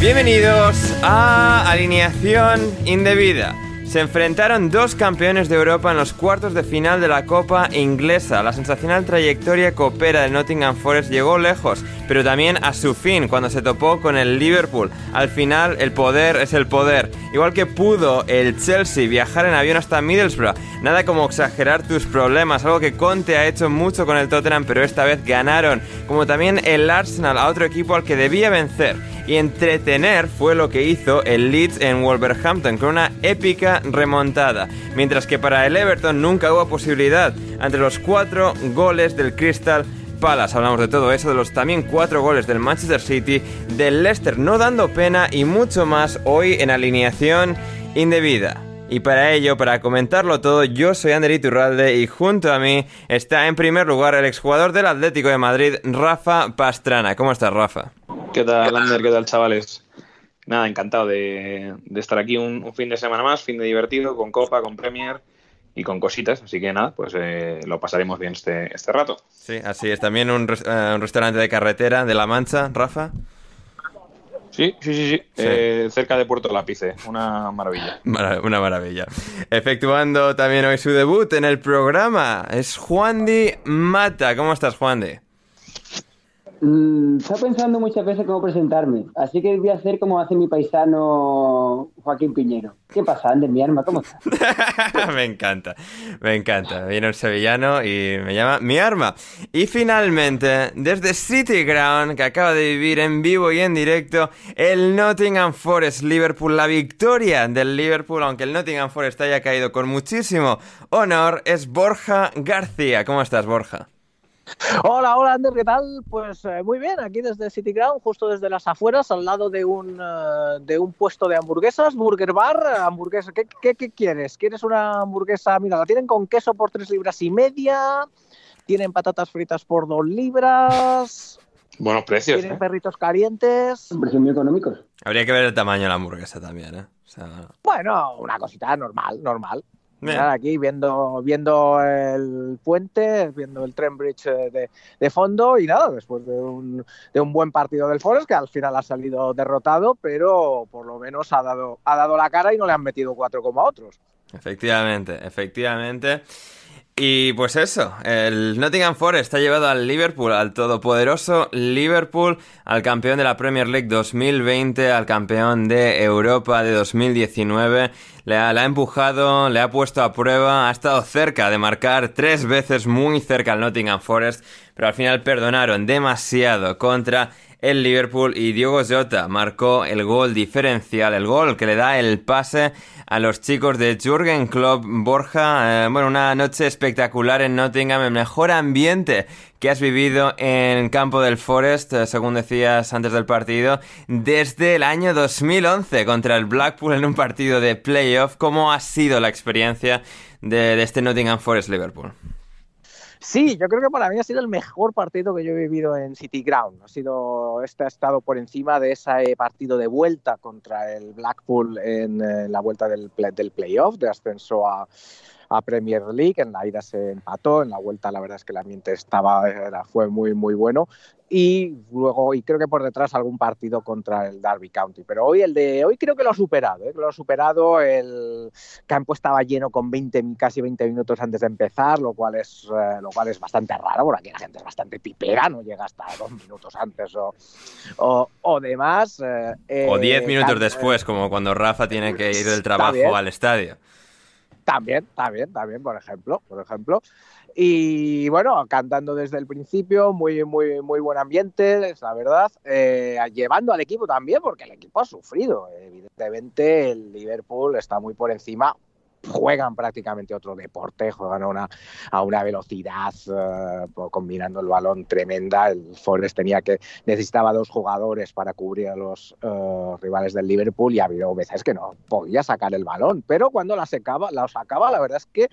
Bienvenidos a Alineación Indebida. Se enfrentaron dos campeones de Europa en los cuartos de final de la Copa Inglesa. La sensacional trayectoria copera de Nottingham Forest llegó lejos, pero también a su fin cuando se topó con el Liverpool. Al final, el poder es el poder. Igual que pudo el Chelsea viajar en avión hasta Middlesbrough. Nada como exagerar tus problemas, algo que Conte ha hecho mucho con el Tottenham, pero esta vez ganaron. Como también el Arsenal, a otro equipo al que debía vencer y entretener fue lo que hizo el Leeds en Wolverhampton con una épica remontada, mientras que para el Everton nunca hubo posibilidad ante los cuatro goles del Crystal Palace. Hablamos de todo eso, de los también cuatro goles del Manchester City, del Leicester no dando pena y mucho más hoy en alineación indebida. Y para ello, para comentarlo todo, yo soy Ander Iturralde y junto a mí está en primer lugar el exjugador del Atlético de Madrid, Rafa Pastrana. ¿Cómo estás, Rafa? ¿Qué tal, Ander? ¿Qué tal, chavales? Nada, encantado de, estar aquí un, fin de semana más, fin de divertido, con Copa, con Premier y con cositas. Así que nada, pues eh, lo pasaremos bien este, este rato. Sí, así es. También un, uh, un restaurante de carretera de La Mancha, Rafa. Sí, sí, sí, sí. sí. Eh, cerca de Puerto Lápice. Una maravilla. Mar una maravilla. Efectuando también hoy su debut en el programa es Juan Di Mata. ¿Cómo estás, Juan Di? Mm, estaba pensando muchas veces cómo presentarme, así que voy a hacer como hace mi paisano Joaquín Piñero. ¿Qué pasa, Ander, mi arma? ¿Cómo estás? me encanta, me encanta. Viene el sevillano y me llama mi arma. Y finalmente, desde City Ground, que acaba de vivir en vivo y en directo, el Nottingham Forest Liverpool, la victoria del Liverpool, aunque el Nottingham Forest haya caído con muchísimo honor, es Borja García. ¿Cómo estás, Borja? Hola, hola Ander, ¿qué tal? Pues eh, muy bien, aquí desde City Ground, justo desde las afueras, al lado de un, uh, de un puesto de hamburguesas, Burger Bar, hamburguesa. ¿Qué, ¿Qué, qué, quieres? ¿Quieres una hamburguesa? Mira, la tienen con queso por tres libras y media, tienen patatas fritas por dos libras. Buenos precios. Tienen ¿eh? perritos calientes. Precios muy económicos. Habría que ver el tamaño de la hamburguesa también, ¿eh? O sea... Bueno, una cosita normal, normal. Aquí viendo, viendo el puente, viendo el tren bridge de, de, fondo y nada, después de un, de un buen partido del Forest que al final ha salido derrotado, pero por lo menos ha dado, ha dado la cara y no le han metido cuatro como a otros. Efectivamente, efectivamente. Y pues eso, el Nottingham Forest ha llevado al Liverpool, al todopoderoso Liverpool, al campeón de la Premier League 2020, al campeón de Europa de 2019. Le ha, empujado, le ha puesto a prueba, ha estado cerca de marcar tres veces muy cerca al Nottingham Forest, pero al final perdonaron demasiado contra el Liverpool y Diogo Jota marcó el gol diferencial, el gol que le da el pase a los chicos de Jürgen Klopp Borja. Eh, bueno, una noche espectacular en Nottingham, el mejor ambiente que has vivido en campo del Forest, eh, según decías antes del partido, desde el año 2011 contra el Blackpool en un partido de playoff. ¿Cómo ha sido la experiencia de, este Nottingham Forest Liverpool? Sí, yo creo que para mí ha sido el mejor partido que yo he vivido en City Ground. Ha sido, este ha estado por encima de ese partido de vuelta contra el Blackpool en, eh, la vuelta del, playoff, de ascenso a, a Premier League. En la ida se empató, en la vuelta la verdad es que el ambiente estaba, era, fue muy, muy bueno. Y luego, y creo que por detrás algún partido contra el Derby County. Pero hoy el de hoy creo que lo ha superado, ¿eh? lo ha superado. El campo estaba lleno con 20, casi 20 minutos antes de empezar, lo cual es, eh, lo cual es bastante raro, porque aquí la gente es bastante pipera, no llega hasta dos minutos antes o, o, o demás. Eh, o diez minutos después, como cuando Rafa tiene que ir del trabajo al estadio. También, también, también, por ejemplo, por ejemplo. Y bueno, cantando desde el principio, muy, muy, muy buen ambiente, la verdad. Eh, llevando al equipo también, porque el equipo ha sufrido. Evidentemente, el Liverpool está muy por encima, juegan prácticamente otro deporte, juegan a una, a una velocidad eh, combinando el balón tremenda. El Forest tenía que necesitaba dos jugadores para cubrir a los eh, rivales del Liverpool y ha habido veces que no podía sacar el balón, pero cuando la sacaba, la sacaba, la verdad es que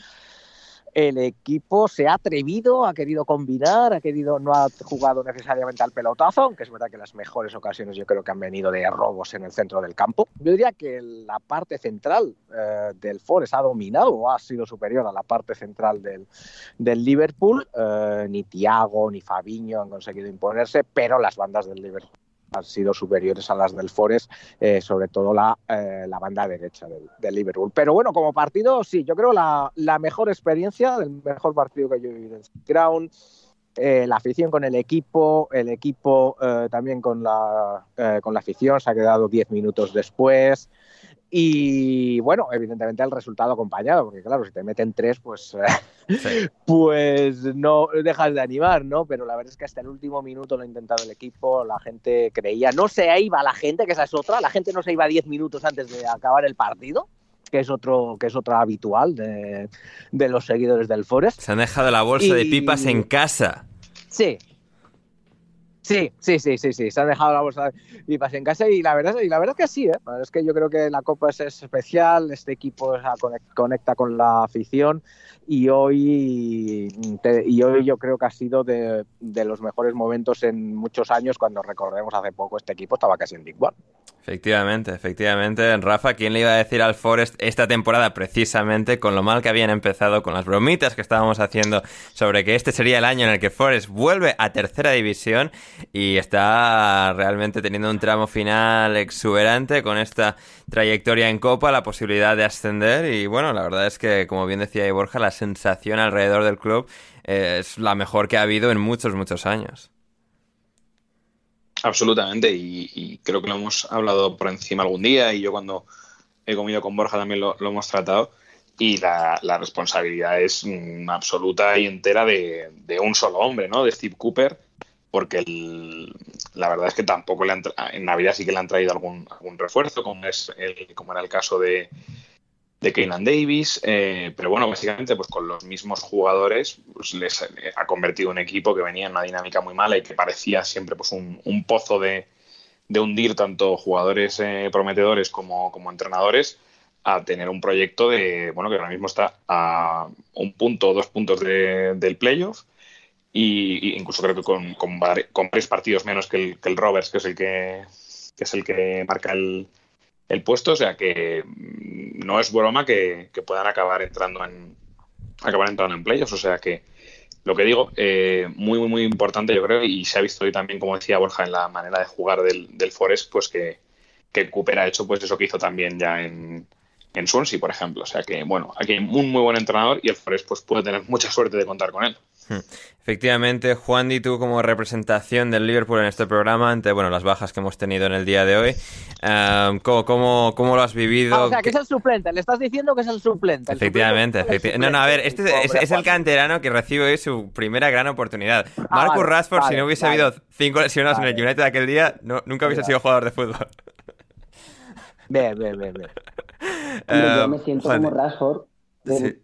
el equipo se ha atrevido, ha querido combinar, ha querido, no ha jugado necesariamente al pelotazo, aunque es verdad que las mejores ocasiones yo creo que han venido de robos en el centro del campo. Yo diría que la parte central eh, del Forest ha dominado ha sido superior a la parte central del, del Liverpool. Eh, ni Thiago ni Fabiño han conseguido imponerse, pero las bandas del Liverpool han sido superiores a las del Forest, eh, sobre todo la, eh, la banda derecha del, Liverpool. Pero bueno, como partido, sí, yo creo la, la mejor experiencia, el mejor partido que yo he vivido en Ground. Eh, la afición con el equipo, el equipo también con la, con la afición, se ha quedado 10 minutos después. Y bueno, evidentemente el resultado acompañado, porque claro, si te meten tres, pues, pues no dejas de animar, ¿no? Pero la verdad es que hasta el último minuto lo ha intentado el equipo, la gente creía, no se iba la gente, que esa es otra, la gente no se iba diez minutos antes de acabar el partido que es otro que es otra habitual de, de los seguidores del Forest. Se han dejado la bolsa de pipas en casa. Sí, Sí, sí, sí, sí, sí. Se han dejado la bolsa de pipas en casa y la verdad, y la verdad que sí, ¿eh? es que yo creo que la Copa es especial, este equipo conecta con la afición y hoy, y hoy yo creo que ha sido de, de, los mejores momentos en muchos años cuando recordemos hace poco este equipo estaba casi en Big One. Efectivamente, efectivamente. Rafa, ¿quién le iba a decir al Forest esta temporada precisamente con lo mal que habían empezado, con las bromitas que estábamos haciendo sobre que este sería el año en el que Forest vuelve a tercera división y está realmente teniendo un tramo final exuberante con esta trayectoria en Copa, la posibilidad de ascender y bueno, la verdad es que como bien decía Borja, la sensación alrededor del club es la mejor que ha habido en muchos, muchos años. Absolutamente, y, creo que lo hemos hablado por encima algún día y yo cuando he comido con Borja también lo, hemos tratado y la, responsabilidad es mm, absoluta y entera de, un solo hombre, ¿no? De Steve Cooper, porque la verdad es que tampoco le han en Navidad sí que le han traído algún, algún refuerzo, como, es el, como era el caso de, de Keynan Davis, eh, pero bueno, básicamente pues con los mismos jugadores pues les ha convertido un equipo que venía en una dinámica muy mala y que parecía siempre pues un, pozo de, hundir tanto jugadores eh, prometedores como, como, entrenadores a tener un proyecto de, bueno, que ahora mismo está a un punto o dos puntos del playoff y, incluso creo que con, con, varios partidos menos que el, que el Rovers, que es el que, que es el que marca el, el puesto, o sea que mm, no es broma que, puedan acabar entrando en acabar entrando en playoffs, o sea que lo que digo, eh, muy, muy, muy importante yo creo, y se ha visto hoy también, como decía Borja, en la manera de jugar del, del Forest, pues que, que Cooper ha hecho pues eso que hizo también ya en, en Swansea, por ejemplo. O sea que, bueno, aquí hay un muy buen entrenador y el Forest pues, puede tener mucha suerte de contar con él. Hmm. Efectivamente, Juan Di, tú como representación del Liverpool en este programa, ante bueno, las bajas que hemos tenido en el día de hoy, eh, ¿cómo, cómo, lo has vivido? Ah, o sea, que es el suplente, le estás diciendo que es el suplente. efectivamente, efectivamente. No, no, a ver, este es, el canterano que recibe hoy su primera gran oportunidad. Ah, Marcus Rashford, si no hubiese habido cinco lesionados en el United aquel día, no, nunca hubiese sido jugador de fútbol. Bien, bien, bien, bien. yo me siento como Rashford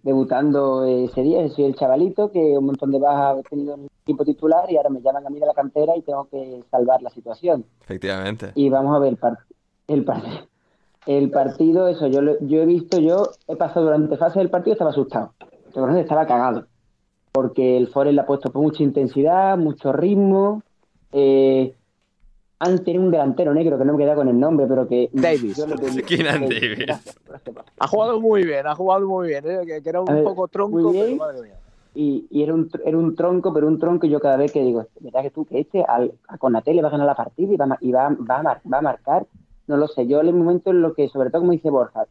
debutando ese día. Soy el chavalito que un montón de bajas he tenido en el equipo titular y ahora me llaman a mí de la cantera y tengo que salvar la situación. Efectivamente. Y vamos a ver el, partido. El partido, eso, yo, yo he visto, yo he pasado durante fase del partido, estaba asustado. Estaba cagado. Porque el Forest le ha puesto mucha intensidad, mucho ritmo. Eh, han tenido un delantero negro que no me queda con el nombre, pero que. Davis. Keenan Davis. Ha jugado muy bien, ha jugado muy bien, ¿eh? que, era un poco tronco, pero madre mía. Y, y, era, un, era un tronco, pero un tronco yo cada vez que digo, ¿verdad que tú que este al, a Conatel le va a ganar la partida y va, y va, va, a, va a marcar? No lo sé, yo en el momento en lo que, sobre todo como dice Borja,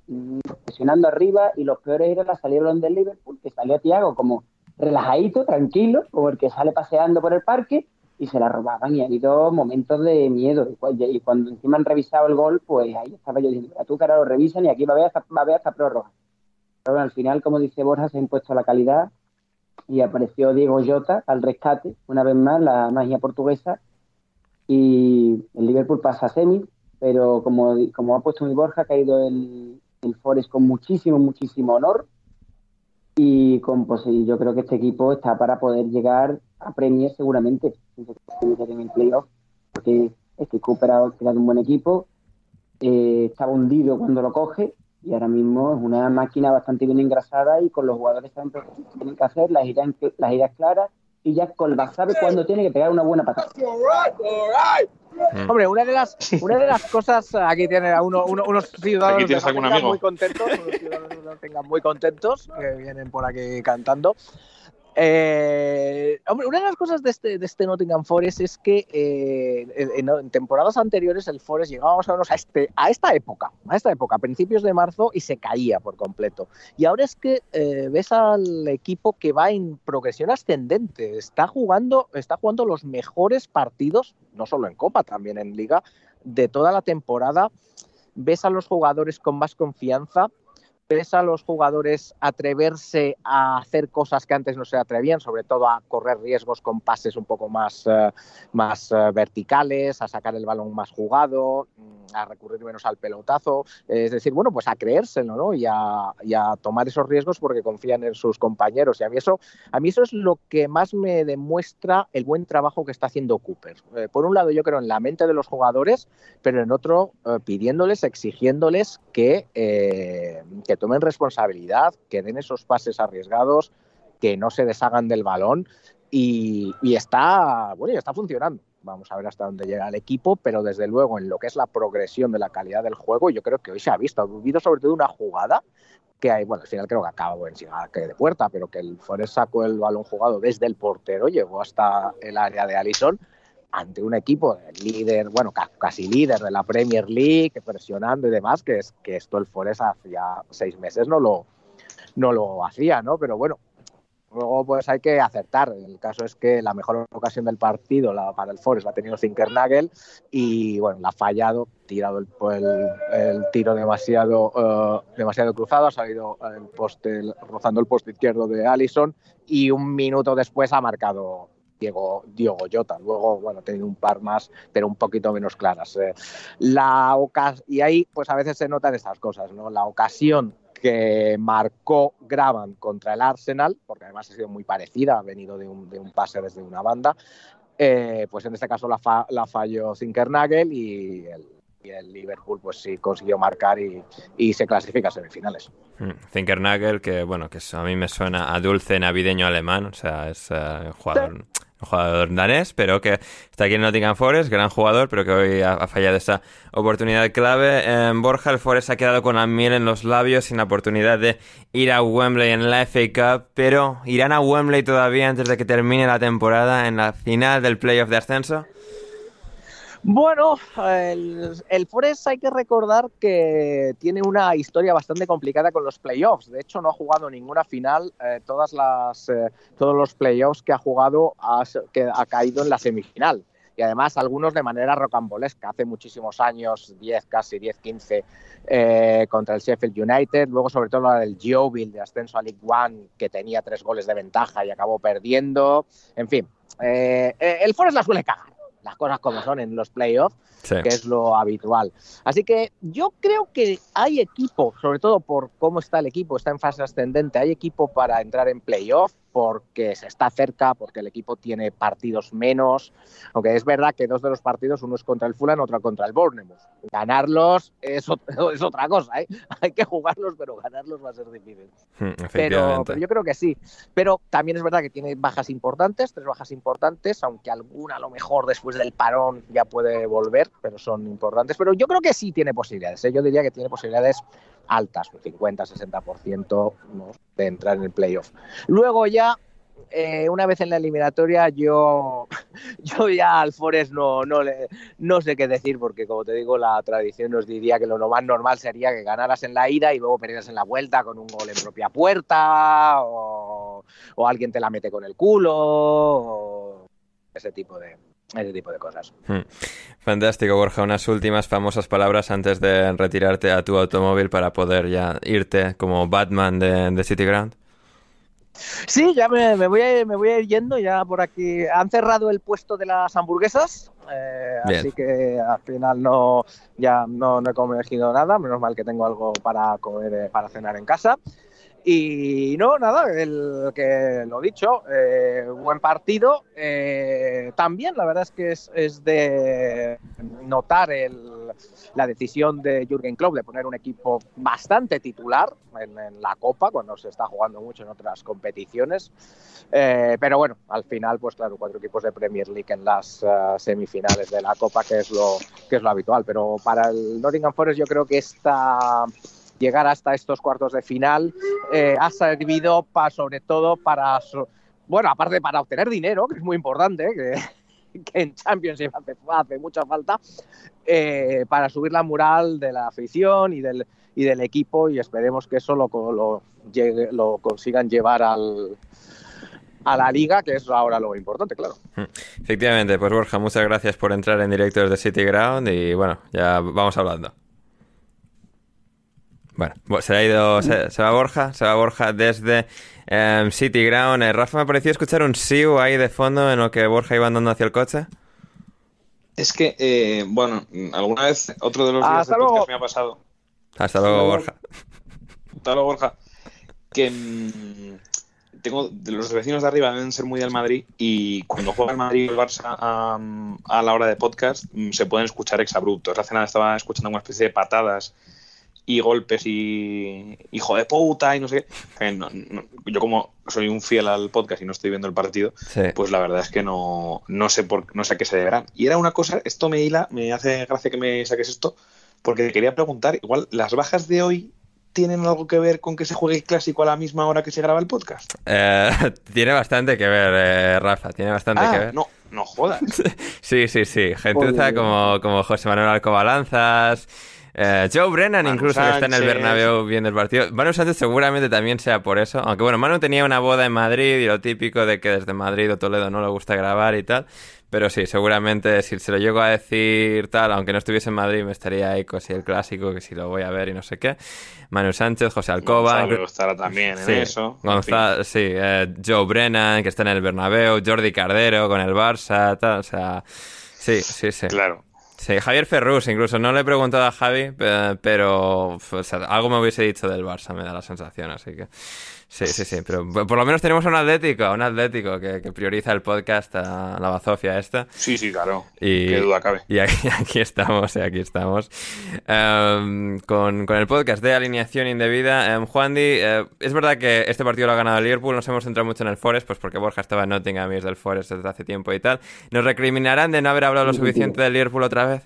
presionando arriba y los peores eran la salida del Liverpool, que salió Tiago como relajadito, tranquilo, como el que sale paseando por el parque, y se la robaban y ha habido momentos de miedo. Y cuando encima han revisado el gol, pues ahí estaba yo diciendo, tú que ahora lo revisan y aquí va a haber hasta, va a haber hasta prórroga. Pero al final, como dice Borja, se ha impuesto la calidad y apareció Diego Jota al rescate, una vez más, la magia portuguesa. Y el Liverpool pasa a semi, pero como, como ha puesto mi Borja, ha caído el, el Forest con muchísimo, muchísimo honor. Y con, pues, yo creo que este equipo está para poder llegar a Premier seguramente en el playoff, porque este Cooper ha creado un buen equipo, eh, estaba hundido cuando lo coge y ahora mismo es una máquina bastante bien engrasada y con los jugadores que tienen que hacer las ideas, las ideas claras y ya Colba sabe cuándo tiene que pegar una buena patada. Mm. Hombre, una de las una de las cosas aquí tiene a uno, unos ciudadanos muy contentos, unos ciudadanos tengan muy contentos que vienen por aquí cantando. Eh, una de las cosas de este, de este Nottingham Forest es que eh, en, temporadas anteriores el Forest a, este, a esta época, a esta época, a principios de marzo, y se caía por completo. Y ahora es que eh, ves al equipo que va en progresión ascendente, está jugando, está jugando los mejores partidos, no solo en Copa, también en Liga, de toda la temporada. Ves a los jugadores con más confianza, ves a los jugadores atreverse a hacer cosas que antes no se atrevían, sobre todo a correr riesgos con pases un poco más, eh, más eh, verticales, a sacar el balón más jugado, mm, a recurrir menos al pelotazo, es decir, bueno, pues a creérselo, ¿no? Y a, tomar esos riesgos porque confían en sus compañeros. Y a mí eso, a mí eso es lo que más me demuestra el buen trabajo que está haciendo Cooper. Eh, por un lado, yo creo en la mente de los jugadores, pero en otro, pidiéndoles, exigiéndoles que, que tomen responsabilidad, que den esos pases arriesgados, que no se deshagan del balón y, está, bueno, está funcionando. Vamos a ver hasta dónde llega el equipo, pero desde luego en lo que es la progresión de la calidad del juego, yo creo que hoy se ha visto. Ha habido sobre todo una jugada que hay, bueno, al final creo que acabó en que de puerta, pero que el Forest sacó el balón jugado desde el portero, llegó hasta el área de Allison ante un equipo líder, bueno, casi líder de la Premier League, presionando y demás, que es que esto el Forest hacía seis meses no lo, no lo hacía, ¿no? Pero bueno, luego pues hay que acertar. El caso es que la mejor ocasión del partido la, para el Forest la ha tenido Zinkernagel y bueno, la ha fallado, tirado el, el, tiro demasiado, uh, demasiado cruzado, ha salido el poste, rozando el poste izquierdo de Allison y un minuto después ha marcado Diego, Diego Goyota. Luego, bueno, ha tenido un par más, pero un poquito menos claras. Eh. la y ahí, pues a veces se notan estas cosas, ¿no? La ocasión que marcó Graban contra el Arsenal, porque además ha sido muy parecida, ha venido de un, de un pase desde una banda, eh, pues en este caso la, la falló Zinkernagel y el, y el Liverpool pues sí consiguió marcar y, y se clasifica a semifinales. Mm, Zinkernagel, que bueno, que a mí me suena a dulce navideño alemán, o sea, es uh, jugador jugador danés, pero que está aquí en Nottingham Forest, gran jugador, pero que hoy ha, fallado esa oportunidad clave. En Borja, el Forest ha quedado con la miel en los labios, sin la oportunidad de ir a Wembley en la FA Cup, pero ¿irán a Wembley todavía antes de que termine la temporada en la final del playoff de ascenso? Bueno, el, el, Forest hay que recordar que tiene una historia bastante complicada con los playoffs. De hecho, no ha jugado ninguna final. Eh, todas las, eh, todos los playoffs que ha jugado ha, que ha caído en la semifinal. Y además algunos de manera rocambolesca. Hace muchísimos años, 10, casi 10, 15, eh, contra el Sheffield United. Luego, sobre todo, la del Yeovil de ascenso a League One, que tenía tres goles de ventaja y acabó perdiendo. En fin, el Forest la suele cagar las cosas como son en los playoffs, sí. que es lo habitual. Así que yo creo que hay equipo, sobre todo por cómo está el equipo, está en fase ascendente, hay equipo para entrar en playoff porque se está cerca, porque el equipo tiene partidos menos, aunque es verdad que dos de los partidos, uno es contra el Fulham, otro contra el Bournemouth. Ganarlos es, es otra cosa, ¿eh? hay que jugarlos, pero ganarlos va a ser difícil. Pero, pero, yo creo que sí. Pero también es verdad que tiene bajas importantes, tres bajas importantes, aunque alguna a lo mejor después del parón ya puede volver, pero son importantes. Pero yo creo que sí tiene posibilidades, ¿eh? yo diría que tiene posibilidades altas, un 50-60% ¿no? de entrar en el playoff. Luego ya, eh, una vez en la eliminatoria, yo, yo ya al Forest no, no, le, no sé qué decir, porque como te digo, la tradición nos diría que lo más normal sería que ganaras en la ida y luego perdieras en la vuelta con un gol en propia puerta, o, o alguien te la mete con el culo, o ese tipo de, ese tipo de cosas. Fantástico, Borja. Unas últimas famosas palabras antes de retirarte a tu automóvil para poder ya irte como Batman de, de City Ground. Sí, ya me, me, voy a, me voy a ir yendo, ya por aquí. Han cerrado el puesto de las hamburguesas, eh, así que al final no, ya no, no he comido nada, menos mal que tengo algo para comer, eh, para cenar en casa. Y no, nada, el que lo dicho, eh, buen partido. Eh, también la verdad es que es, es de notar el, la decisión de Jürgen Klopp de poner un equipo bastante titular en, la Copa, cuando se está jugando mucho en otras competiciones. Eh, pero bueno, al final, pues claro, cuatro equipos de Premier League en las uh, semifinales de la Copa, que es, lo, que es lo habitual. Pero para el Nottingham Forest yo creo que esta llegar hasta estos cuartos de final eh, ha servido para, sobre todo para, bueno, aparte para obtener dinero, que es muy importante, que, en Championship hace, mucha falta, eh, para subir la mural de la afición y del, y del equipo y esperemos que eso lo, lo, lo consigan llevar al, a la liga, que es ahora lo importante, claro. Efectivamente, pues Borja, muchas gracias por entrar en directo desde City Ground y bueno, ya vamos hablando. Bueno, se ha ido, se, se, va Borja, se va Borja desde um, City Ground. Eh, Rafa, me pareció escuchar un siu ahí de fondo en lo que Borja iba andando hacia el coche. Es que, eh, bueno, alguna vez otro de los días podcast me ha pasado. Hasta luego, Borja. Hasta luego, Borja. Que mmm, tengo de los vecinos de arriba deben ser muy del Madrid y cuando juega el Madrid y el Barça a, a la hora de podcast mm, se pueden escuchar exabruptos. Hace nada estaba escuchando una especie de patadas y golpes y hijo de puta y no sé qué. No, no, yo como soy un fiel al podcast y no estoy viendo el partido, sí. pues la verdad es que no, no sé por no sé a qué se deberán. Y era una cosa, esto me hila, me hace gracia que me saques esto, porque te quería preguntar, igual las bajas de hoy tienen algo que ver con que se juegue el clásico a la misma hora que se graba el podcast? Eh, tiene bastante que ver, eh, Rafa, tiene bastante ah, que ver. No, no jodas. sí, sí, sí. Gentuza como, como José Manuel Alcobalanzas. Eh, Joe Brennan, Manu incluso, Sánchez. que está en el Bernabéu viendo el partido. Manu Sánchez seguramente también sea por eso. Aunque bueno, Manu tenía una boda en Madrid y lo típico de que desde Madrid o Toledo no le gusta grabar y tal. Pero sí, seguramente si se lo llego a decir tal, aunque no estuviese en Madrid, me estaría ahí si el clásico, que si lo voy a ver y no sé qué. Manu Sánchez, José Alcoba. Gonzalo estará también en sí, eso. Gonzalo, en sí, eh, Joe Brennan, que está en el Bernabéu, Jordi Cardero con el Barça, tal, o sea, sí, sí, sí. Claro. Sí, Javier Ferrus, incluso. No le he preguntado a Javi, pero algo me hubiese dicho del Barça, me da la sensación, así que sí, sí, sí, pero por lo menos tenemos un Atlético, un Atlético que, que prioriza el podcast a la bazofia esta. Sí, sí, claro, y, qué duda cabe. Y aquí, aquí estamos, aquí estamos, um, con, con, el podcast de alineación indebida. Um, Juan Di, uh, es verdad que este partido lo ha ganado Liverpool, nos hemos centrado mucho en el Forest, pues porque Borja estaba en Nottingham y es del Forest desde hace tiempo y tal. ¿Nos recriminarán de no haber hablado lo suficiente del Liverpool otra vez?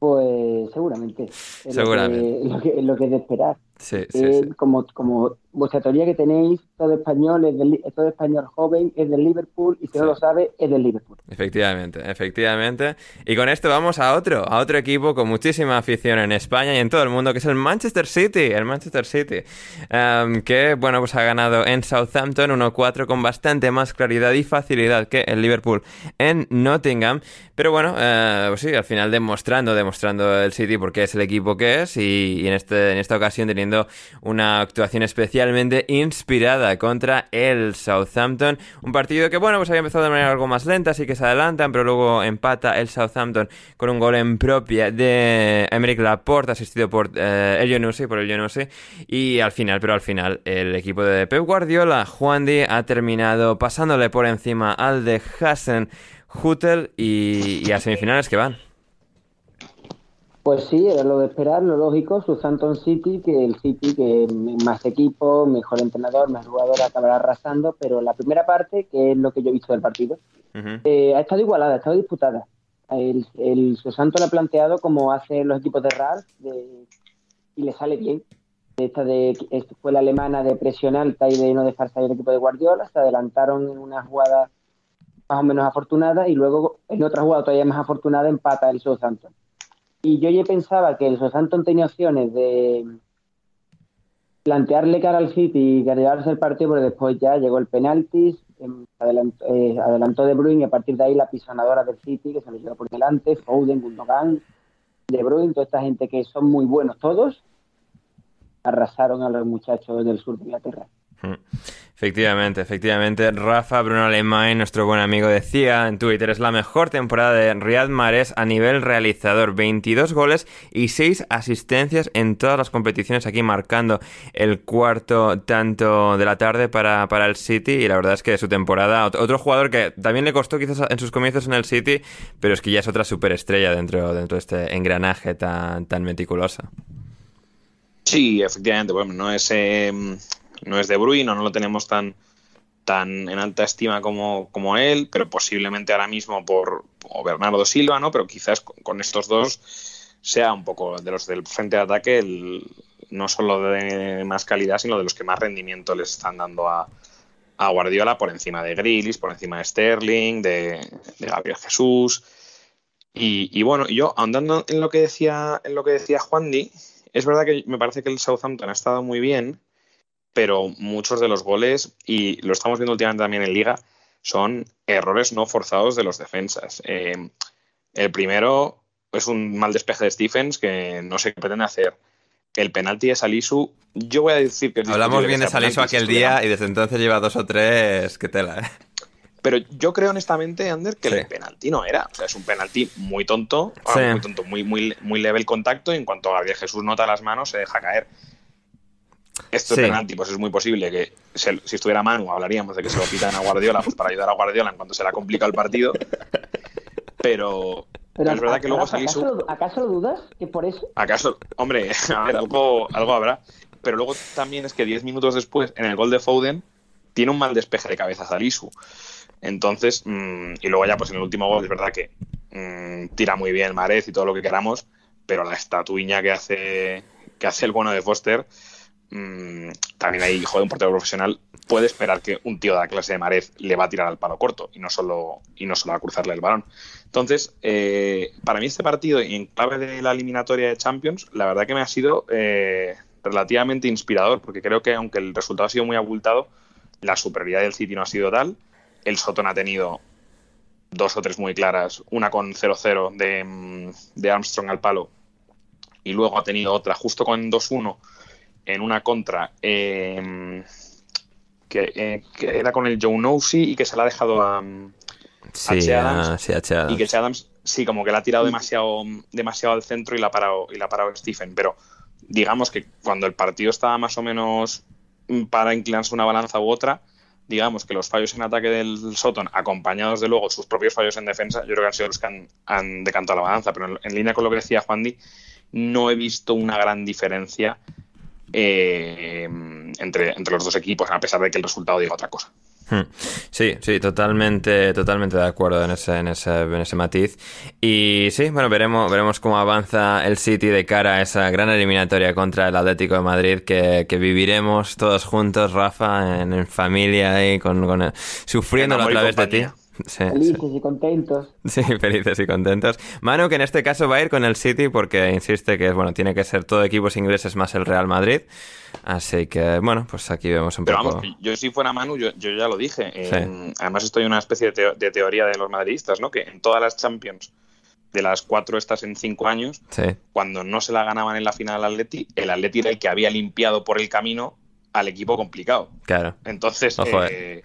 Pues seguramente. Es seguramente. Lo que, lo, que, lo que es de esperar. Sí, Eh, sí, sí. Como, como vuestra teoría que tenéis, todo español es del, todo español joven es del Liverpool y si no lo sabe es del Liverpool. Efectivamente, efectivamente. Y con esto vamos a otro, a otro equipo con muchísima afición en España y en todo el mundo, que es el Manchester City, el Manchester City, Em, que bueno, pues ha ganado en Southampton 1-4 con bastante más claridad y facilidad que el Liverpool en Nottingham. Pero bueno, pues sí, al final demostrando, demostrando el City porque es el equipo que es y, y en, este, en esta ocasión teniendo una actuación especialmente inspirada contra el Southampton. Un partido que, bueno, pues había empezado de manera algo más lenta, así que se adelantan, pero luego empata el Southampton con un gol en propia de Emerick Laporte, asistido por eh, el Yonusi, por el Yonusi. Y al final, pero al final, el equipo de Pep Guardiola, Juan Di, ha terminado pasándole por encima al de Hassen Hutel y, y a semifinales que van. Pues sí, era lo de esperar, lo lógico, Southampton City, que el City, que más equipo, mejor entrenador, más jugador, acabará arrasando, pero la primera parte, que es lo que yo he visto del partido, eh, ha estado igualada, ha estado disputada. El, el Southampton lo ha planteado como hacen los equipos de Ralf de- y le sale bien. Esta de, esta fue la alemana de presión alta y de no dejar salir el equipo de Guardiola, se adelantaron en una jugada más o menos afortunada y luego en otra jugada todavía más afortunada empata el Southampton. Y yo ya pensaba que el Southampton tenía opciones de plantearle cara al City y llevarse el partido, pero después ya llegó el penalti, em, adelantó, eh, adelantó De Bruyne y a partir de ahí la pisonadora del City que se lo llevó por delante, Foden, Gundogan, De Bruyne, toda esta gente que son muy buenos todos, arrasaron a los muchachos del sur de Inglaterra. Efectivamente, efectivamente. Rafa Bruno Alemán, nuestro buen amigo, decía en Twitter, es la mejor temporada de Riyad Mahrez a nivel realizador. 22 goles y 6 asistencias en todas las competiciones, aquí marcando el cuarto tanto de la tarde para, para el City. Y la verdad es que su temporada, ot- otro jugador que también le costó quizás en sus comienzos en el City, pero es que ya es otra superestrella dentro, dentro de este engranaje tan, tan meticuloso. Sí, efectivamente, bueno, no es, eh, no es de Bruyne, no lo tenemos tan, tan en alta estima como, como él, pero posiblemente ahora mismo por Bernardo Silva, ¿no? Pero quizás con, estos dos sea un poco de los del frente de ataque, el, no solo de más calidad, sino de los que más rendimiento les están dando a, a Guardiola por encima de Grealish, por encima de Sterling, de, Gabriel Jesús. Y, y bueno, yo ahondando en lo que decía, en lo que decía Juan Di, es verdad que me parece que el Southampton ha estado muy bien, pero muchos de los goles, y lo estamos viendo últimamente también en Liga, son errores no forzados de los defensas. Eh, el primero es un mal despeje de Stephens que no sé qué pretende hacer. El penalti de Salisu, yo voy a decir que... Hablamos bien de Salisu aquel día y desde entonces lleva dos o tres que tela, ¿eh? Pero yo creo honestamente, Ander, que Sí. el penalti no era. O sea, es un penalti muy tonto, ah, Sí. muy tonto, muy, muy, muy leve el contacto y en cuanto Gabriel Jesús nota las manos se deja caer. Esto Sí. es penalti, pues es muy posible que se- si estuviera Manu hablaríamos de que se lo pitan a Guardiola pues para ayudar a Guardiola en cuanto se le ha complicado el partido. Pero, Pero es verdad que luego ¿acaso, Salisu... lo- ¿Acaso lo dudas? ¿Que por eso? ¿Acaso? Hombre, a ver, algo, algo habrá. Pero luego también es que 10 minutos después, en el gol de Foden, tiene un mal despeje de cabeza Salisu. Entonces, mm, y luego ya pues en el último gol es verdad que mm, tira muy bien Marez y todo lo que queramos, pero la estatuiña que hace, que hace el bueno de Foster, mm, también ahí, joder, un portero profesional puede esperar que un tío de la clase de Marez le va a tirar al palo corto y no solo, y no solo a cruzarle el balón. Entonces, eh, para mí este partido, en clave de la eliminatoria de Champions, la verdad que me ha sido eh, relativamente inspirador, porque creo que aunque el resultado ha sido muy abultado, la superioridad del City no ha sido tal. El Soton ha tenido dos o tres muy claras, una con 0-0 de, mm, de Armstrong al palo, y luego ha tenido otra justo con 2-1 en una contra eh, que, eh, que era con el Joe Nosey y que se la ha dejado a, Sí, H. Adams. ah, sí, H. Adams. y que Che Adams sí como que la ha tirado demasiado demasiado al centro y la ha parado y la ha parado Stephen pero digamos que cuando el partido estaba más o menos mm, para inclinarse una balanza u otra digamos que los fallos en ataque del Soton acompañados de luego sus propios fallos en defensa yo creo que han sido los que han, han decantado la balanza pero en, en línea con lo que decía Juan Di no he visto una gran diferencia eh, entre, entre los dos equipos a pesar de que el resultado diga otra cosa Hmm. Sí, sí, totalmente, totalmente de acuerdo en ese, en ese, en ese matiz. Y sí, bueno, veremos, veremos cómo avanza el City de cara a esa gran eliminatoria contra el Atlético de Madrid que, que viviremos todos juntos, Rafa, en, familia y con, con sufriéndolo a través de ti. Felices y contentos. Sí, felices y contentos. Manu, que en este caso va a ir con el City porque insiste que bueno, tiene que ser todo equipos ingleses más el Real Madrid. Así que, bueno, pues aquí vemos un Pero poco. vamos, yo si fuera Manu, yo, yo ya lo dije. Eh, además, estoy en una especie de, teo de, teoría de los madridistas, ¿no? Que en todas las Champions, de las cuatro estas en cinco años, sí. cuando no se la ganaban en la final al Atleti, el Atleti era el que había limpiado por el camino al equipo complicado. Claro. Entonces, Ojo, eh,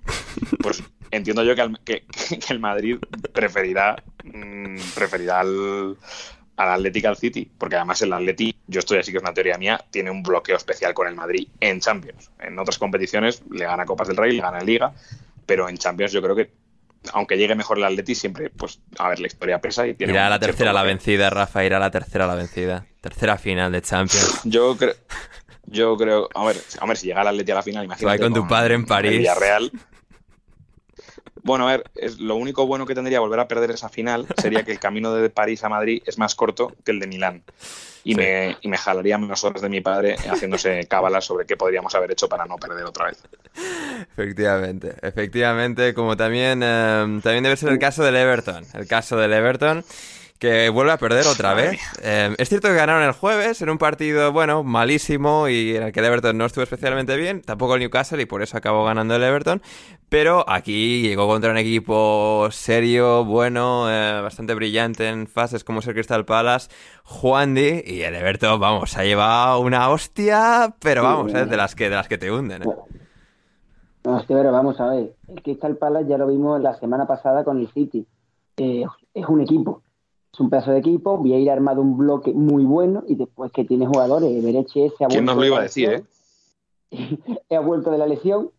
pues entiendo yo que, al, que, que el Madrid preferirá, mmm, preferirá al, al Atlético al City, porque además el Atleti, yo estoy así que es una teoría mía, tiene un bloqueo especial con el Madrid en Champions. En otras competiciones le gana Copas del Rey, le gana Liga, pero en Champions yo creo que aunque llegue mejor el Atleti, siempre, pues, a ver, la historia pesa y tiene Irá a la tercera la vencida, Rafa, irá a la tercera la vencida. Tercera final de Champions. Yo creo... Yo creo, a ver, a ver, si llega el Atleti a la final, imagínate. Va con tu padre en París. Villarreal. Bueno, a ver, es, lo único bueno que tendría volver a perder esa final sería que el camino de París a Madrid es más corto que el de Milán. Y, sí. me, y me jalaría menos horas de mi padre haciéndose cábalas sobre qué podríamos haber hecho para no perder otra vez. Efectivamente, efectivamente, como también, eh, también debe ser el caso del Everton. El caso del Everton que vuelve a perder otra vez. Eh, es cierto que ganaron el jueves en un partido, bueno, malísimo y en el que el Everton no estuvo especialmente bien, tampoco el Newcastle y por eso acabó ganando el Everton, pero aquí llegó contra un equipo serio, bueno, eh, bastante brillante en fases como es el Crystal Palace, Juan Di y el Everton, vamos, ha llevado una hostia, pero vamos, eh, de las que de las que te hunden. No, es que pero vamos a ver, el Crystal Palace ya lo vimos la semana pasada con el City. es un equipo es un pedazo de equipo, Vieira ha armado un bloque muy bueno y después que tiene jugadores, Bereche se ha ¿Quién nos lo iba a decir, eh? ha vuelto de la lesión,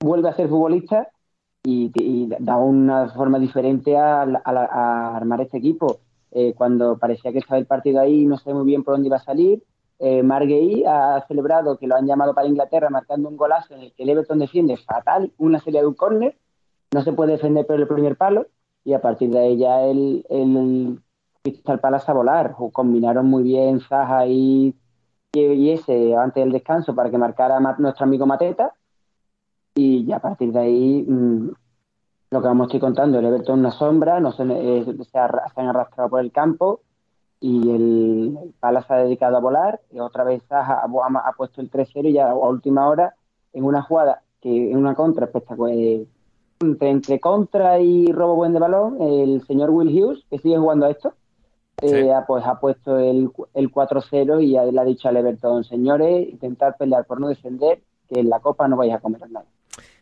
vuelve a ser futbolista y, y da una forma diferente a, a, a armar este equipo. Eh, cuando parecía que estaba el partido ahí, no sé muy bien por dónde iba a salir, eh, Marguerite ha celebrado que lo han llamado para Inglaterra marcando un golazo en el que el Everton defiende fatal, una serie de un córner, no se puede defender por el primer palo y a partir de ahí ya el, el Crystal Palace a volar. Combinaron muy bien Zaha y, y, ese antes del descanso para que marcara nuestro amigo Mateta. Y ya a partir de ahí, mmm, lo que vamos estoy contando, el Everton una sombra, no se, eh, se, ha, se, han arrastrado por el campo y el, el Palace ha dedicado a volar. Otra vez Zaha ha, puesto el 3-0 y ya a última hora, en una jugada, que en una contra espectacular. Entre, entre contra y robo buen de balón, el señor Will Hughes, que sigue jugando a esto, Sí. Eh, pues ha puesto el, el 4-0 y le ha dicho al Everton, señores, intentar pelear por no descender, que en la Copa no vais a comer nada.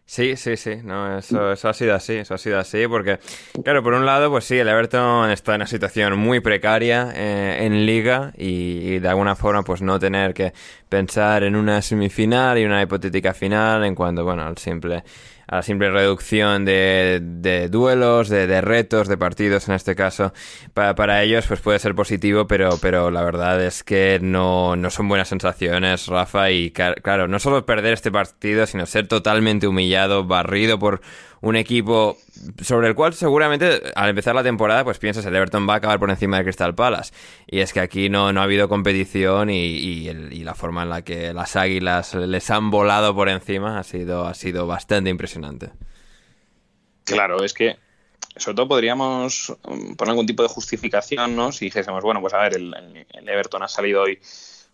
Sí, sí, sí, no, eso, eso ha sido así, eso ha sido así, porque, claro, por un lado, pues sí, el Everton está en una situación muy precaria eh, en liga y, y, de alguna forma, pues no tener que pensar en una semifinal y una hipotética final en cuanto, bueno, al simple a la simple reducción de, de duelos, de, de, retos, de partidos en este caso, para, para ellos pues puede ser positivo, pero, pero la verdad es que no, no son buenas sensaciones, Rafa, y claro, no solo perder este partido, sino ser totalmente humillado, barrido por un equipo sobre el cual seguramente al empezar la temporada pues piensas el Everton va a acabar por encima de Crystal Palace y es que aquí no, no ha habido competición y, y, el, y, la forma en la que las águilas les han volado por encima ha sido, ha sido bastante impresionante. Claro, es que sobre todo podríamos poner algún tipo de justificación, ¿no? Si dijésemos, bueno, pues a ver, el, el Everton ha salido hoy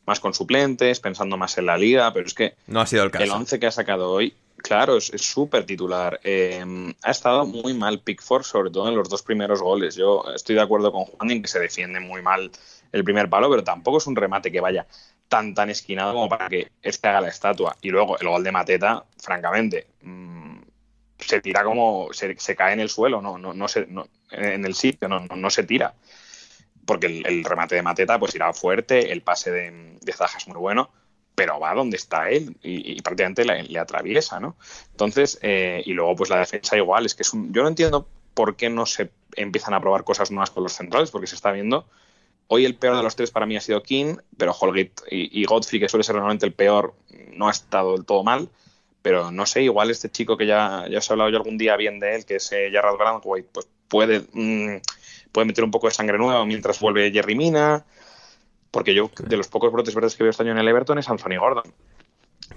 más con suplentes, pensando más en la liga, pero es que no ha sido el caso. El 11 que ha sacado hoy Claro, es súper titular. Eh, ha estado muy mal Pickford, sobre todo en los dos primeros goles. Yo estoy de acuerdo con Juan en que se defiende muy mal el primer palo, pero tampoco es un remate que vaya tan tan esquinado como para que este haga la estatua. Y luego el gol de Mateta, francamente, mmm, se tira como se, cae en el suelo, no, no, no, se, no en el sitio, no, no, no se tira. Porque el, el, remate de Mateta pues irá fuerte, el pase de, de Zaja es muy bueno pero va donde está él y, prácticamente le, atraviesa, ¿no? Entonces, eh, y luego pues la defensa igual, es que es un, yo no entiendo por qué no se empiezan a probar cosas nuevas con los centrales, porque se está viendo, hoy el peor de los tres para mí ha sido King, pero Holgate y, Godfrey, que suele ser normalmente el peor, no ha estado del todo mal, pero no sé, igual este chico que ya, ya os he hablado yo algún día bien de él, que es eh, Grandway, pues puede, mm, puede meter un poco de sangre nueva mientras vuelve Jerry Mina, porque yo de los pocos brotes verdes que veo este año en el Everton es Anthony Gordon.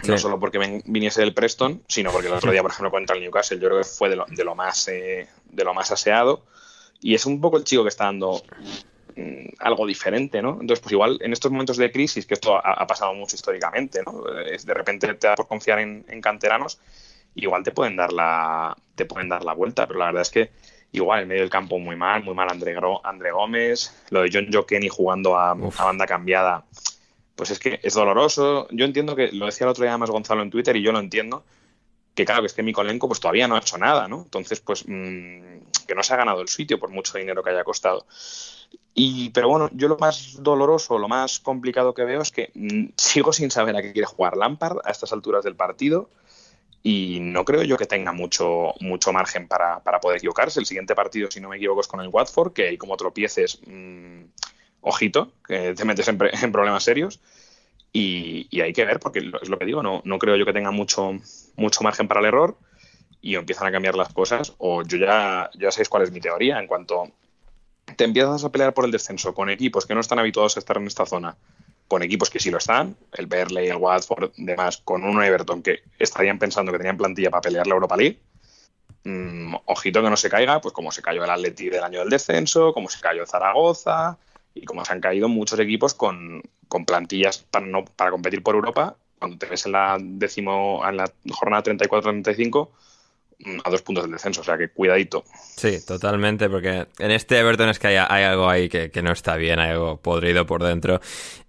No solo porque viniese del Preston, sino porque el otro día, por ejemplo, contra el Newcastle, yo creo que fue de lo, de lo más eh, de lo más aseado. Y es un poco el chico que está dando mm, algo diferente, ¿no? Entonces, pues igual en estos momentos de crisis, que esto ha, ha pasado mucho históricamente, ¿no? Es, de repente te da por confiar en, en canteranos, igual te pueden dar la te pueden dar la vuelta, pero la verdad es que igual en medio del campo muy mal, muy mal André, André Gómez, lo de John Joe Kenny jugando a, a banda cambiada, pues es que es doloroso. Yo entiendo que, lo decía el otro día más Gonzalo en Twitter y yo lo entiendo, que claro, que es que Mikolenko pues todavía no ha hecho nada, ¿no? Entonces, pues mm, que no se ha ganado el sitio por mucho dinero que haya costado. Y, pero bueno, yo lo más doloroso, lo más complicado que veo es que mm, sigo sin saber a qué quiere jugar Lampard a estas alturas del partido y no creo yo que tenga mucho, mucho margen para, para poder equivocarse. El siguiente partido, si no me equivoco, es con el Watford, que hay como tropieces, mm, ojito, que te metes en, en problemas serios. Y, y hay que ver, porque es lo que digo, no, no creo yo que tenga mucho, mucho margen para el error y empiezan a cambiar las cosas, o yo ya, ya sabéis cuál es mi teoría, en cuanto te empiezas a pelear por el descenso con equipos que no están habituados a estar en esta zona, con equipos que sí lo están, el Berley, el Watford, demás, con un Everton que estarían pensando que tenían plantilla para pelear la Europa League, mm, ojito que no se caiga, pues como se cayó el Atleti del año del descenso, como se cayó Zaragoza, y como se han caído muchos equipos con, con plantillas para, no, para competir por Europa, cuando te ves en la décimo, en la jornada 34-35, mm, a dos puntos del descenso, o sea que cuidadito. Sí, totalmente, porque en este Everton es que hay, hay algo ahí que, que no está bien, hay algo podrido por dentro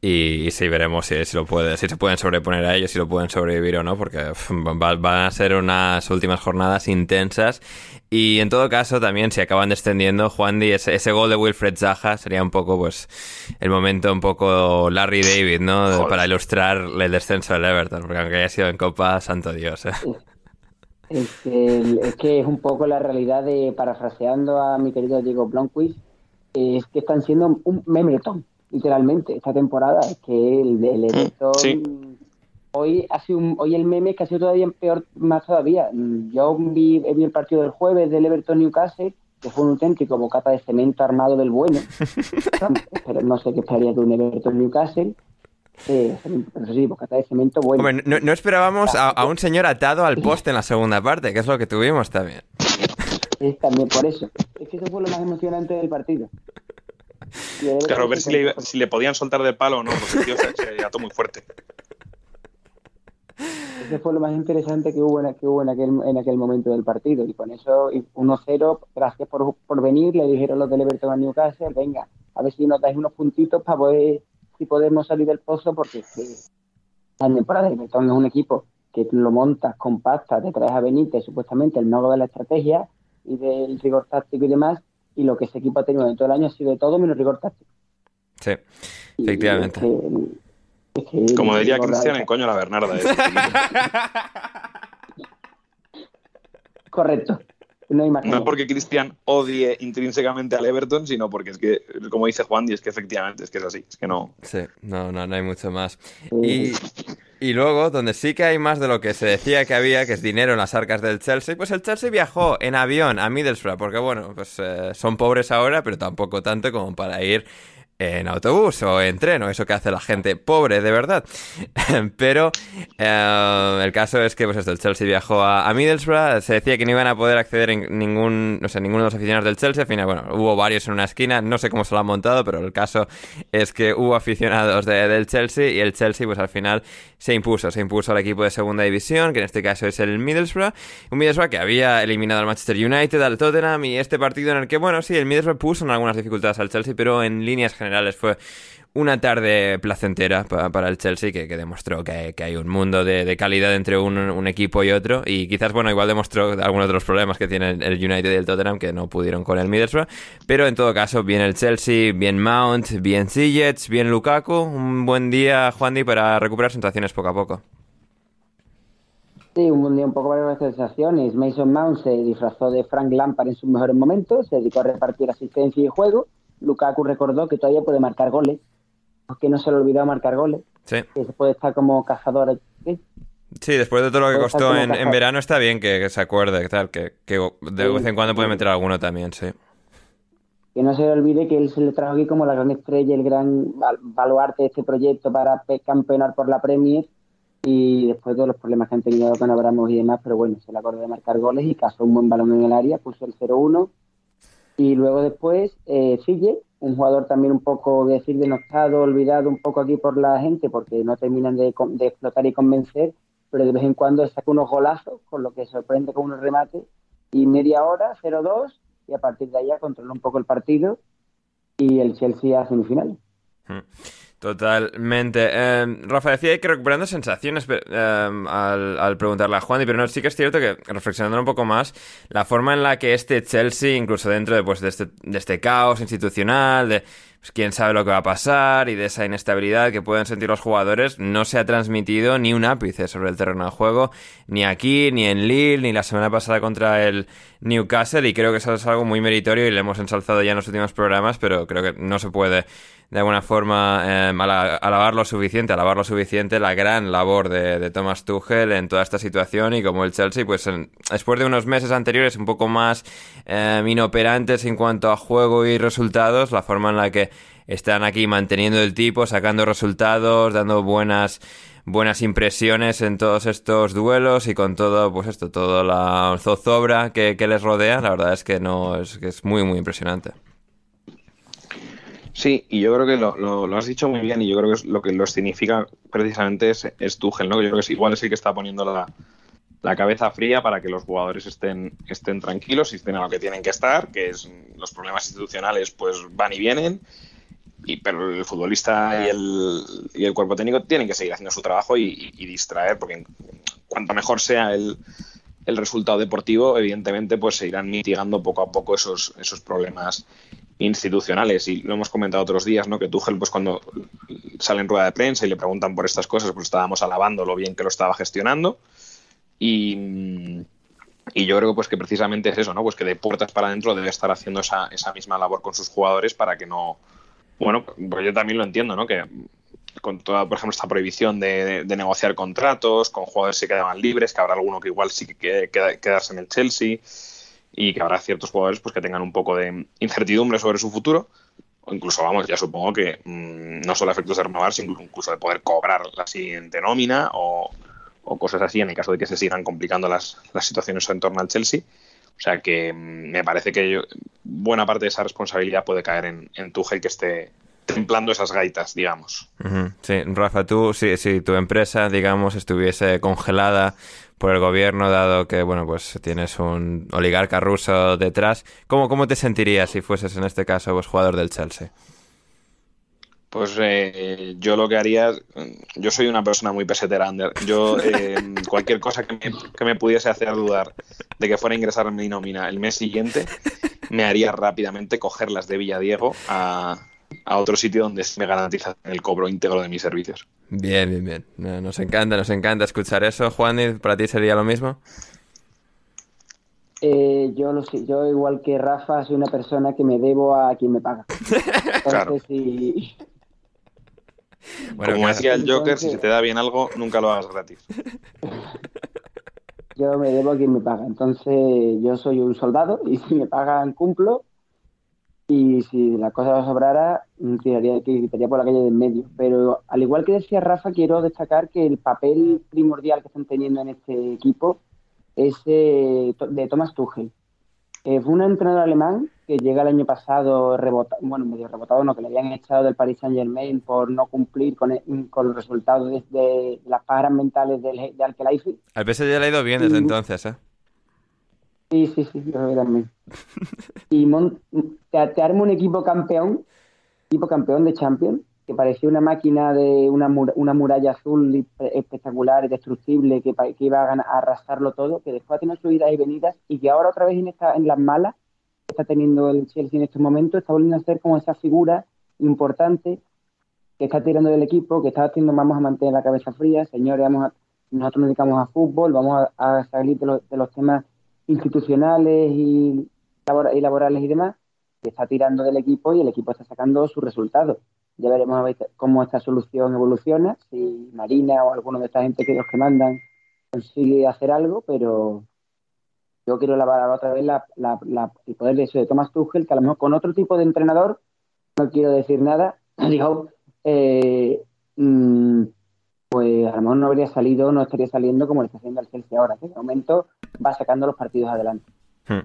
y, y sí veremos si, si lo puede, si se pueden sobreponer a ello, si lo pueden sobrevivir o no, porque va- van a ser unas últimas jornadas intensas y en todo caso también si acaban descendiendo, Juan Di, ese, ese gol de Wilfred Zaha sería un poco pues el momento un poco Larry David, ¿no? Joder. Para ilustrar el descenso del Everton, porque aunque haya sido en Copa, santo Dios, ¿eh? Es, el- es que es un poco la realidad de, parafraseando a mi querido Diego Blomqvist, es que están siendo un memetón, literalmente, esta temporada. Es que el, el Everton, sí. hoy ha sido un- hoy el meme que ha sido todavía peor, más todavía. Yo vi, vi el partido del jueves del Everton Newcastle, que fue un auténtico bocata de cemento armado del bueno. Pero no sé qué esperaría de un Everton Newcastle. Eh, eso sí, bocata de cemento bueno. Hombre, no, no esperábamos a, a un señor atado al poste en la segunda parte, que es lo que tuvimos también. Es también por eso. Es que eso fue lo más emocionante del partido. Claro, ver si le, si le podían soltar del palo o no, porque el tío se, se ató muy fuerte. Ese fue lo más interesante que hubo en, que hubo en, aquel, en aquel momento del partido. Y con eso, y 1-0, gracias por, por venir, le dijeron los del Everton a Newcastle, venga, a ver si nos dais unos puntitos para poder, si podemos salir del pozo, porque es que la temporada del Everton es un equipo que lo montas, compactas, te traes a Benítez, supuestamente el mago de la estrategia y del rigor táctico y demás, y lo que ese equipo ha tenido en todo el año ha sido de todo menos rigor táctico. Sí, Y efectivamente. es que- es que- Como diría Cristian, el coño la Bernarda. ¿eh? Correcto. No hay más que No es ver. porque Cristian odie intrínsecamente al Everton, sino porque es que, como dice Juan, y es que efectivamente es que es así. Es que no. Sí, no, no, no hay mucho más. Y, y luego, donde sí que hay más de lo que se decía que había, que es dinero en las arcas del Chelsea, pues el Chelsea viajó en avión a Middlesbrough, porque bueno, pues eh, son pobres ahora, pero tampoco tanto como para ir en autobús o en tren, o eso que hace la gente pobre de verdad. Pero eh, el caso es que pues esto, el Chelsea viajó a, Middlesbrough, se decía que no iban a poder acceder en ningún, no sé, ninguno de los aficionados del Chelsea, al final, bueno, hubo varios en una esquina, no sé cómo se lo han montado, pero el caso es que hubo aficionados de- del Chelsea y el Chelsea pues al final se impuso, se impuso al equipo de segunda división, que en este caso es el Middlesbrough, un Middlesbrough que había eliminado al Manchester United, al Tottenham y este partido en el que, bueno, sí, el Middlesbrough puso en algunas dificultades al Chelsea, pero en líneas generales fue una tarde placentera pa- para el Chelsea que, demostró que, hay un mundo de, calidad entre un, un equipo y otro y quizás, bueno, igual demostró algunos de los problemas que tienen el United y el Tottenham que no pudieron con el Middlesbrough, pero en todo caso, bien el Chelsea, bien Mount, bien Ziyech, bien Lukaku, un buen día, Juandi, para recuperar sensaciones poco a poco. Sí, un día un poco varias sensaciones. Mason Mount se disfrazó de Frank Lampard en sus mejores momentos, se dedicó a repartir asistencia y juego. Lukaku recordó que todavía puede marcar goles, porque no se le olvidó marcar goles, Sí, que se puede estar como cazador. ¿sí? Sí, después de todo lo que costó en, verano está bien que, se acuerde, tal, que, de vez en cuando puede meter alguno también, sí. Que no se le olvide que él se le trajo aquí como la gran estrella, el gran baluarte de este proyecto para campeonar por la Premier y después de los problemas que han tenido con Abramos y demás, pero bueno, se le acordó de marcar goles y cazó un buen balón en el área, puso el 0-1 y luego después eh, un jugador también un poco, decir, denostado, olvidado un poco aquí por la gente porque no terminan de, explotar y convencer, pero de vez en cuando saca unos golazos, con lo que sorprende con unos remates y media hora, 0-2 y a partir de allá controla un poco el partido y el Chelsea a semifinales. Hmm. Totalmente. Eh, Rafa decía que recuperando sensaciones em, al, preguntarle a Juan, pero no, sí que es cierto que reflexionando un poco más, la forma en la que este Chelsea, incluso dentro de, pues, de, este, de este caos institucional, de pues, quién sabe lo que va a pasar y de esa inestabilidad que pueden sentir los jugadores, no se ha transmitido ni un ápice sobre el terreno de juego, ni aquí, ni en Lille, ni la semana pasada contra el Newcastle, y creo que eso es algo muy meritorio y le hemos ensalzado ya en los últimos programas, pero creo que no se puede de alguna forma eh, alabar lo suficiente, alabar lo suficiente la gran labor de, Thomas Tuchel en toda esta situación y como el Chelsea, pues después de unos meses anteriores un poco más eh, inoperantes en cuanto a juego y resultados, la forma en la que están aquí manteniendo el tipo, sacando resultados, dando buenas buenas impresiones en todos estos duelos y con todo, pues esto, toda la zozobra que, que les rodea, la verdad es que no es, que es muy muy impresionante. Sí, y yo creo que lo, has dicho muy bien y yo creo que es lo que lo significa precisamente es, es Tuchel, ¿no? Yo creo que es, igual es el que está poniendo la, cabeza fría para que los jugadores estén, estén tranquilos y estén a lo que tienen que estar, que es los problemas institucionales pues van y vienen, y, pero el futbolista y el, y el cuerpo técnico tienen que seguir haciendo su trabajo y, distraer, porque cuanto mejor sea el, el resultado deportivo, evidentemente pues se irán mitigando poco a poco esos, esos problemas institucionales y lo hemos comentado otros días, ¿no? Que Tuchel, pues cuando sale en rueda de prensa y le preguntan por estas cosas, pues estábamos alabando lo bien que lo estaba gestionando y, y yo creo pues que precisamente es eso, ¿no? Pues que de puertas para adentro debe estar haciendo esa, esa misma labor con sus jugadores para que no, bueno, pues yo también lo entiendo, ¿no? Que con toda, por ejemplo, esta prohibición de, negociar contratos, con jugadores que quedaban libres, que habrá alguno que igual sí que quiere quedarse en el Chelsea y que habrá ciertos jugadores pues que tengan un poco de incertidumbre sobre su futuro o incluso vamos ya supongo que mm, no solo efectos de sino incluso de poder cobrar la siguiente nómina o, cosas así en el caso de que se sigan complicando las, situaciones en torno al Chelsea o sea que mm, me parece que buena parte de esa responsabilidad puede caer en, en Tuchel que esté templando esas gaitas, digamos. Sí, Rafa, tú, si, si tu empresa, digamos, estuviese congelada por el gobierno, dado que, bueno, pues tienes un oligarca ruso detrás. ¿Cómo, cómo te sentirías si fueses, en este caso, pues, jugador del Chelsea? Pues eh, yo lo que haría, yo soy una persona muy pesetera, Ander. Yo eh, cualquier cosa que me, que me, pudiese hacer dudar de que fuera a ingresar en mi nómina el mes siguiente, me haría rápidamente cogerlas de Villadiego a, a otro sitio donde me garantiza el cobro íntegro de mis servicios. Bien, bien, bien. Nos encanta, nos encanta escuchar eso. Juan, ¿para ti sería lo mismo? Eh, yo lo sé, yo igual que Rafa soy una persona que me debo a quien me paga. claro. Bueno, Como decía el Joker, si se te da bien algo, nunca lo hagas gratis. Yo me debo a quien me paga. Entonces, yo soy un soldado y si me pagan, cumplo y si la cosa sobrara, tiraría, quitaría por la calle del medio. Pero al igual que decía Rafa, quiero destacar que el papel primordial que están teniendo en este equipo es eh, de Thomas Tuchel. Fue un entrenador alemán que llega el año pasado rebotado, bueno, medio rebotado, no, que le habían echado del Paris Saint Germain por no cumplir con, con los resultados de, las paras mentales del, de Alkelaifi. Al PSG le ha ido bien desde entonces, ¿eh? Sí, sí, sí, yo creo que también. Y te, te arma un equipo campeón, equipo campeón de Champions, que parecía una máquina de una, una muralla azul espectacular y destructible que, que iba a, arrasarlo todo, que después ha tenido subidas y venidas y que ahora otra vez en, esta, en las malas está teniendo el Chelsea en estos momentos está volviendo a ser como esa figura importante que está tirando del equipo, que está haciendo vamos a mantener la cabeza fría, señores, vamos a, nosotros nos dedicamos a fútbol, vamos a, salir de los, de los temas institucionales y, laborales y demás, que está tirando del equipo y el equipo está sacando sus resultados. Ya veremos cómo esta solución evoluciona, si Marina o alguno de esta gente que los que mandan consigue hacer algo, pero yo quiero lavar otra vez la, el poder de eso de Thomas Tuchel, que a lo mejor con otro tipo de entrenador, no quiero decir nada, digo, eh, mm, pues a lo mejor no habría salido, no estaría saliendo como le está haciendo el Chelsea ahora, que de momento va sacando los partidos adelante. Hmm.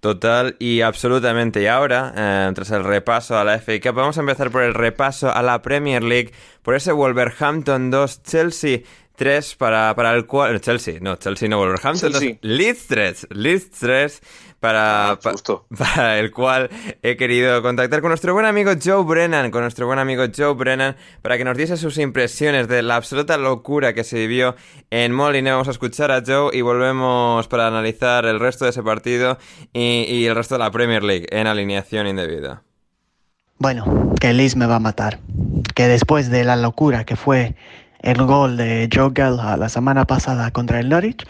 Total y absolutamente. Y ahora, eh, tras el repaso a la FA vamos a empezar por el repaso a la Premier League, por ese Wolverhampton 2, Chelsea 3 para, para el cual... Chelsea, no, Chelsea no, Wolverhampton Chelsea. 2, Leeds 3, Leeds 3 para, ah, para el cual he querido contactar con nuestro buen amigo Joe Brennan, con nuestro buen amigo Joe Brennan, para que nos diese sus impresiones de la absoluta locura que se vivió en Moline. Vamos a escuchar a Joe y volvemos para analizar el resto de ese partido y, y el resto de la Premier League en alineación indebida. Bueno, que Liz me va a matar. Que después de la locura que fue el gol de Joe Gelha la semana pasada contra el Norwich,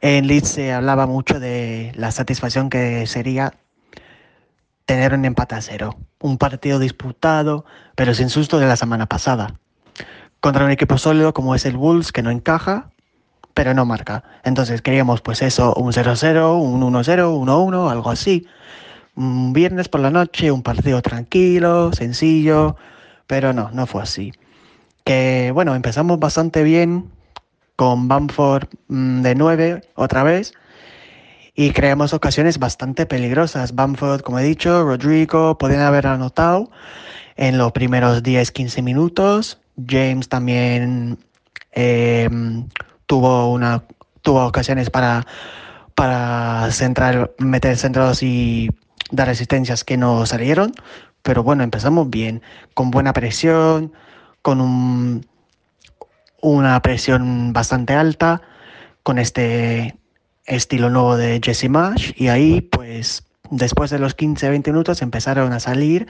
en Leeds se hablaba mucho de la satisfacción que sería tener un empate a cero. Un partido disputado, pero sin susto de la semana pasada. Contra un equipo sólido como es el Wolves, que no encaja, pero no marca. Entonces queríamos pues eso, un 0-0, un 1-0, 1-1, algo así. Viernes por la noche, un partido tranquilo, sencillo, pero no, no fue así. Que bueno, empezamos bastante bien, con Bamford mm, de 9 otra vez y creamos ocasiones bastante peligrosas. Bamford, como he dicho, Rodrigo podían haber anotado en los primeros 10-15 minutos. James también em, tuvo, una, tuvo ocasiones para, para centrar, meter centros y dar asistencias que no salieron. Pero bueno, empezamos bien, con buena presión, con un una presión bastante alta con este estilo nuevo de Jesse Marsh y ahí pues después de los 15-20 minutos empezaron a salir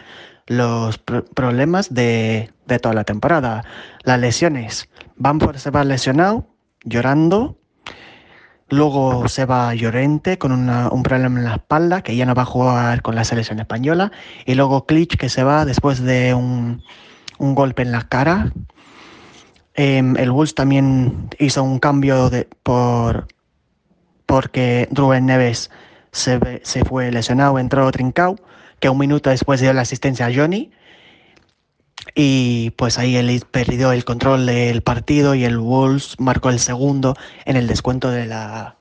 los problemas de, toda la temporada. Las lesiones. Bamford se va lesionado, llorando. Luego se va Llorente con un problema en la espalda, que ya no va a jugar con la selección española. Y luego Klitsch que se va después de un, un golpe en la cara Em, el Wolves también hizo un cambio de, por, porque Rubén Neves se, se fue lesionado, entró Trincao, que un minuto después dio la asistencia a Johnny. Y pues ahí él perdió el control del partido y el Wolves marcó el segundo en el descuento de la,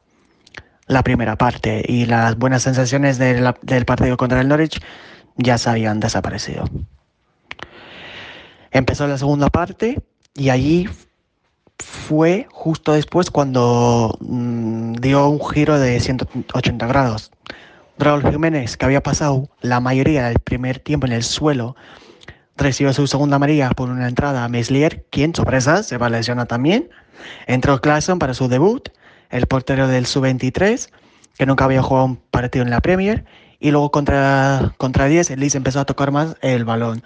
la primera parte. Y las buenas sensaciones del partido contra el Norwich ya se habían desaparecido. Empezó la segunda parte y allí fue justo después cuando mm, dio un giro de 180 grados. Raúl Jiménez, que había pasado la mayoría del primer tiempo en el suelo, recibió su segunda amarilla por una entrada a Meslier, quien, sorpresa, se va a lesionar también. Entró Clason para su debut, el portero del Sub-23, que nunca había jugado un partido en la Premier. Y luego contra, contra 10, el Leeds empezó a tocar más el balón.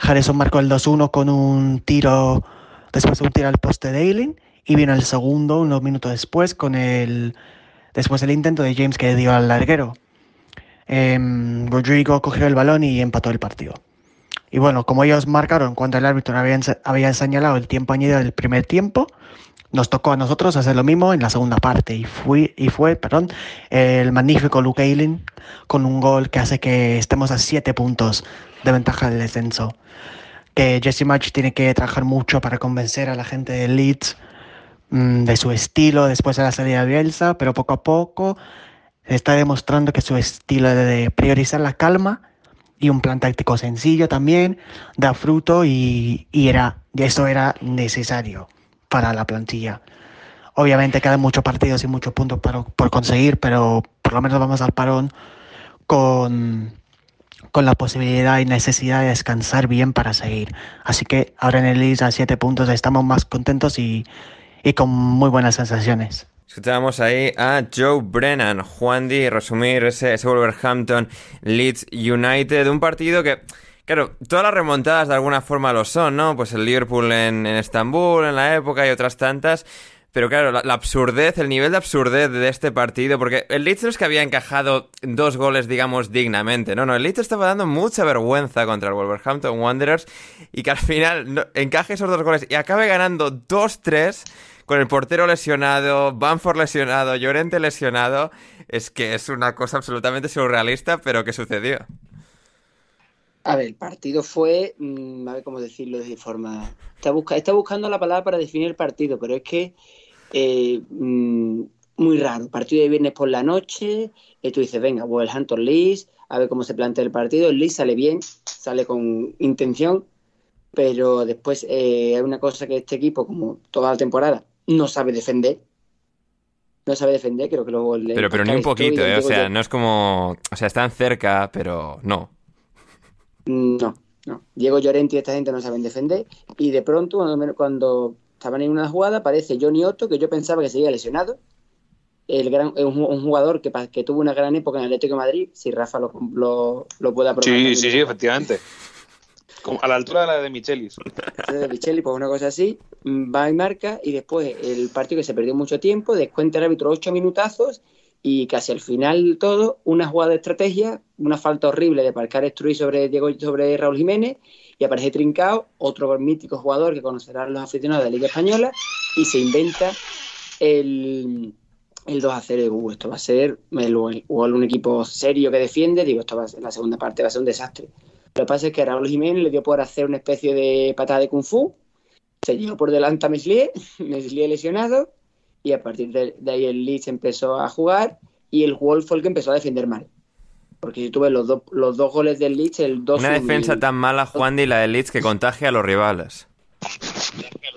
Harrison marcó el 2-1 con un tiro, después de un tiro al poste de Aileen y vino el segundo unos minutos después con el después del intento de James que dio al larguero. Em, Rodrigo cogió el balón y empató el partido. Y bueno, como ellos marcaron cuando el árbitro había señalado el tiempo añadido del primer tiempo, nos tocó a nosotros hacer lo mismo en la segunda parte y, fue el magnífico Luke Ayling con un gol que hace que estemos a siete puntos de ventaja del descenso. Que Jesse March tiene que trabajar mucho para convencer a la gente de Leeds mm, de su estilo después de la salida de Bielsa, pero poco a poco está demostrando que su estilo de priorizar la calma y un plan táctico sencillo también da fruto y, era, eso era necesario para la plantilla. Obviamente quedan muchos partidos y muchos puntos por conseguir, pero por lo menos vamos al parón con, con la posibilidad y necesidad de descansar bien para seguir. Así que ahora en el Leeds a 7 puntos estamos más contentos y, y con muy buenas sensaciones. Escuchábamos ahí a Joe Brennan, Juan Di, resumir ese, ese Wolverhampton Leeds United, un partido que Claro, todas las remontadas de alguna forma lo son, ¿no? Pues el Liverpool en, Estambul en la época y otras tantas. Pero claro, la, absurdez, el nivel de absurdez de este partido, porque el Leeds no es que había encajado dos goles, digamos, dignamente, no, no, el Leeds estaba dando mucha vergüenza contra el Wolverhampton Wanderers y que al final encaje esos dos goles y acabe ganando 2-3 con el portero lesionado, Banford lesionado, Llorente lesionado, es que es una cosa absolutamente surrealista, pero ¿qué sucedió? A ver, el partido fue, mm, a ver cómo decirlo de forma... Está, busca, está buscando la palabra para definir el partido, pero es que eh, mm, muy raro. Partido de viernes por la noche, y tú dices, venga, Wolverhampton Leeds, a ver cómo se plantea el partido. El Leeds sale bien, sale con intención, pero después eh, hay una cosa que este equipo, como toda la temporada, no sabe defender. No sabe defender, creo que luego... Pero, pero ni un poquito, eh, o sea, no es como... O sea, están cerca, pero no. No, no. Diego Llorenti y esta gente no saben defender. Y de pronto, cuando, estaban en una jugada, aparece Johnny Otto, que yo pensaba que seguía lesionado. El gran, un, jugador que, que, tuvo una gran época en el Atlético de Madrid, si Rafa lo, lo, lo puede aprobar. Sí, sí, sí, efectivamente. a la altura de la de Michelis. de Michelis, pues una cosa así, va y marca, y después el partido que se perdió mucho tiempo, descuenta el árbitro ocho minutazos, y casi al final todo, una jugada de estrategia, una falta horrible de parcar Struy sobre, Diego, sobre Raúl Jiménez y aparece Trincao, otro mítico jugador que conocerán los aficionados de la Liga Española y se inventa el, el 2 a 0 de uh, esto va a ser el, un equipo serio que defiende, digo, esto va a ser, la segunda parte va a ser un desastre. Lo que pasa es que Raúl Jiménez le dio por hacer una especie de patada de kung fu, se llevó por delante a Meslier, Meslier lesionado, y a partir de, ahí el Leeds empezó a jugar y el Wolf fue el que empezó a defender mal. Porque si tuve los, los dos goles del Leeds, el 2 Una defensa tan mala, Juan, y la del Leeds que contagia a los rivales.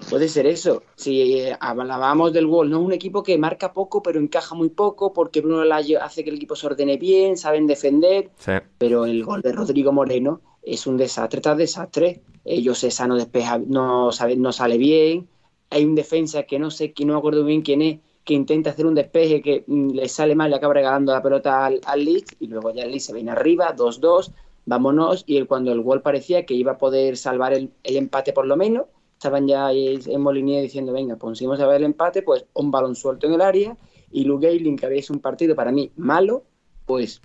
Puede ser eso. Si eh, hablábamos del Wolf, no es un equipo que marca poco, pero encaja muy poco, porque Bruno Layo hace que el equipo se ordene bien, saben defender. Pero el gol de Rodrigo Moreno es un desastre tras desastre. Ellos esa no despeja, no, sabe, no sale bien hay un defensa que no sé, que no me acuerdo bien quién es, que intenta hacer un despeje que mm, le sale mal, le acaba regalando la pelota al, al Leeds y luego ya el Leeds se viene arriba, 2-2, vámonos, y cuando el gol parecía que iba a poder salvar el, empate por lo menos, estaban ya en Molinía diciendo, venga, pues si a ver el empate, pues un balón suelto en el área, y Luke Gayling, que había hecho un partido para mí malo, pues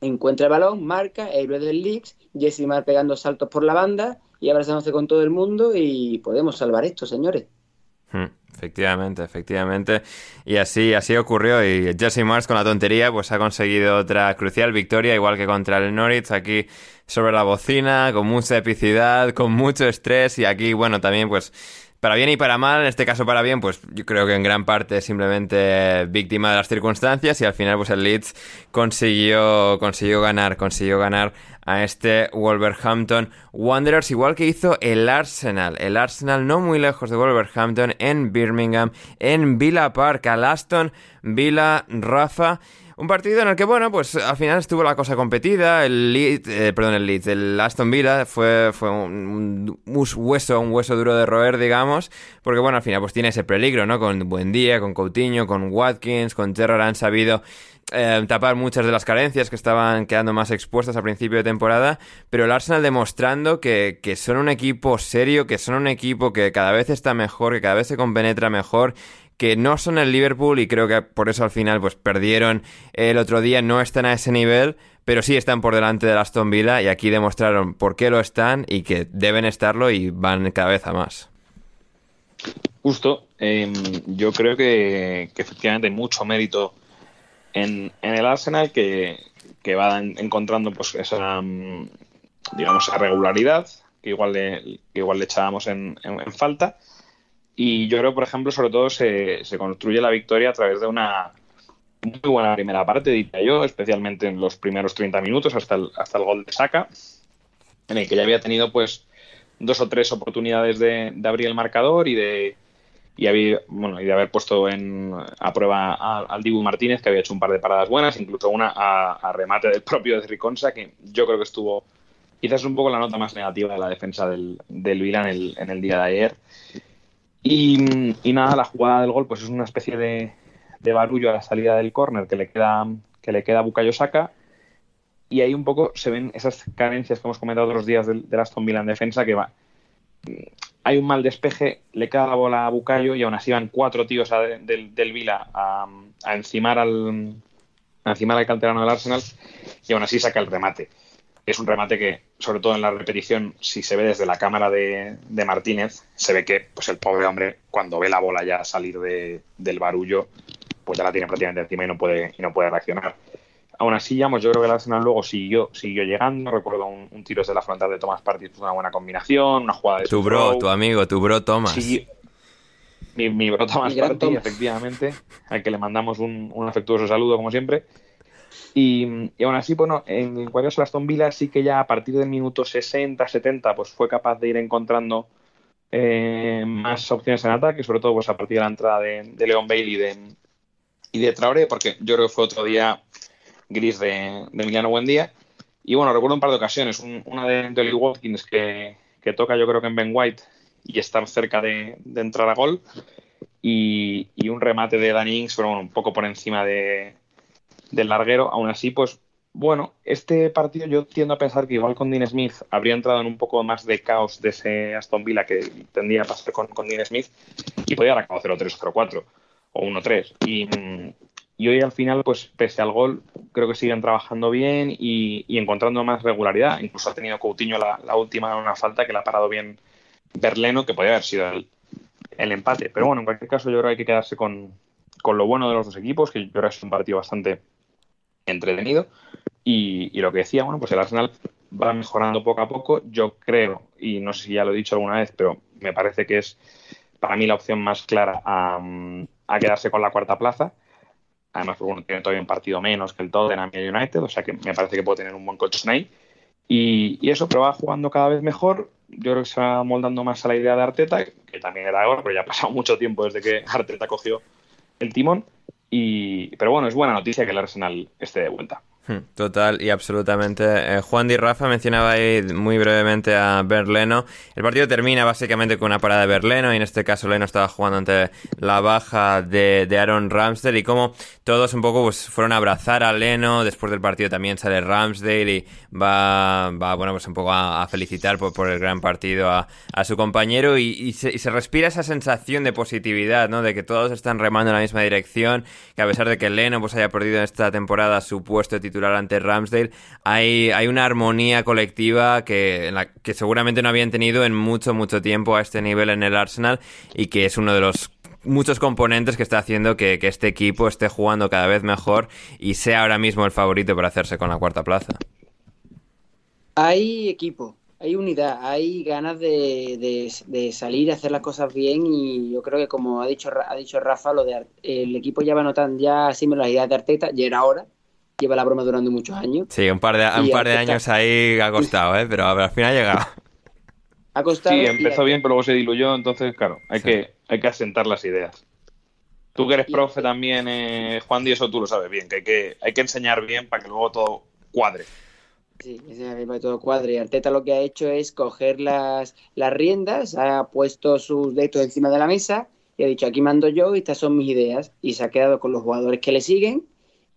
encuentra el balón, marca, héroe del Leeds, Jesse Mar pegando saltos por la banda, y abrazándose con todo el mundo, y podemos salvar esto, señores. Hmm, efectivamente, efectivamente. Y así, así ocurrió. Y Jesse Mars con la tontería, pues ha conseguido otra crucial victoria, igual que contra el Norwich, aquí sobre la bocina, con mucha epicidad, con mucho estrés. Y aquí, bueno, también, pues para bien y para mal, en este caso para bien, pues yo creo que en gran parte simplemente víctima de las circunstancias y al final pues el Leeds consiguió, consiguió ganar, consiguió ganar a este Wolverhampton Wanderers, igual que hizo el Arsenal, el Arsenal no muy lejos de Wolverhampton en Birmingham, en Villa Park, al Aston Villa Rafa. Un partido en el que, bueno, pues al final estuvo la cosa competida. El Leeds, eh, perdón, el Leeds, el Aston Villa fue, fue un, hueso, un hueso duro de roer, digamos. Porque, bueno, al final pues tiene ese peligro, ¿no? Con Buendía, con Coutinho, con Watkins, con Terror han sabido eh, tapar muchas de las carencias que estaban quedando más expuestas a principio de temporada, pero el Arsenal demostrando que, que, son un equipo serio, que son un equipo que cada vez está mejor, que cada vez se compenetra mejor que no son el Liverpool y creo que por eso al final pues perdieron el otro día, no están a ese nivel, pero sí están por delante de Aston Villa y aquí demostraron por qué lo están y que deben estarlo y van cada vez a más. Justo, em, yo creo que, efectivamente hay mucho mérito en, el Arsenal que, va encontrando pues esa mm, digamos esa regularidad que igual le, igual le echábamos en falta. Y yo creo, por ejemplo, sobre todo se, se construye la victoria a través de una muy buena primera parte, diría yo, especialmente en los primeros 30 minutos hasta el, hasta el gol de Saca, en el que ya había tenido pues dos o tres oportunidades de, abrir el marcador y de y, había, bueno, y de haber puesto en, a prueba al Dibu Martínez, que había hecho un par de paradas buenas, incluso una a, remate del propio de Riconsa, que yo creo que estuvo quizás un poco la nota más negativa de la defensa del, del Vila en el, en el día de ayer. Y, nada, la jugada del gol pues es una especie de, barullo a la salida del córner que le queda que le queda a Bukayo Saka y ahí un poco se ven esas carencias que hemos comentado otros días del, Aston Villa en defensa que va hay un mal despeje, le queda la bola a Bukayo y aún así van cuatro tíos del, del Vila a, encimar al a encimar al canterano del Arsenal y aún así saca el remate es un remate que, sobre todo en la repetición, si se ve desde la cámara de, Martínez, se ve que pues el pobre hombre, cuando ve la bola ya salir del barullo, pues ya la tiene prácticamente encima y no puede, y no puede reaccionar. Aún así, yo creo que el Arsenal luego siguió, siguió llegando. Recuerdo un, tiro desde la frontal de Thomas Partey, una buena combinación, una jugada de Tu bro, tu amigo, tu bro Thomas. mi, mi bro Thomas Partey, efectivamente, al que le mandamos un, un afectuoso saludo, como siempre. Y, aún así, bueno, en cuanto a Aston Villa sí que ya a partir del minuto 60, 70, pues fue capaz de ir encontrando eh, más opciones en ataque, sobre todo pues a partir de la entrada de, de Leon Bailey y de, y de Traoré, porque yo creo que fue otro día gris de, de Emiliano Buendía. Y bueno, recuerdo un par de ocasiones, una de Dolly Watkins que, toca yo creo que en Ben White y está cerca de, entrar a gol. Y, un remate de Danny Ings, pero bueno, un poco por encima de, del larguero. Aún así, pues bueno, este partido yo tiendo a pensar que igual con Dean Smith habría entrado en un poco más de caos de ese Aston Villa que tendría a pasar con, Dean Smith y podía haber acabado 0-3 o 0-4 o 1-3. Y, y, hoy al final, pues pese al gol, creo que siguen trabajando bien y, encontrando más regularidad. Incluso ha tenido Coutinho la, última una falta que le ha parado bien Berleno, que podría haber sido el, el empate. Pero bueno, en cualquier caso yo creo que hay que quedarse con, con lo bueno de los dos equipos, que yo creo que es un partido bastante entretenido. Y, lo que decía, bueno, pues el Arsenal va mejorando poco a poco. Yo creo, y no sé si ya lo he dicho alguna vez, pero me parece que es para mí la opción más clara a, quedarse con la cuarta plaza. Además, pues, bueno, tiene todavía un partido menos que el Tottenham y United, o sea que me parece que puede tener un buen coach ahí. Y, y, eso, pero va jugando cada vez mejor. Yo creo que se va moldando más a la idea de Arteta, que también era ahora, pero ya ha pasado mucho tiempo desde que Arteta cogió el timón. Y, pero bueno, es buena noticia que el Arsenal esté de vuelta. Total y absolutamente. Eh, Juan Di Rafa mencionaba ahí muy brevemente a Berleno. El partido termina básicamente con una parada de Berleno y en este caso Leno estaba jugando ante la baja de, Aaron Ramsdale y como todos un poco pues, fueron a abrazar a Leno. Después del partido también sale Ramsdale y va, va bueno, pues un poco a, felicitar por, el gran partido a, su compañero y, se, y, se, respira esa sensación de positividad, ¿no? De que todos están remando en la misma dirección, que a pesar de que Leno pues haya perdido esta temporada su puesto de titular ante Ramsdale, hay, hay una armonía colectiva que, que seguramente no habían tenido en mucho, mucho tiempo a este nivel en el Arsenal y que es uno de los muchos componentes que está haciendo que, este equipo esté jugando cada vez mejor y sea ahora mismo el favorito para hacerse con la cuarta plaza. Hay equipo, hay unidad, hay ganas de, de, salir y hacer las cosas bien y yo creo que como ha dicho ha dicho Rafa, lo de el equipo ya va notando ya ideas de Arteta, ya era hora, lleva la broma durando muchos años. Sí, un par de, un par de años ahí ha costado, ¿eh? pero al final ha llegado. Ha costado. Sí, empezó bien, pero luego se diluyó, entonces, claro, hay, que, hay que asentar las ideas. Tú que eres profe también, eh, Juan, y eso tú lo sabes bien, que hay, que hay que enseñar bien para que luego todo cuadre. Sí, para que todo cuadre. Arteta lo que ha hecho es coger las, las riendas, ha puesto sus dedos encima de la mesa y ha dicho, aquí mando yo y estas son mis ideas. Y se ha quedado con los jugadores que le siguen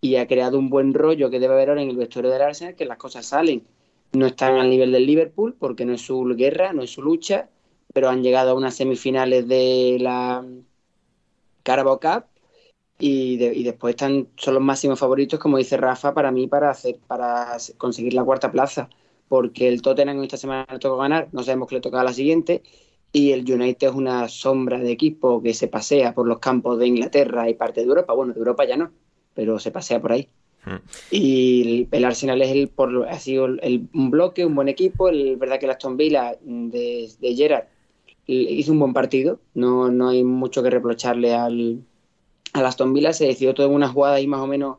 y ha creado un buen rollo que debe haber ahora en el vestuario del Arsenal, que las cosas salen. No están al nivel del Liverpool porque no es su guerra, no es su lucha, pero han llegado a unas semifinales de la Carabao Cup y, después están, son los máximos favoritos, como dice Rafa, para mí para, hacer, para conseguir la cuarta plaza, porque el Tottenham esta semana le tocó ganar, no sabemos que le toca a la siguiente, y el United es una sombra de equipo que se pasea por los campos de Inglaterra y parte de Europa, bueno, de Europa ya no, pero se pasea por ahí. Hmm. Y el, Arsenal es el, por, ha sido el, un bloque, un buen equipo. Es verdad que el Aston Villa de, de Gerard hizo un buen partido. No, no hay mucho que reprocharle al, al Aston Villa. Se decidió todo en una jugada ahí más o menos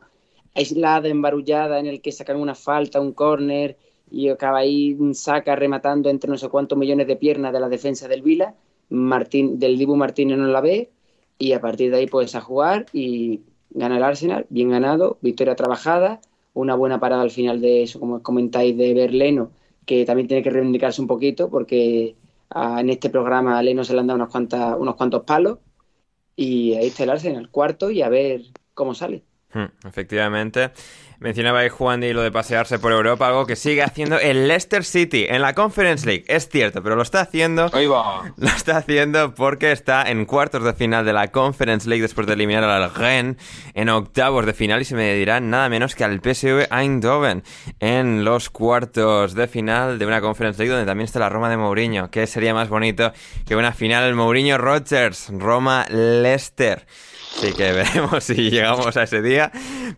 aislada, embarullada, en el que sacan una falta, un córner y acaba ahí saca rematando entre no sé cuántos millones de piernas de la defensa del Vila. Martín, del Dibu Martínez no la ve y a partir de ahí puedes a jugar y gana el Arsenal, bien ganado, victoria trabajada, una buena parada al final de eso, como comentáis, de Berleno, que también tiene que reivindicarse un poquito porque ah, en este programa a Leno se le han dado unos, cuantas, unos cuantos palos y ahí está el Arsenal, cuarto y a ver cómo sale. Efectivamente. Mencionaba ahí Juan y lo de pasearse por Europa, algo que sigue haciendo el Leicester City en la Conference League. Es cierto, pero lo está haciendo. Ahí va. Lo está haciendo porque está en cuartos de final de la Conference League después de eliminar al Rennes en octavos de final y se me dirá nada menos que al PSV Eindhoven en los cuartos de final de una Conference League donde también está la Roma de Mourinho. ¿Qué sería más bonito que una final Mourinho Rogers, Roma Leicester? Así que veremos si llegamos a ese día.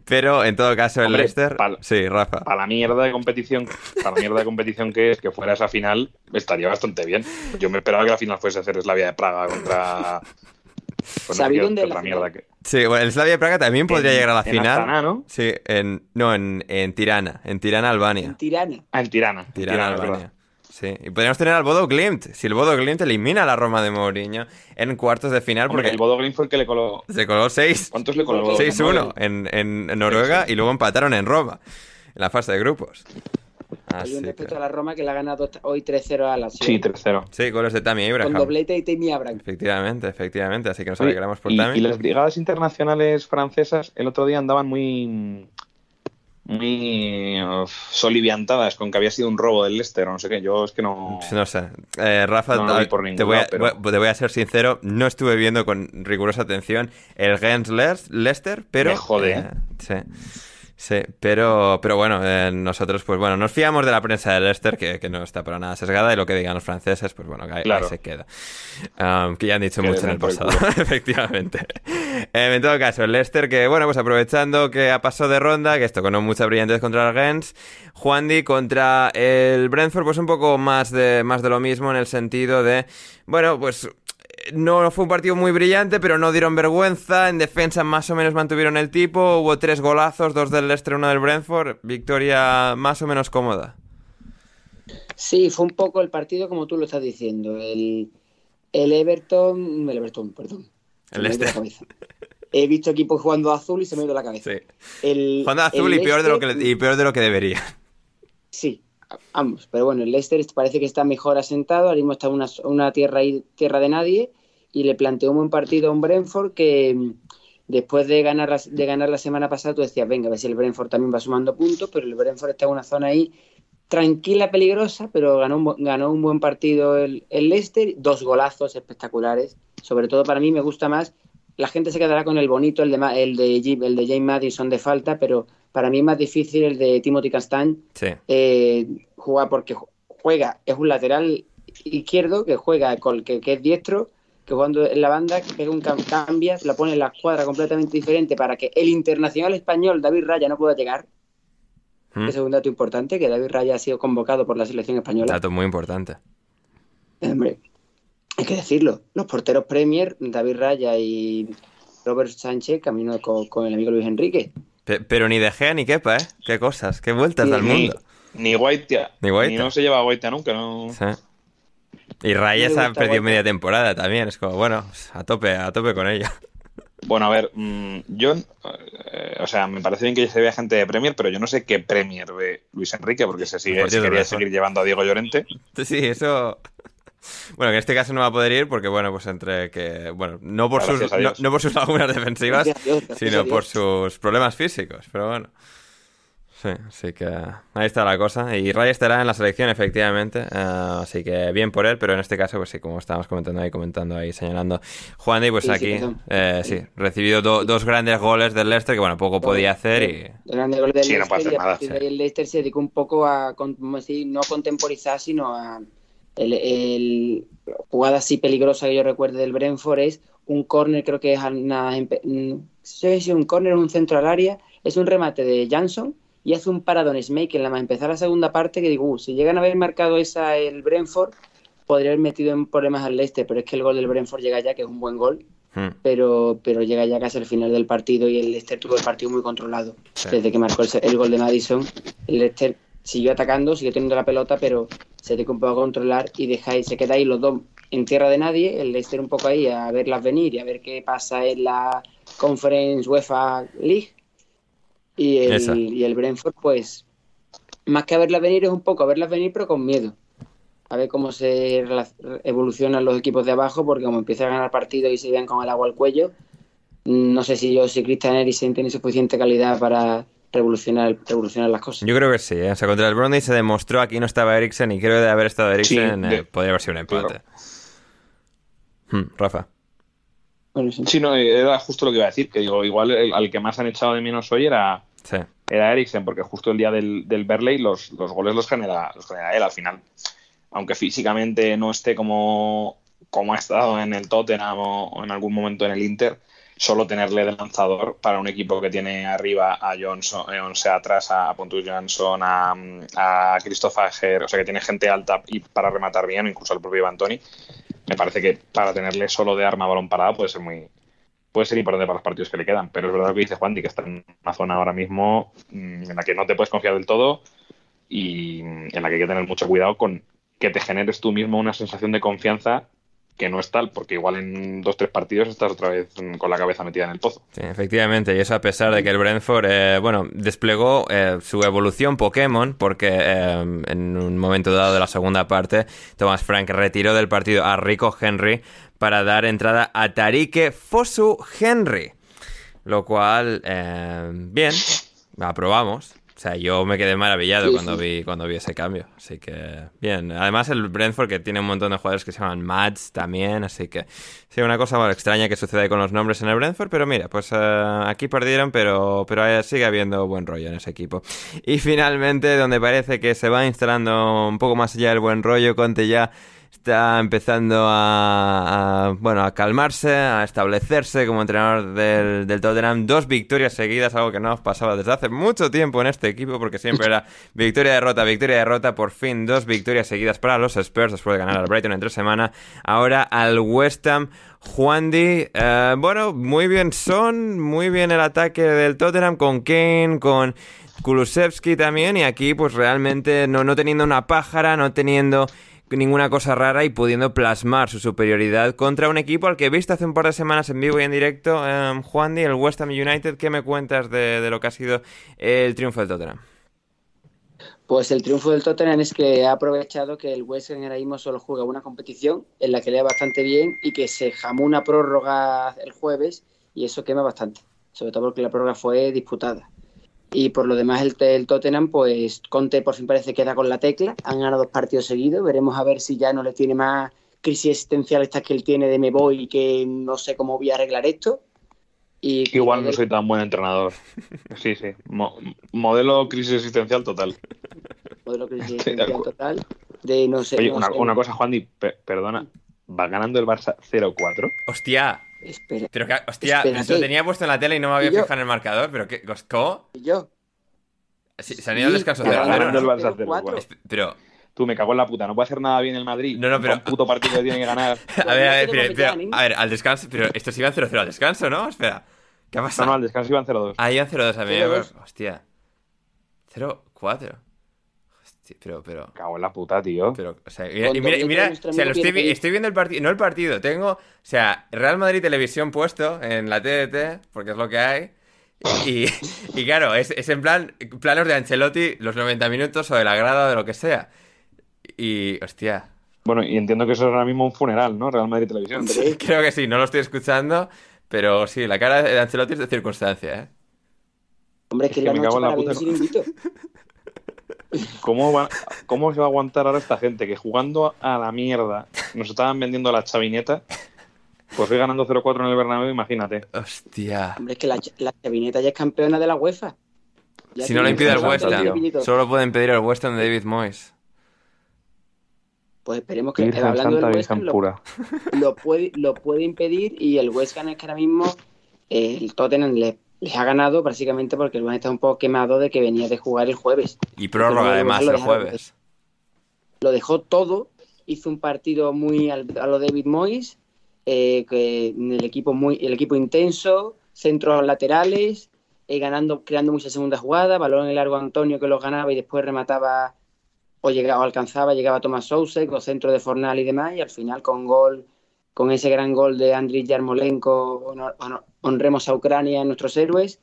Pero en todo caso, el Hombre, Leicester. Sí, Rafa. Para la mierda de competición, para la mierda de competición que es que fuera esa final, estaría bastante bien. Yo me esperaba que la final fuese a ser Slavia de Praga contra. contra ¿Sabéis dónde la mierda que. Sí, bueno, el Slavia de Praga también podría En- llegar a la en final. Astana, ¿no? Sí, en, no, en, en Tirana. En Tirana, Albania. Tirana. Ah, en Tirana. en Tirana, Tirana, Albania. Sí, y podríamos tener al Bodo Glimt. Si el Bodo Glimt elimina a la Roma de Mourinho en cuartos de final, Hombre, porque el Bodo Glimt fue el que le coló. se coló 6. ¿Cuántos le coló? el Bodo Glimt? 6-1 en, en- en Noruega y luego empataron en Roma, en la fase de grupos. Hay Así un que- respeto a la Roma que le ha ganado hoy 3-0 a la Sí, tercero. Sí, goles de Tammy Con Abraham. doblete y Tammy Abraham. Efectivamente, efectivamente. Así que nos alegramos por y, Tammy. y las brigadas internacionales francesas el otro día andaban muy muy soliviantadas con que había sido un robo del Leicester o no sé qué. Yo es que no... No sé. Eh, Rafa, No te, voy a, lado, pero- voy- te voy a ser sincero, no estuve viendo con rigurosa atención el Gens Leicester, pero... Me jode, eh, sí. Sí, pero, pero bueno, eh, nosotros, pues bueno, nos fiamos de la prensa de Leicester, que, que no está para nada sesgada, y lo que digan los franceses, pues bueno, ahí, Claro. ahí se queda. Um, que ya han dicho Que mucho en el pasado, efectivamente. Eh, en todo caso, el Leicester, que bueno, pues aprovechando que ha pasado de ronda, que esto con no mucha brillantez contra el Gens, Juan Di contra el Brentford, pues un poco más de, más de lo mismo en el sentido de, bueno, pues no fue un partido muy brillante, pero no dieron vergüenza. En defensa más o menos mantuvieron el tipo. Hubo tres golazos, dos del Leicester, uno del Brentford. Victoria más o menos cómoda. Sí, fue un poco el partido como tú lo estás diciendo. El, el Everton, el Everton, perdón. El Leicester. cabeza. He visto equipos jugando azul y se me ha ido la cabeza. Sí. El, Jugando azul el y peor, de lo que, y peor de lo que debería. Sí, ambos. Pero bueno, el Leicester parece que está mejor asentado. Ahora mismo está en una, una tierra, ahí- tierra de nadie. Y le planteó un buen partido a un Brentford que mm, después de ganar, la, de ganar la semana pasada, tú decías, venga, a ver si el Brentford también va sumando puntos. Pero el Brentford está en una zona ahí tranquila, peligrosa, pero ganó un, ganó un buen partido el, el Leicester. Dos golazos espectaculares. Sobre todo para mí me gusta más. La gente se quedará con el bonito, el de, el de, el de James Madison de falta, pero para mí es más difícil el de Timothy Castagne Sí. eh, juega porque ju- juega, es un lateral izquierdo que juega con que, que es diestro, que jugando en la banda, que pega un cam- cambia, la pone en la escuadra completamente diferente para que el internacional español David Raya no pueda llegar. Mm. Ese es un dato importante, que David Raya ha sido convocado por la selección española. Dato muy importante. Hombre, hay que decirlo. Los porteros Premier, David Raya y Robert Sánchez, camino con, con el amigo Luis Enrique. Pe- pero ni De Gea ni Kepa, ¿eh? Qué cosas, qué vueltas del Ni, mundo. ni Guaitia. Ni Guaita. Ni no se lleva a Guaitia nunca, ¿no? Sí. Y Me ha perdido media temporada también. Es como, bueno, a tope, a tope con ello. Bueno, a ver, mm, yo, eh, o sea, me parece bien que se vea gente de Premier, pero yo no sé qué Premier ve Luis Enrique, porque se sigue, se quería seguir llevando a Diego Llorente. Sí, eso. Bueno, que en este caso no va a poder ir porque, bueno, pues entre que. Bueno, no por, sus, Gracias no, por sus lagunas defensivas, Gracias a Dios, gracias sino por sus problemas físicos. Pero bueno. Sí, así que ahí está la cosa. Y Ray estará en la selección, efectivamente. eh, así que bien por él, pero en este caso, pues sí, como estábamos comentando ahí, comentando ahí, señalando Juan y pues Sí, sí, aquí, perdón. eh, sí, recibido do- dos grandes goles del Leicester que, bueno, poco podía hacer y. El grande gol del Sí, no puede Leicester, hacer y a nada, partir sí. de ahí el Leicester se dedicó un poco a, como decir, no a contemporizar, sino a el, el- jugada así peligrosa que yo recuerdo del Brentford es un córner, creo que es una, no sé si un córner o un centro al área, es un remate de Jansson y hace un paradón Smake en la más empezar la segunda parte que digo, "Uh, si llegan a haber marcado esa el Brentford, podría haber metido en problemas al Leicester, pero es que el gol del Brentford llega ya, que es un buen gol, Hmm. pero, pero llega ya casi al final del partido y el Leicester tuvo el partido muy controlado. Sí. Desde que marcó el, el gol de Madison, el Leicester siguió atacando, siguió teniendo la pelota, pero se dedicó un poco a controlar y ahí, se queda ahí los dos en tierra de nadie, el Leicester un poco ahí a verlas venir y a ver qué pasa en la Conference UEFA League y Esa. el, y el Brentford pues más que a verlas venir es un poco a verlas venir pero con miedo a ver cómo se evolucionan los equipos de abajo porque como empiezan a ganar partidos y se vean con el agua al cuello no sé si yo, si Christian Eriksen tiene suficiente calidad para revolucionar, revolucionar las cosas. Yo creo que sí. ¿eh? O sea, contra el Brondby se demostró aquí no estaba Eriksen y creo que de haber estado Eriksen Sí, de- eh, podría haber sido un empate. Hmm, Rafa. Bueno, sí. Sí, no, era justo lo que iba a decir, que digo, igual el- al que más han echado de menos hoy era, Era Eriksen, porque justo el día del, del Berley los, los goles los genera, los genera él al final. Aunque físicamente no esté como, como ha estado en el Tottenham o, en algún momento en el Inter, solo tenerle de lanzador para un equipo que tiene arriba a Johnson, eh, o sea, atrás a Pontus Johnson, a, a Christopher o sea, que tiene gente alta y para rematar bien, incluso al propio Ivan me parece que para tenerle solo de arma balón parado puede ser muy puede ser importante para los partidos que le quedan, pero es verdad lo que dice Juan, que está en una zona ahora mismo mm, en la que no te puedes confiar del todo y mm, en la que hay que tener mucho cuidado con que te generes tú mismo una sensación de confianza que no es tal, porque igual en dos tres partidos estás otra vez con la cabeza metida en el pozo. Sí, efectivamente, y eso a pesar de que el Brentford, eh, bueno, desplegó eh, su evolución Pokémon, porque eh, en un momento dado de la segunda parte, Thomas Frank retiró del partido a Rico Henry para dar entrada a Tarique Fosu Henry, lo cual, bien, aprobamos. O sea, yo me quedé maravillado Sí, cuando sí. vi cuando vi ese cambio. Así que, bien. Además, el Brentford que tiene un montón de jugadores que se llaman Mads también. Así que, sí, una cosa bueno, extraña que sucede con los nombres en el Brentford. Pero mira, pues eh, aquí perdieron, pero, pero sigue habiendo buen rollo en ese equipo. Y finalmente, donde parece que se va instalando un poco más allá el buen rollo, Conte ya está empezando a, bueno a calmarse, a establecerse como entrenador del, del Tottenham. Dos victorias seguidas, algo que no nos pasaba desde hace mucho tiempo en este equipo, porque siempre era victoria, derrota, victoria, derrota. Por fin, dos victorias seguidas para los Spurs después de ganar al Brighton entre semana. Ahora al West Ham. Juan Di, eh, bueno, muy bien son, muy bien el ataque del Tottenham con Kane, con Kulusevski también, y aquí pues realmente no, no teniendo una pájara, no teniendo ninguna cosa rara y pudiendo plasmar su superioridad contra un equipo al que viste hace un par de semanas en vivo y en directo, eh, Juan Di, el West Ham United. ¿Qué me cuentas de, de lo que ha sido el triunfo del Tottenham? Pues el triunfo del Tottenham es que ha aprovechado que el West Ham ahora mismo solo juega una competición en la que le va bastante bien y que se jamó una prórroga el jueves y eso quema bastante, sobre todo porque la prórroga fue disputada. Y por lo demás el, el Tottenham, pues Conte por fin parece que da con la tecla, han ganado dos partidos seguidos, veremos a ver si ya no le tiene más crisis existencial estas que él tiene de me voy y que no sé cómo voy a arreglar esto. Y Igual no soy tan buen entrenador. Sí, sí. Mo- modelo crisis existencial total. modelo crisis existencial total de no sé. Oye, no una, sé. una cosa, Juan, Di, pe- perdona. ¿Va ganando el Barça 0-4? Hostia, Espera, pero que, hostia, Espérate. eso lo tenía puesto en la tele y no me había fijado en el marcador, pero ¿qué? ¿Cómo? y yo. Sí, Se han ido al descanso va 0 ganando el ¿no? Barça 0-4. Esp- Pero, Tú, me cago en la puta. No puede hacer nada bien el Madrid. No, no, pero- Un puto partido que tiene que ganar. a ver, a ver, no pero, pero- que a ver, al descanso, pero estos iban 0-0 al descanso, ¿no? Espera, ¿qué ha No, pasado? no, al descanso iban 0-2. Ah, iban 0-2 a mí, 0-2. hostia. 0-4. Pero, pero... Cago en la puta, tío. Pero, o sea, mira, mira, o sea, lo estoy, vi- Pierre estoy viendo el partido, no el partido, tengo, o sea, Real Madrid Televisión puesto en la TDT, porque es lo que hay, y, y claro, es, es en plan, planos de Ancelotti, los 90 minutos o de la grada o de lo que sea. Y, hostia, Bueno, y entiendo que eso es ahora mismo un funeral, ¿no? Real Madrid Televisión. Hombre, creo que sí, no lo estoy escuchando, pero sí, la cara de Ancelotti es de circunstancia, ¿eh? hombre, es que Es que la me cago noche en la puta. ¿Cómo, va- ¿Cómo se va a aguantar ahora esta gente que jugando a la mierda nos estaban vendiendo la chavineta? Pues hoy ganando 0-4 en el Bernabéu, imagínate. Hostia. Hombre, es que la, la chavineta ya es campeona de la UEFA. Ya Si no lo impide el razón, West tiene Ham, pillito. solo lo pueden pedir el West Ham de David Moyes. Pues esperemos que Virgen hablando Santa, del West Ham Virgen lo, pura. lo puede, lo puede impedir y el West Ham es que ahora mismo eh, el Tottenham le- les ha ganado básicamente porque el Ham está un poco quemado de que venía de jugar el jueves. Y prórroga además el jueves. Lo dejó todo, hizo un partido muy al- a lo David Moyes, eh, que el equipo muy el equipo intenso, centros laterales, eh, ganando creando muchas segundas jugadas, balón en el largo Antonio que los ganaba y después remataba o llegaba, alcanzaba, llegaba Tomás Sousek o centro de Fornal y demás, y al final con gol, con ese gran gol de Andriy Yarmolenko, honor- honor- honremos a Ucrania, nuestros héroes,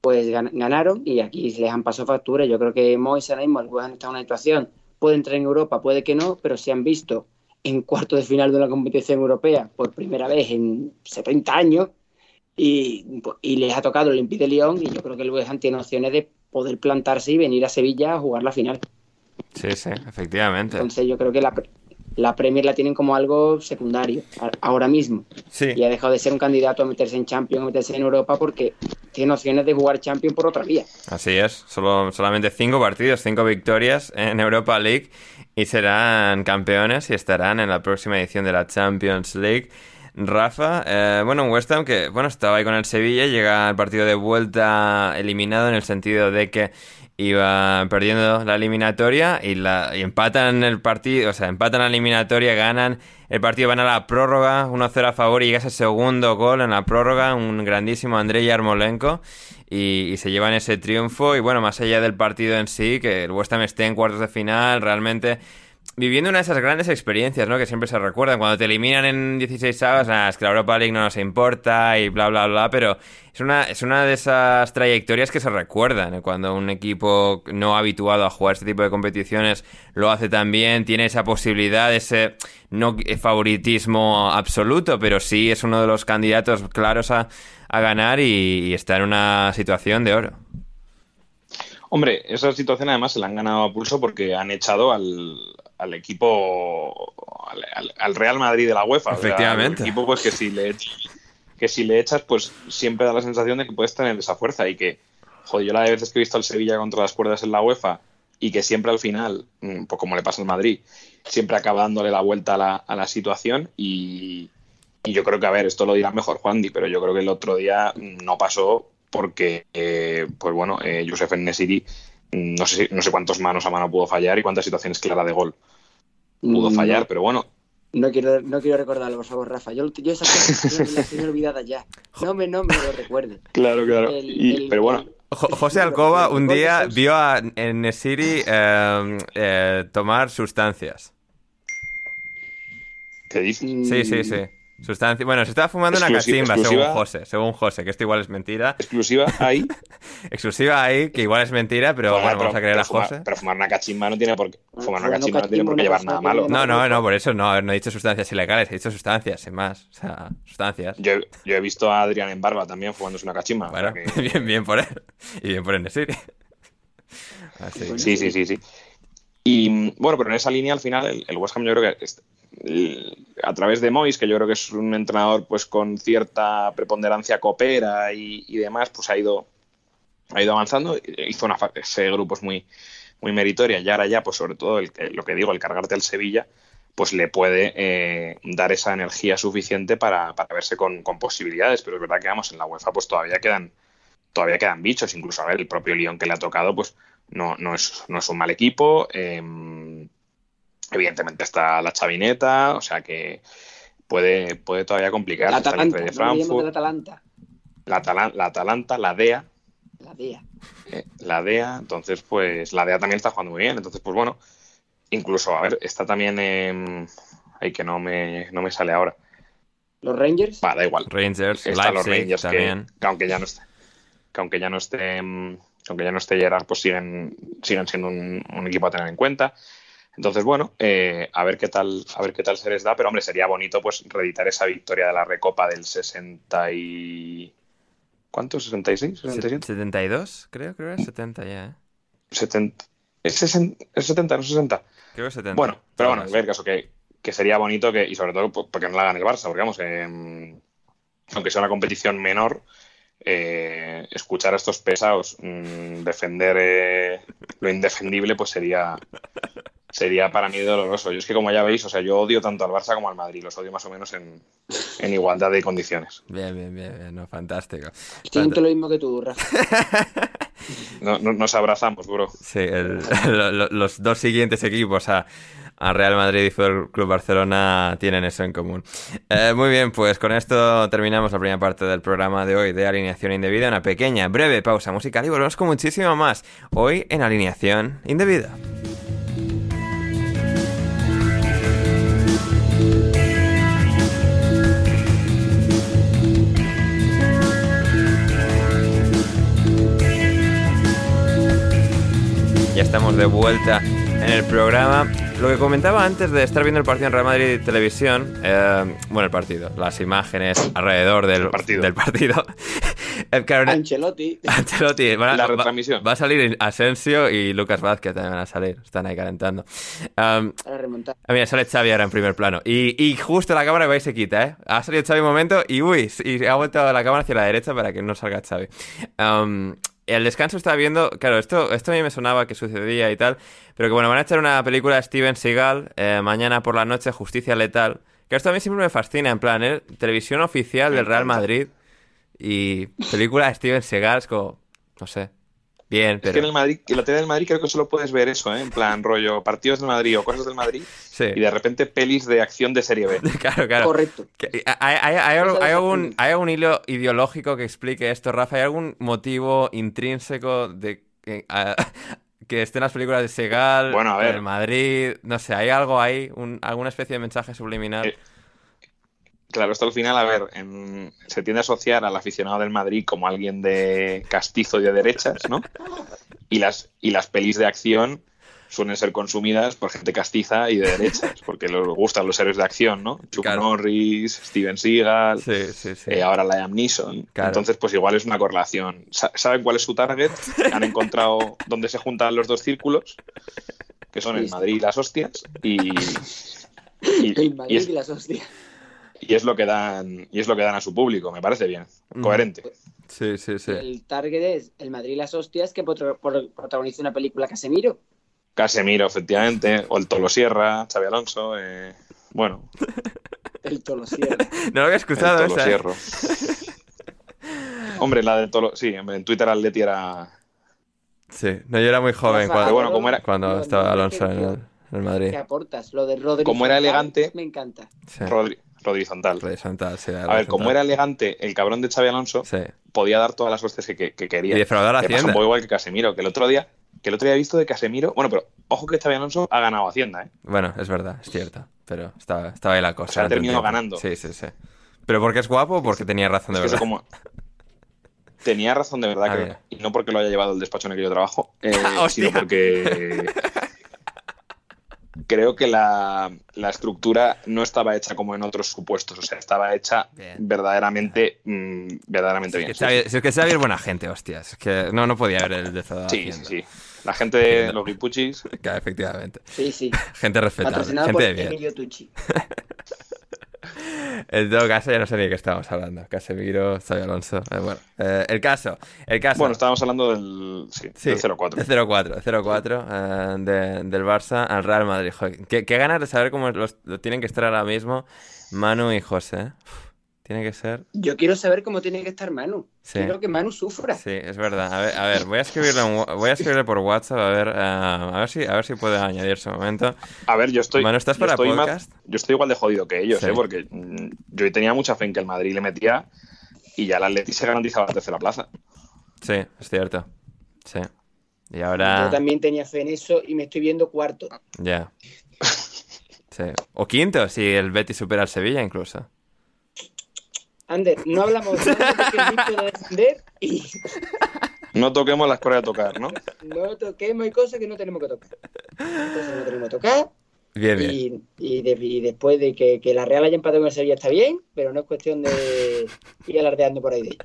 pues gan- ganaron y aquí les han pasado factura. Yo creo que Mois ahora mismo, el Ham está en una situación, puede entrar en Europa, puede que no, pero se han visto en cuarto de final de una competición europea por primera vez en 70 años y, y les ha tocado el Olympique de Lyon y yo creo que el Ham tiene opciones de poder plantarse y venir a Sevilla a jugar la final. Sí, sí, efectivamente. Entonces yo creo que la, la Premier la tienen como algo secundario ahora mismo. Sí. Y ha dejado de ser un candidato a meterse en Champions, a meterse en Europa, porque tiene opciones de jugar Champions por otra vía. Así es, Solo, solamente cinco partidos, cinco victorias en Europa League y serán campeones y estarán en la próxima edición de la Champions League. Rafa, eh, bueno, West Ham que, bueno, estaba ahí con el Sevilla, llega al partido de vuelta eliminado en el sentido de que iba perdiendo la eliminatoria y, la, y empatan el partido, o sea, empatan la eliminatoria, ganan el partido, van a la prórroga, 1-0 a favor y llega ese segundo gol en la prórroga, un grandísimo Andrei Yarmolenko y, y, se llevan ese triunfo. Y bueno, más allá del partido en sí, que el West Ham esté en cuartos de final, realmente viviendo una de esas grandes experiencias, ¿no? Que siempre se recuerdan. Cuando te eliminan en 16 avos, es que la Europa League no nos importa y bla, bla, bla, pero es una, es una de esas trayectorias que se recuerdan. ¿eh? Cuando un equipo no habituado a jugar este tipo de competiciones lo hace también, tiene esa posibilidad, ese no favoritismo absoluto, pero sí es uno de los candidatos claros a, a ganar y, y está en una situación de oro. Hombre, esa situación además se la han ganado a pulso porque han echado al, al equipo, al, al, Real Madrid de la UEFA. Efectivamente. O sea, equipo pues que si le que si le echas, pues siempre da la sensación de que puedes tener esa fuerza y que, joder, yo la de veces que he visto al Sevilla contra las cuerdas en la UEFA y que siempre al final, mm, pues como le pasa al Madrid, siempre acaba dándole la vuelta a la, a la situación y, y, yo creo que, a ver, esto lo dirá mejor Juan pero yo creo que el otro día no pasó porque, eh, pues bueno, eh, Josef Nesiri no sé, no sé cuántos manos a mano pudo fallar y cuántas situaciones claras de gol pudo fallar, no, pero bueno. No quiero, no quiero recordarlo, por favor, Rafa. Yo, yo esas cosas las tengo olvidadas ya. No me, no me lo recuerde. Claro, claro. El, y, el, pero bueno. José Alcoba un día vio a Nesiri eh, eh, tomar sustancias. ¿Qué dices? Sí, sí, sí. Sustancia... Bueno, se estaba fumando Exclusiva, una cachimba, según José, según José, que esto igual es mentira. Exclusiva ahí. Exclusiva ahí, que igual es mentira, pero bueno, bueno vamos a creer a fumar, José. Pero fumar una cachimba no tiene por qué, fumar una cachimba no tiene por qué llevar nada malo. No, no, no, por eso no, no he dicho sustancias ilegales, he dicho sustancias, sin más. O sea, sustancias. Yo, yo he visto a Adrián en barba también fumándose una cachimba. Bueno, bien, bien por él. Y bien por el Nesiri. Así. Sí, sí, sí, sí. Y bueno, pero en esa línea al final el, el West Ham yo creo que a través de Mois, que yo creo que es un entrenador pues con cierta preponderancia coopera y, y demás, pues ha ido, ha ido avanzando, hizo una fase de grupos muy, muy meritoria y ahora ya, pues sobre todo el, lo que digo, el cargarte al Sevilla, pues le puede eh, dar esa energía suficiente para, para verse con, con, posibilidades, pero es verdad que vamos, en la UEFA pues todavía quedan, todavía quedan bichos, incluso a ver, el propio Lyon que le ha tocado, pues no, no, es, no es un mal equipo. Eh, Evidentemente está la chavineta, o sea que puede, puede todavía complicar. La Atalanta, de Frankfurt, la Atalanta. La, Atala la Atalanta, la DEA. La DEA. Eh, la DEA, entonces pues la DEA también está jugando muy bien, entonces pues bueno, incluso, a ver, está también en... Ay, que no me, no me sale ahora. ¿Los Rangers? Va, da igual. Rangers, está Leipzig, los Rangers también. Que, que, aunque ya no esté, que aunque ya no esté, aunque ya no esté Gerard, pues siguen, siguen siendo un, un equipo a tener en cuenta. Entonces, bueno, eh, a ver qué tal, a ver qué tal se les da, pero hombre, sería bonito pues reeditar esa victoria de la Recopa del 60 y ¿cuánto? ¿66? ¿67? 72, creo, creo que es 70 ya, ¿eh? 70. ¿Es, 60, ¿Es 70, no 60? Creo que 70. Bueno, pero bueno, en el caso que, que sería bonito que, y sobre todo porque no la hagan el Barça, porque vamos, eh, aunque sea una competición menor, eh, escuchar a estos pesados mmm, defender eh, lo indefendible, pues sería sería para mí doloroso. Yo es que como ya veis, o sea, yo odio tanto al Barça como al Madrid, los odio más o menos en, en igualdad de condiciones. Bien, bien, bien, bien. No, fantástico. Siento lo mismo que tú, Rafa. no, no, nos abrazamos, bro. Sí, el, lo, los dos siguientes equipos a, a Real Madrid y Fútbol Club Barcelona tienen eso en común. Eh, muy bien, pues con esto terminamos la primera parte del programa de hoy de Alineación Indebida. Una pequeña, breve pausa musical y volvemos con muchísimo más hoy en Alineación Indebida. Ya estamos de vuelta en el programa. Lo que comentaba antes de estar viendo el partido en Real Madrid Televisión, eh, bueno, el partido, las imágenes alrededor del partido. Del partido. Eh, Ancelotti. Ancelotti. la retransmisión. Va, a salir Asensio y Lucas Vázquez también van a salir. Están ahí calentando. Um, Para. Ah, mira, sale Xavi ahora en primer plano. Y, y justo la cámara va y se quita, ¿eh? Ha salido Xavi un momento y uy, y ha vuelto la cámara hacia la derecha para que no salga Xavi. Um, el descanso estaba viendo, claro, esto, esto a mí me sonaba que sucedía y tal, pero que bueno, van a echar una película de Steven Seagal eh, mañana por la noche, Justicia Letal, que esto a mí siempre me fascina, en plan, ¿eh? televisión oficial del Real Madrid y película de Steven Seagal, es como, no sé, Bien, pero... Es que en el Madrid, en la tele del Madrid creo que solo puedes ver eso, ¿eh? En plan, rollo, partidos del Madrid o cosas del Madrid. Sí. Y de repente pelis de acción de serie B. claro, claro. Correcto. ¿Hay, hay, hay, hay, algún, ¿Hay algún hilo ideológico que explique esto, Rafa? ¿Hay algún motivo intrínseco de que, a, que estén las películas de Segal, bueno, a ver. del Madrid? No sé, ¿hay algo ahí? Un, ¿Alguna especie de mensaje subliminal? Eh, Claro, esto al final, a ver, en, se tiende a asociar al aficionado del Madrid como alguien de castizo y de derechas, ¿no? Y las, y las pelis de acción suelen ser consumidas por gente castiza y de derechas, porque les gustan los héroes de acción, ¿no? Chuck Claro. Norris, Steven Seagal, Sí, sí, sí. eh, ahora Liam Neeson. Claro. Entonces, pues igual es una correlación. Sa- ¿Saben cuál es su target? Han encontrado dónde se juntan los dos círculos, que son el. Madrid y las hostias, y, y- El y Madrid es, y las hostias. Y es lo que dan y es lo que dan a su público, me parece bien, Mm. coherente. Sí, sí, sí. El target es el Madrid y las hostias que protagoniza una película Casemiro. Casemiro, efectivamente, o el Tolosierra, Xavi Alonso, eh, bueno, El Tolosierra. No lo había el escuchado esa, ¿eh? Tolosierro. Hombre, la de Tolo, sí, en Twitter Atleti era Sí, no, yo era muy joven cuando, bueno, como era- cuando estaba lo- Alonso en el, en el Madrid. ¿Qué aportas? Lo de Rodri. Como era elegante- Me encanta. Sí. Rodri, Rodrizontal. Horizontal, sí, A ver, como era elegante el cabrón de Xavi Alonso, Sí. podía dar todas las hostias que, que- que quería. Y defraudar a pasa Hacienda. un poco igual que Casemiro, que el otro día, que el otro día he visto de Casemiro, bueno, pero ojo que Xavi Alonso ha ganado Hacienda, ¿eh? Bueno, es verdad, es cierto. Pero estaba, estaba ahí la cosa. O sea, ha terminado ganando. Sí, sí, sí. ¿Pero porque es guapo o porque tenía razón de verdad? como... Tenía razón de verdad, Ah, creo. Y no porque lo haya llevado el despacho en el que yo trabajo, eh, sino porque creo que la, la estructura no estaba hecha como en otros supuestos. O sea, estaba hecha Bien. verdaderamente, mm, verdaderamente bien. que Xavi- si es que Xavi es buena gente, hostias. Es que no, no podía haber el defraudado. Sí, sí, sí. La gente de los Guipuchis, Claro, efectivamente. Sí, sí. Gente respetable, Patrocinado gente por de bien. En todo caso, ya no sé ni de qué estábamos hablando. Casemiro, Xavi Alonso. eh, bueno, eh, el caso. El caso. bueno, estábamos hablando del, sí, Sí, del 0-4. de 0-4, de 0-4 eh, de- del Barça al Real Madrid. Joder, qué, qué ganas de saber cómo los- lo tienen que estar ahora mismo Manu y José. Uf, tiene que ser. Yo quiero saber cómo tiene que estar Manu. Sí. Quiero que Manu sufra. Sí, es verdad. A ver, a ver voy, a escribirle en wa- voy a escribirle por WhatsApp a ver, eh, a ver si a ver si puede añadir su momento. A ver, yo estoy. Manu, ¿estás yo para estoy más- podcast? yo estoy igual de jodido que ellos, Sí. ¿eh? Porque mm, yo tenía mucha fe en que el Madrid le metía y ya el Atleti se garantizaba la tercera plaza. Sí, es cierto. Sí. Y ahora. Yo también tenía fe en eso y me estoy viendo cuarto. Ya. Sí. O quinto, si el Betis supera al Sevilla incluso. Ander, no hablamos de defender y No toquemos las cosas de tocar, ¿no? no toquemos, hay cosas que no tenemos que tocar. Hay cosas que no tenemos que tocar. Bien, bien. Y, y de- y después de que, que la Real haya empatado con el Sevilla está bien, pero no es cuestión de ir alardeando por ahí de ella.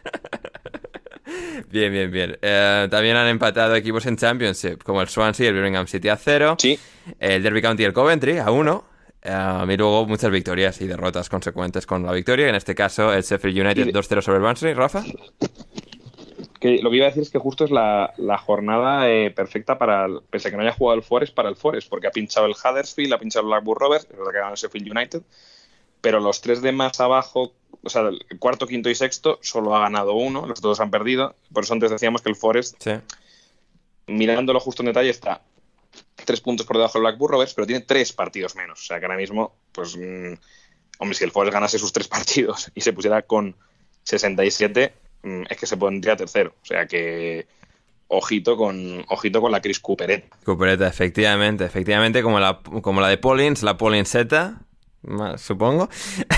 Bien, bien, bien. Eh, también han empatado equipos en Championship, como el Swansea y el Birmingham City a 0. Sí. El Derby County y el Coventry a 1. Y luego muchas victorias y derrotas consecuentes con la victoria. En este caso, el Sheffield United Y- 2-0 sobre el Barnsley. Rafa. Que lo que iba a decir es que justo es la, la jornada eh, perfecta para, el- pese a que no haya jugado el Forest, para el Forest, porque ha pinchado el Huddersfield, ha pinchado el Blackburn Rovers, es verdad que ha ganado el Sheffield United, pero los tres de más abajo, o sea, el cuarto, quinto y sexto, solo ha ganado uno, los dos han perdido, por eso antes decíamos que el Forest, Sí. mirándolo justo en detalle, está tres puntos por debajo del Blackburn Rovers, pero tiene tres partidos menos, o sea que ahora mismo, pues, mm, hombre, si el Forest ganase sus tres partidos y se pusiera con 67, mm, es que se pondría tercero, o sea que ojito con ojito con la Chris Coopereta. Cupereta, efectivamente. Efectivamente, como la, como la de Pollins, la Pollins Z. más, supongo.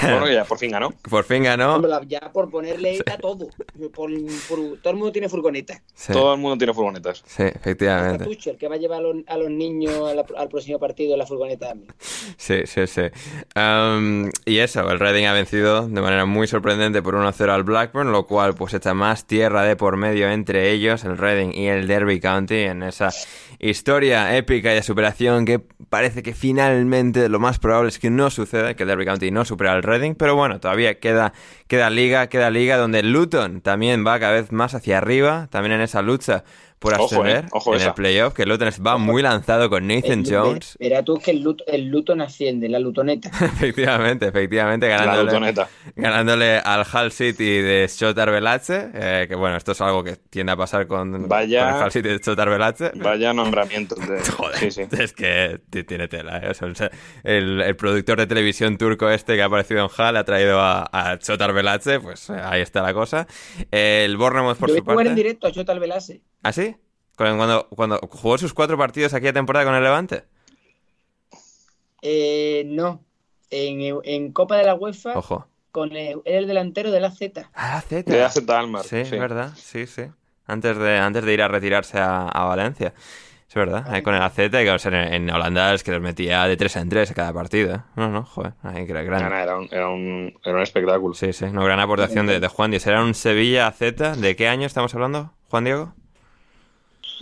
Bueno, ya por fin ganó. Por fin ganó. Hombre, ya por ponerle a todo. Por- por- todo el mundo tiene furgoneta. Sí, Todo el mundo tiene furgonetas. sí, Hasta efectivamente. Tuchel, que va a llevar a los, a los niños a la- al próximo partido en la furgoneta también. Sí, sí, sí. Um, y eso, el Reading ha vencido de manera muy sorprendente por 1-0 al Blackburn, lo cual pues echa más tierra de por medio entre ellos, el Reading y el Derby County, en esa historia épica y de superación que parece que finalmente lo más probable es que no suceda, que Derby County no supera al Reading, pero bueno, todavía queda, queda liga, queda liga donde Luton también va cada vez más hacia arriba, también en esa lucha por Ojo, eh, ojo en esa. el playoff, que el Luton va muy lanzado con Nathan El- Jones. Verá tú que el, Lut- el Luton asciende, la Lutoneta. Efectivamente, efectivamente, La ganándole, Lutoneta. ganándole al Hull City de Chotar Velache, eh, que bueno, esto es algo que tiende a pasar con, Vaya- con el Hull City de Chotar Velache. Vaya nombramiento. De... Joder, Sí, sí. es que tiene tela, ¿eh? O sea, el, el productor de televisión turco este que ha aparecido en Hull ha traído a, a Chotar Velache, pues eh, ahí está la cosa. El Bournemouth por Yo su jugar en parte... directo a Jota Albelase. ¿Ah, sí? Cuando, cuando, jugó sus cuatro partidos aquí a temporada con el Levante. Eh, no. En, en Copa de la UEFA, Ojo. con el, era el delantero de la Z. Ah, Z. De AZ Almar. Sí, sí. es verdad, sí, sí. Antes de, antes de ir a retirarse a, a Valencia. Es verdad, ahí con el AZ, que o sea, en, en Holanda es que los metía de 3 en 3 a cada partido. ¿eh? No, no, joder, ahí que era era, un, era, un, era un espectáculo. Sí, sí, una gran aportación de, de Juan Diego. ¿Era un Sevilla AZ? ¿De qué año estamos hablando, Juan Diego?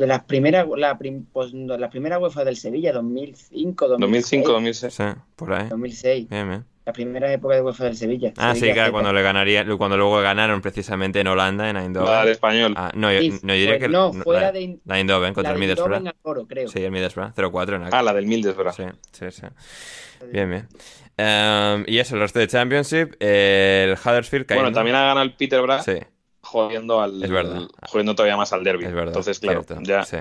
De las primeras, la, prim- pues, no, la primera UEFA del Sevilla, 2005, 2006. 2005, 2006. Sí, por ahí. 2006. Bien, bien. La primera época de UEFA del Sevilla. Ah, sí, Sevilla claro, Z. cuando le ganaría, cuando luego ganaron precisamente en Holanda, en Eindhoven. Va al español. Ah, no, yo, Sí, no, yo diría fue- que no, la- fuera la, de- la Eindhoven contra La el Middlesbrough. Oro, creo. Sí, el Middlesbrough, 0-4 en la Ah, la del Middlesbrough. Sí, sí, sí. Bien, bien. Em, y eso, el resto de Championship, eh, el Huddersfield. Bueno, también ha ganado el Peterborough Sí, jodiendo al Es verdad. jodiendo todavía más al derby. es verdad. Entonces, claro, cierto. ya Sí,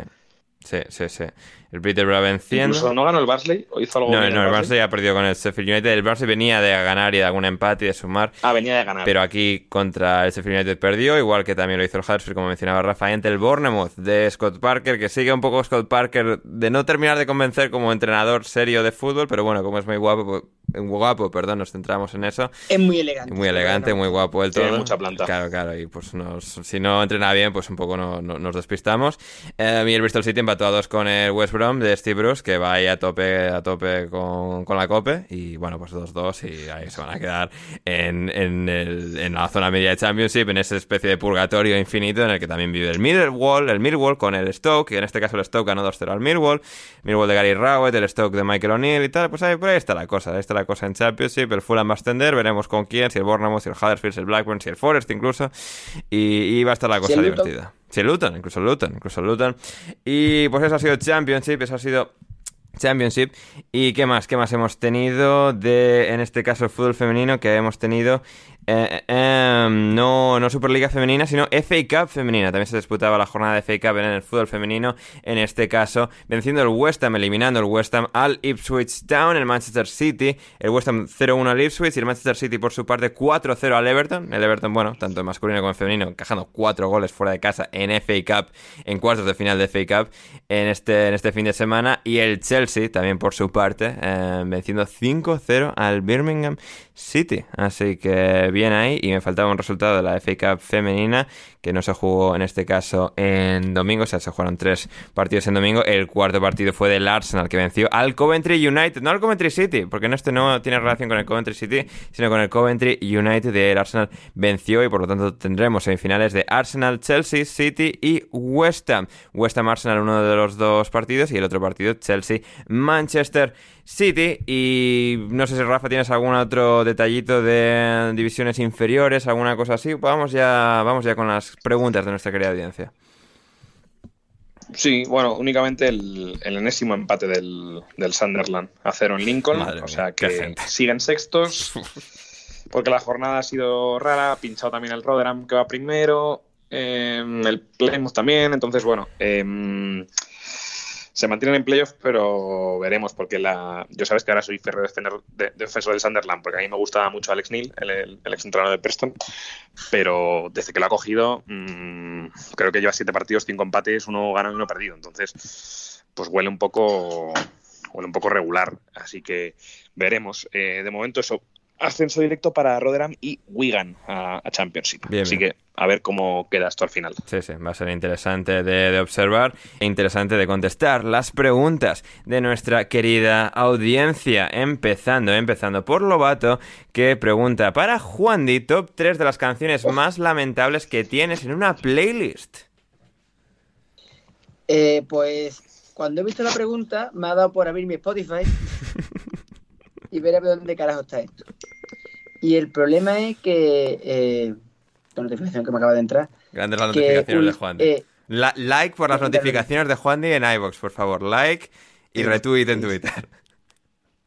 sí, sí. sí. El Peterborough venciendo. incluso no ganó el Barnsley o hizo algo No, bien no, el Barnsley? Barnsley ha perdido con el Sheffield United. El Barnsley venía de ganar y de algún empate y de sumar. Ah, venía de ganar. Pero aquí contra el Sheffield United perdió, igual que también lo hizo el Huddersfield, como mencionaba Rafa, ante el Bournemouth de Scott Parker, que sigue un poco Scott Parker de no terminar de convencer como entrenador serio de fútbol, pero bueno, como es muy guapo, pues- guapo, perdón, nos centramos en eso. Es muy elegante. Muy elegante, muy guapo el todo. Tiene mucha planta. Claro, claro, y pues nos, si no entrena bien, pues un poco no, no- nos despistamos. Eh, y el Bristol City empató a dos con el West Brom de Steve Bruce, que va ahí a tope, a tope con, con la cope. Y bueno, pues 2-2 y ahí se van a quedar en, en, el- en la zona media de Championship, en esa especie de purgatorio infinito en el que también vive el Millwall, el Millwall con el Stoke, que en este caso el Stoke ganó 2-0 al Millwall, Millwall de Gary Rowett, el Stoke de Michael O'Neill y tal, pues ahí, por ahí está la cosa, ahí está la cosa en Championship, el Fulham va a extender, veremos con quién, si el Bournemouth, si el Huddersfield, si el Blackburn, si el Forest incluso, y, y va a estar la cosa divertida. Si el Luton, incluso el Luton, incluso el Luton. Y pues eso ha sido Championship, eso ha sido Championship. ¿Y qué más? ¿Qué más hemos tenido de, en este caso, el fútbol femenino? Que hemos tenido eh, eh, no, no Superliga femenina, sino FA Cup femenina. También se disputaba la jornada de FA Cup en el fútbol femenino. En este caso, venciendo el West Ham, eliminando el West Ham al Ipswich Town, el Manchester City. El West Ham 0-1 al Ipswich y el Manchester City, por su parte, 4-0 al Everton. El Everton, bueno, tanto masculino como en femenino, encajando 4 goles fuera de casa en FA Cup, en cuartos de final de FA Cup en este, en este fin de semana. Y el Chelsea, también por su parte, eh, venciendo 5-0 al Birmingham City. Así que bien ahí. Y me faltaba un resultado de la FA Cup femenina que no se jugó en este caso en domingo. O sea, se jugaron tres partidos en domingo. El cuarto partido fue del Arsenal que venció al Coventry United. No al Coventry City, porque en este no tiene relación con el Coventry City, sino con el Coventry United. El Arsenal venció y por lo tanto tendremos semifinales de Arsenal, Chelsea, City y West Ham. West Ham Arsenal uno de los dos partidos y el otro partido Chelsea Manchester City. Y no sé si Rafa tienes algún otro detallito de divisiones inferiores, alguna cosa así. Vamos ya, vamos ya con las preguntas de nuestra querida audiencia. Sí, bueno, únicamente el, el enésimo empate del, del Sunderland a cero en Lincoln. Madre o sea que siguen sextos. Porque la jornada ha sido rara. Ha pinchado también el Rotherham que va primero. eh, el Plymouth también. Entonces, bueno. eh, se mantienen en playoff, pero veremos, porque la... yo sabes que ahora soy defensor del Sunderland, porque a mí me gustaba mucho Alex Neil, el, el, ex de Preston, pero desde que lo ha cogido, mmm, creo que lleva siete partidos, cinco empates, uno ganado y uno perdido. Entonces, pues huele un poco bueno, un poco regular. Así que veremos. Eh, de momento eso, ascenso directo para Rotherham y Wigan a, a Championship. Bien, Así bien. que a ver cómo queda esto al final. Sí, sí, va a ser interesante de, de observar e interesante de contestar las preguntas de nuestra querida audiencia. Empezando, empezando por Lobato, que pregunta para Juan Di, top 3 de las canciones más lamentables que tienes en una playlist. Eh, pues cuando he visto la pregunta, me ha dado por abrir mi Spotify y ver a ver dónde carajo está esto. Y el problema es que. Eh, la notificación que me acaba de entrar. Grandes las que notificaciones de Juan eh, La- like por las notificaciones de Juan Di en iVoox, por favor. Like y retweet en Twitter.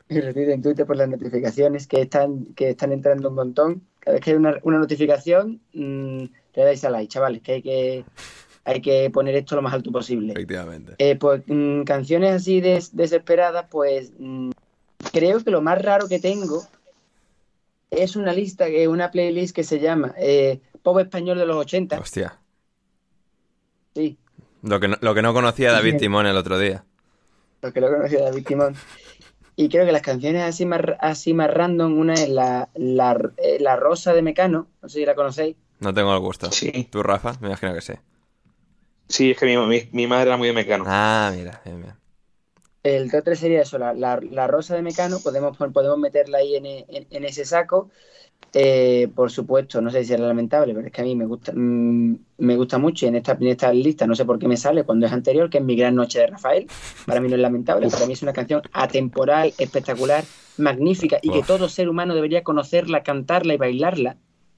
y retweet en Twitter por las notificaciones que están, que están entrando un montón. Cada vez que hay una, una notificación, mm, le dais a like, chavales, que hay que, hay que poner esto lo más alto posible. Efectivamente. Eh, pues mm, canciones así des- desesperadas, pues mm, creo que lo más raro que tengo es una lista, que una playlist que se llama eh, Pop Español de los 80. Hostia. Sí, Lo que no, lo que no conocía David. Timón el otro día. lo que lo conocía David Timón. Y creo que las canciones así más, así más random, una es la, la, eh, la Rosa de Mecano, no sé si la conocéis. No tengo el gusto. Sí. ¿Tú, Rafa? Me imagino que sí. Sí, es que mi, mi- mi madre era muy de mecano. Ah, mira, bien, bien. El top 3 sería eso, la, la- la rosa de Mecano, podemos, podemos meterla ahí en, en- en ese saco. Eh, por supuesto, no sé si es lamentable, pero es que a mí me gusta, mm, me gusta mucho y en esta, en esta lista no sé por qué me sale cuando es anterior, que es Mi Gran Noche de Rafael. Para mí no es lamentable, para mí es una canción atemporal, espectacular, magnífica y que todo ser humano debería conocerla, cantarla y bailarla.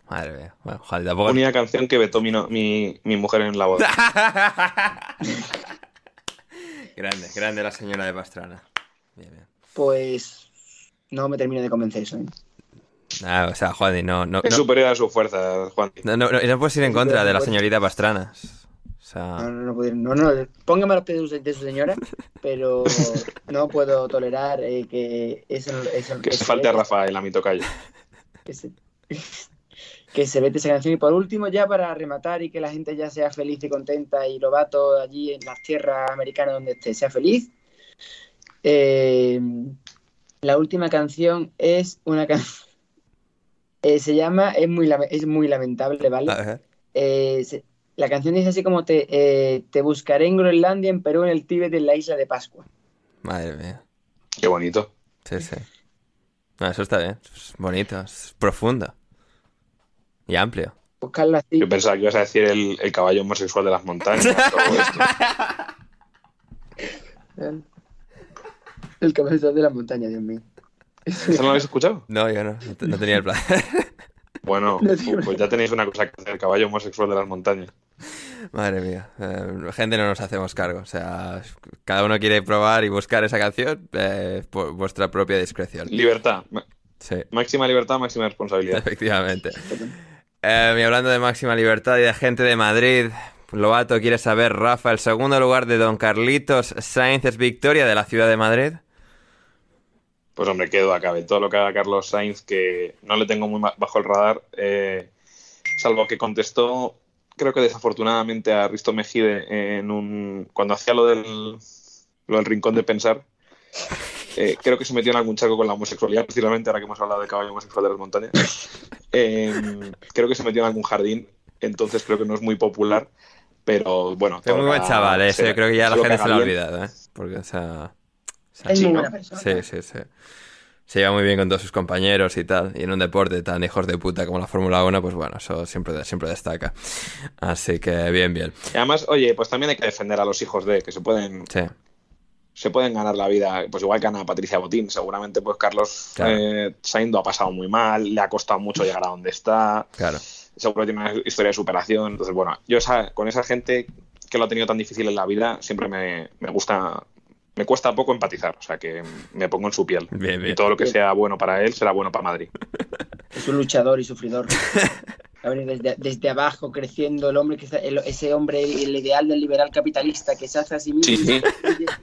Madre mía. Bueno, tampoco. Única canción que vetó mi, no- mi, mi mujer en la boda. grande, grande la señora de Pastrana. Bien, bien. Pues no me termino de convencer eso. ¿eh? Ah, o sea, Juan no, no, Es no, superior a su fuerza, Juan. no, no, no puedes ir en contra de la señorita Pastrana. O sea, No, no, no, no, no, póngame a los pies de su- de su señora, pero no puedo tolerar eh, que eso, eso Que se se falte a Rafael a mi tocayo. que se, que se vete esa canción. Y por último, ya para rematar y que la gente ya sea feliz y contenta y Lobato allí en las tierras americanas donde esté, sea feliz. eh, la última canción es una canción. se llama Es muy, es muy lamentable, ¿vale? Eh, se- la canción dice así como te, eh, te buscaré en Groenlandia, en Perú, en el Tíbet, en la isla de Pascua. Madre mía. Qué bonito. Sí, sí. No, eso está bien. Es bonito, es profundo. Y amplio. Buscarla así. Yo pensaba que ibas a decir el, el caballo homosexual de las montañas. todo esto. El cabezal de la montaña, Dios mío. ¿Eso no lo habéis escuchado? No, yo no. No, te- no tenía el placer. Bueno, pues ya tenéis una cosa que hacer, el caballo homosexual de las montañas. Madre mía. Eh, gente, no nos hacemos cargo. O sea, cada uno quiere probar y buscar esa canción eh, por vuestra propia discreción. Libertad. Sí, Máxima libertad, máxima responsabilidad. efectivamente. Eh, y hablando de máxima libertad y de gente de Madrid, Lobato quiere saber, Rafa, el segundo lugar de Don Carlitos Sainz es victoria de la ciudad de Madrid. Pues hombre, quedo acá de todo lo que haga Carlos Sainz, que no le tengo muy bajo el radar, eh, salvo que contestó, creo que desafortunadamente a Risto Mejide en un cuando hacía lo del, lo del rincón de pensar. Eh, creo que se metió en algún charco con la homosexualidad, precisamente ahora que hemos hablado de caballo homosexual de las montañas. Eh, creo que se metió en algún jardín, entonces creo que no es muy popular, pero bueno. Es muy buen chaval, ese, sea- creo que ya la gente se lo ha olvidado, ¿eh? Porque, o sea... o sea, Es Sí, muy ¿no? buena persona. Sí, sí, sí. Se lleva muy bien con todos sus compañeros y tal. Y en un deporte tan hijos de puta como la Fórmula 1, pues bueno, eso siempre, siempre destaca. Así que bien, bien. Y además, oye, pues también hay que defender a los hijos de, que se pueden Sí, se pueden ganar la vida, pues igual que Ana Patricia Botín, seguramente pues Carlos Claro. eh, Sainz lo ha pasado muy mal, le ha costado mucho llegar a donde está, claro. seguro que tiene una historia de superación, entonces bueno, yo esa- con esa gente que lo ha tenido tan difícil en la vida, siempre me, me gusta, me cuesta poco empatizar, o sea que me pongo en su piel. Bien, bien. Y todo lo que sea bueno para él será bueno para Madrid. Es un luchador y sufridor. Ha venido desde, desde abajo creciendo el hombre, que está- el- ese hombre, el ideal del liberal capitalista que se hace a sí mismo Sí, y, sí.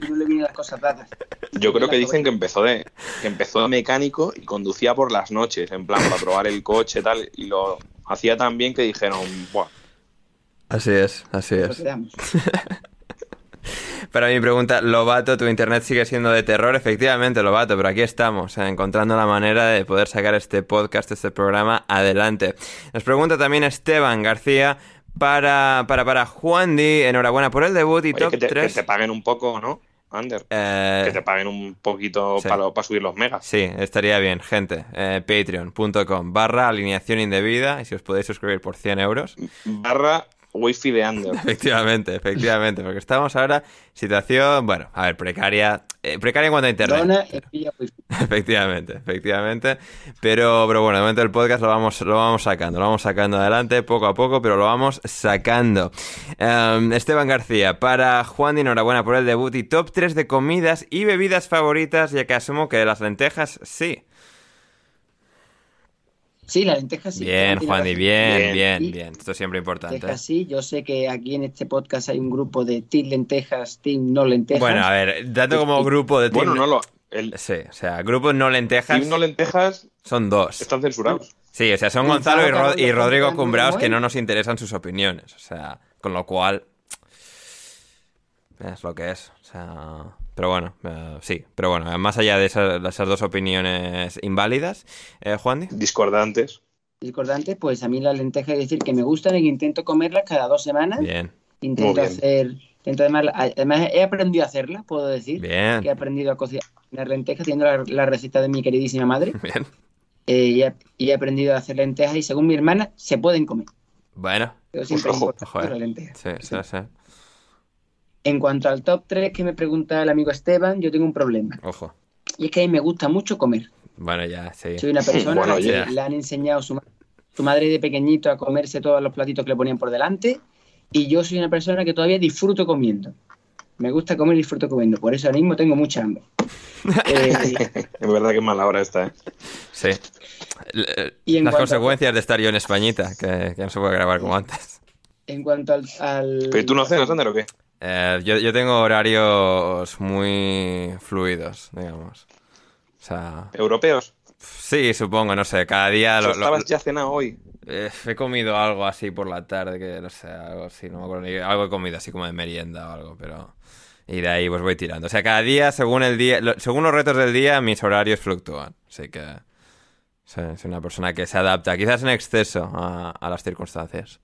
y no le vienen las cosas dadas. Yo creo que dicen que empezó de que empezó de mecánico y conducía por las noches, en plan para probar el coche tal, y lo hacía tan bien que dijeron, Buah, Así es, así es. Para mi pregunta, Lobato, ¿tu internet sigue siendo de terror? Efectivamente, Lobato, pero aquí estamos, eh, encontrando la manera de poder sacar este podcast, este programa adelante. Nos pregunta también Esteban García, para, para, para Juan Di, enhorabuena por el debut y Oye, top que, te, 3. que te paguen un poco, ¿no, Ander? Eh, que te paguen un poquito sí. para, para subir los megas. Sí, estaría bien, gente. Eh, Patreon.com barra alineación indebida y si os podéis suscribir por 100 euros. Barra wifi de. Efectivamente, efectivamente, porque estamos ahora situación, bueno, a ver, precaria, eh, precaria en cuanto a internet. Dona pero- wifi. Efectivamente, efectivamente. Pero, pero bueno, de momento el podcast lo vamos, lo vamos sacando, lo vamos sacando adelante poco a poco, pero lo vamos sacando. Em, Esteban García, para Juan, enhorabuena por el debut y top 3 de comidas y bebidas favoritas, ya que asumo que las lentejas sí. Sí, la lenteja sí. bien, Juan, y bien, Bien. bien. Esto es siempre importante. Lentejas sí, yo sé que aquí en este podcast hay un grupo de Team Lentejas, Team No Lentejas. Bueno, a ver, tanto como grupo de Bueno, team- no lo. El Sí, o sea, grupos no lentejas Team No Lentejas son dos. están censurados. Sí, o sea, son Gonzalo y, y Rodrigo Cumbraos ¿no que no nos interesan sus opiniones. O sea, con lo cual. Es lo que es. O sea. Pero bueno, eh, sí. Pero bueno, más allá de esas, de esas dos opiniones inválidas, eh, Juan Discordantes. discordantes, pues a mí las lentejas, es decir, que me gustan y que intento comerlas cada dos semanas. Bien, Intento Muy bien. hacer, intento además, además he aprendido a hacerlas, puedo decir. bien, Que he aprendido a cocinar lentejas, teniendo la, la receta de mi queridísima madre. bien. eh, y, he, y he aprendido a hacer lentejas y según mi hermana, se pueden comer. Bueno, Pero siempre ojo, eh. las lentejas. sí, sí, sí. En cuanto al top 3 que me pregunta el amigo Esteban, yo tengo un problema. Ojo. Y es que a mí me gusta mucho comer. Bueno, ya, sí. Soy una persona Bueno, que ya. le han enseñado su, ma- su madre de pequeñito a comerse todos los platitos que le ponían por delante. Y yo soy una persona que todavía disfruto comiendo. Me gusta comer y disfruto comiendo. Por eso ahora mismo tengo mucha hambre. Eh, Es verdad que es mala hora esta, ¿eh? Sí. L- Y en Las cuanto a- consecuencias de estar yo en Españita, que, que no se puede grabar como antes. en cuanto al... al- ¿Pero tú no cenas, Ander, o qué? Eh, yo, yo tengo horarios muy fluidos, digamos. O sea, ¿Europeos? sí, supongo, no sé, cada día ¿O lo- lo- estabas ya cenado hoy? eh, he comido algo así por la tarde, que no sé, algo así, no me acuerdo ni- Algo he comido así como de merienda o algo, pero... Y de ahí pues voy tirando. O sea, cada día, según el día, lo- según los retos del día, mis horarios fluctúan. Así que... Soy, soy una persona que se adapta, quizás en exceso a, a las circunstancias.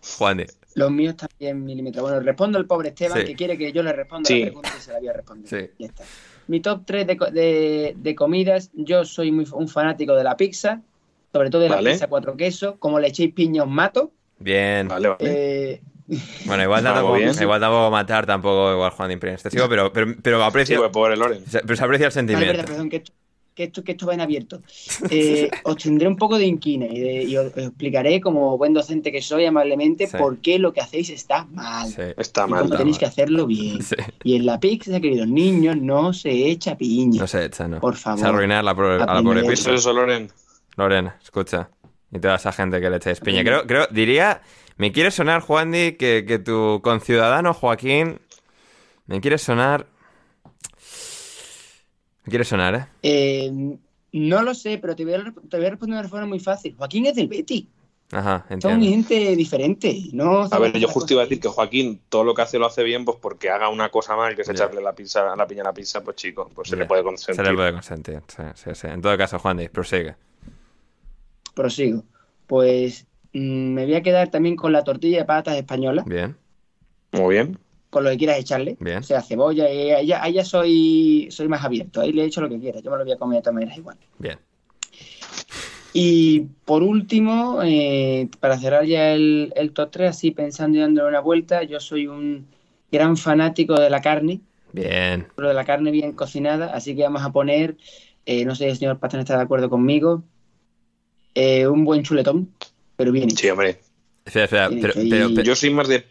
Juan. Los míos también milímetros. Bueno, respondo al pobre Esteban Sí. que quiere que yo le responda Sí. la pregunta y se la voy a responder. Sí. Ya está. Mi top 3 de, co- de- de comidas, yo soy muy, un fanático de la pizza, sobre todo de Vale. la pizza cuatro quesos. Como le echéis piña os mato. Bien. Vale, vale. Eh, Bueno, igual tampoco, bien. igual tampoco matar, tampoco igual Juan de excesivo, pero, pero, pero aprecio, pues, pobre Loren. se- pero se aprecia el vale, sentimiento. verdad, perdón, que esto, que esto, que esto va en abierto. Eh, os tendré un poco de inquina y, de- y os, os explicaré, como buen docente que soy, amablemente, Sí. por qué lo que hacéis está mal. Sí. Está y mal. cómo está tenéis mal. que hacerlo bien. Sí. Y en la pizza, queridos niños, no se echa piña. No se echa, ¿no? Por favor. Se arruinar la pro- a la pobre pizza. Eso es eso, Loren. Lorena, escucha. Y toda esa gente que le echáis piña. Creo, creo, diría, me quiere sonar, Juan Di, que, que tu conciudadano Joaquín, me quiere sonar... Quiere sonar, ¿eh? Eh, no lo sé, pero te voy, a, te voy a responder de una forma muy fácil. Joaquín es del Betty. Ajá, Son entiendo. gente diferente. No A ver, yo justo iba a decir que Joaquín todo lo que hace lo hace bien, pues porque haga una cosa mal, que es echarle la pizza, la piña a la pizza, pues chico, pues se le puede Se consentir. le puede consentir, sí, sí, sí. En todo caso, Juan prosigue. Prosigo. Pues mm, me voy a quedar también con la tortilla de patatas española, Bien, Muy bien. Con lo que quieras echarle. Bien. O sea, cebolla, ya, ahí ya soy, soy más abierto. Ahí le echo lo que quiera. Yo me lo voy a comer de todas maneras igual. bien. Y por último, eh, para cerrar ya el, el top 3, así pensando y dándole una vuelta, yo soy un gran fanático de la carne, Bien. de la carne bien cocinada, así que vamos a poner, eh, no sé si el señor Pastón está de acuerdo conmigo, eh, un buen chuletón, pero bien hecho. Sí, hombre. Espera, espera, Tiene pero, pero- pero- Yo soy más de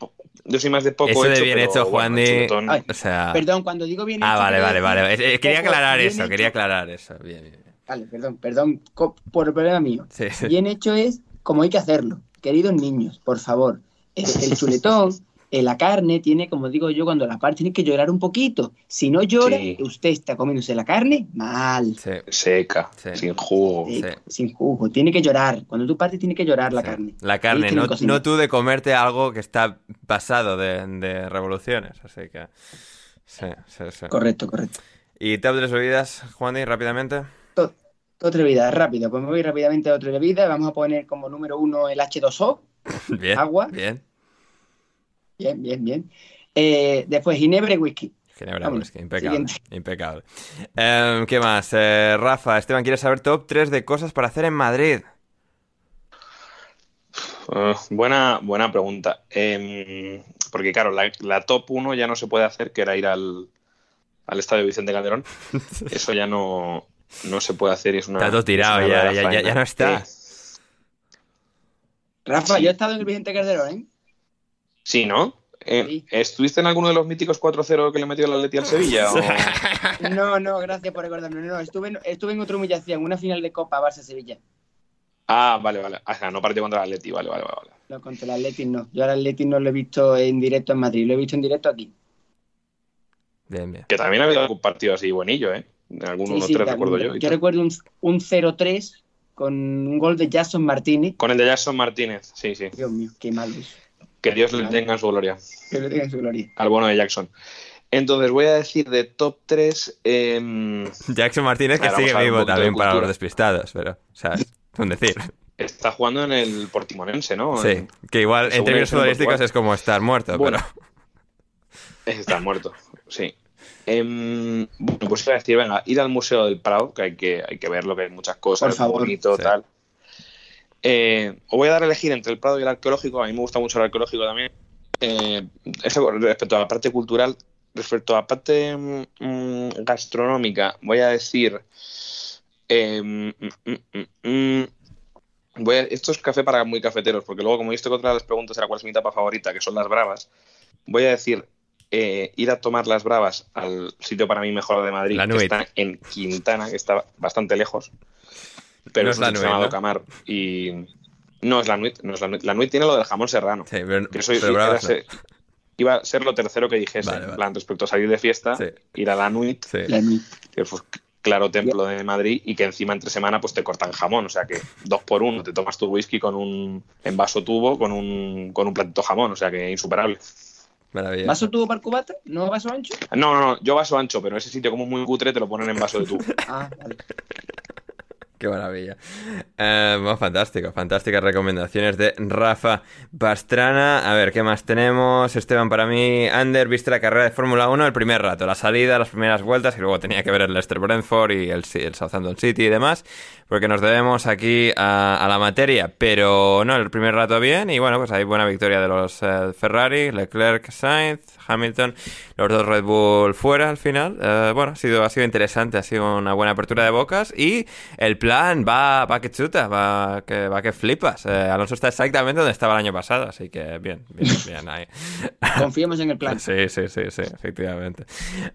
yo soy más de poco eso de hecho, bien pero, hecho, Juan Ay, o sea... Perdón, cuando digo bien Ah, hecho, vale, quiero vale, decir vale. Eh, Quería aclarar eso, hecho. quería aclarar eso. Bien, bien. bien. Vale, perdón, perdón, co- por el problema mío. Sí, sí. Bien hecho es como hay que hacerlo. Queridos niños, por favor, el, el chuletón eh, la carne tiene, como digo yo, cuando la parte tiene que llorar un poquito. Si no llora, Sí. usted está comiéndose la carne mal. Sí, Seca, Sí. sin jugo. Sí. Sin jugo. Tiene que llorar. Cuando tú partes, tiene que llorar la sí. carne. La carne, no, no tú de comerte algo que está pasado de, de revoluciones. Así que. Sí, sí, sí. Correcto, correcto. ¿Y top las bebidas, Juan rápidamente? To- Otra bebida, rápido. Pues me voy rápidamente a otra bebida. Vamos a poner como número uno el H2O. Bien. Agua. Bien. Bien, bien, bien. Eh, después Ginebra y whisky. Ginebra whisky, impecable. Siguiente. Impecable. Em, ¿qué más? Eh, Rafa, Esteban quiere saber top 3 de cosas para hacer en Madrid. Eh, buena, buena pregunta. Em, porque claro, la, la top 1 ya no se puede hacer, que era ir al, al estadio Vicente Calderón. Eso ya no, no se puede hacer y es una. Está todo tirado, es una ya, ya, ya, ya no está. Rafa, Sí. yo he estado en el Vicente Calderón, ¿eh? Sí, ¿no? Eh, Sí. ¿Estuviste en alguno de los míticos 4-0 que le metió el Atleti al Sevilla? o- No, no, gracias por recordarme. No, no, estuve en, estuve en otra humillación, una final de Copa Barça-Sevilla. Ah, vale, vale. Ah, no partió contra el Atleti, vale, vale, vale. No, contra el Athletic no. Yo al Athletic no lo he visto en directo en Madrid, lo he visto en directo aquí. Bien, bien. Que también ha habido algún partido así buenillo, ¿eh? En algún Sí, 1-3 sí, también. recuerdo yo. Yo tal. recuerdo un, un 0-3 con un gol de Jason Martínez. Con el de Jackson Martínez, sí, sí. Dios mío, qué malo eso. Que Dios le tenga en su gloria. Que lo tenga en su gloria. Al bueno de Jackson. Entonces voy a decir de top 3. Jackson Martínez, que Ahora sigue vivo también para los despistados, pero, o sea, un decir. está jugando en el Portimonense, ¿no? Sí, que igual en términos tiempo futbolísticos es como estar muerto, Bueno. pero. Está muerto, sí. Em, bueno, pues iba a decir, venga, ir al Museo del Prado, que hay que, hay que verlo, que hay muchas cosas, Por favor. bonito, Sí. tal. Eh, os voy a dar a elegir entre el Prado y el arqueológico. A mí me gusta mucho el arqueológico también. Eh, eso respecto a la parte cultural. Respecto a la parte mm, gastronómica, voy a decir. eh, mm, mm, mm, mm, voy a- esto es café para muy cafeteros, porque luego, como viste que otra de las preguntas era cuál es mi tapa favorita, que son las bravas, voy a decir eh, ir a tomar las bravas al sitio para mí mejor de Madrid, que está en Quintana, que está bastante lejos. Pero No es es la Nuit, llamado ¿no? Camar. Y no es la Nuit, no es la Nuit. La Nuit tiene lo del jamón serrano. Sí, pero, Que pero ser- iba a ser lo tercero que dijese. Vale, plan, respecto a salir de fiesta, Sí. ir a la Nuit, Sí. La Nuit. que es pues, claro templo de Madrid, y que encima entre semana pues te cortan jamón. O sea que dos por uno, te tomas tu whisky con un en vaso tubo, con un, con un platito jamón. O sea que insuperable. ¿Vaso tubo para el cubata? ¿No vaso ancho? No, no, no, yo vaso ancho, pero ese sitio como es muy cutre te lo ponen en vaso de tubo. Ah, vale. Qué maravilla. Eh, fantástico, fantásticas recomendaciones de Rafa Pastrana. A ver, ¿qué más tenemos? Esteban, para mí, Ander, viste la carrera de Fórmula 1 el primer rato, la salida, las primeras vueltas, y luego tenía que ver el Leicester Brentford y el, el Southampton City y demás, porque nos debemos aquí a, a la materia. Pero no, el primer rato bien, y bueno, pues hay buena victoria de los eh, Ferrari, Leclerc, Sainz, Hamilton, los dos Red Bull fuera al final. Eh, bueno, ha sido, ha sido interesante, ha sido una buena apertura de bocas y el plan va, va que chuta, va que, va que flipas. Eh, Alonso está exactamente donde estaba el año pasado, así que bien, bien, bien ahí. Confiemos en el plan. Sí, sí, sí, sí, efectivamente.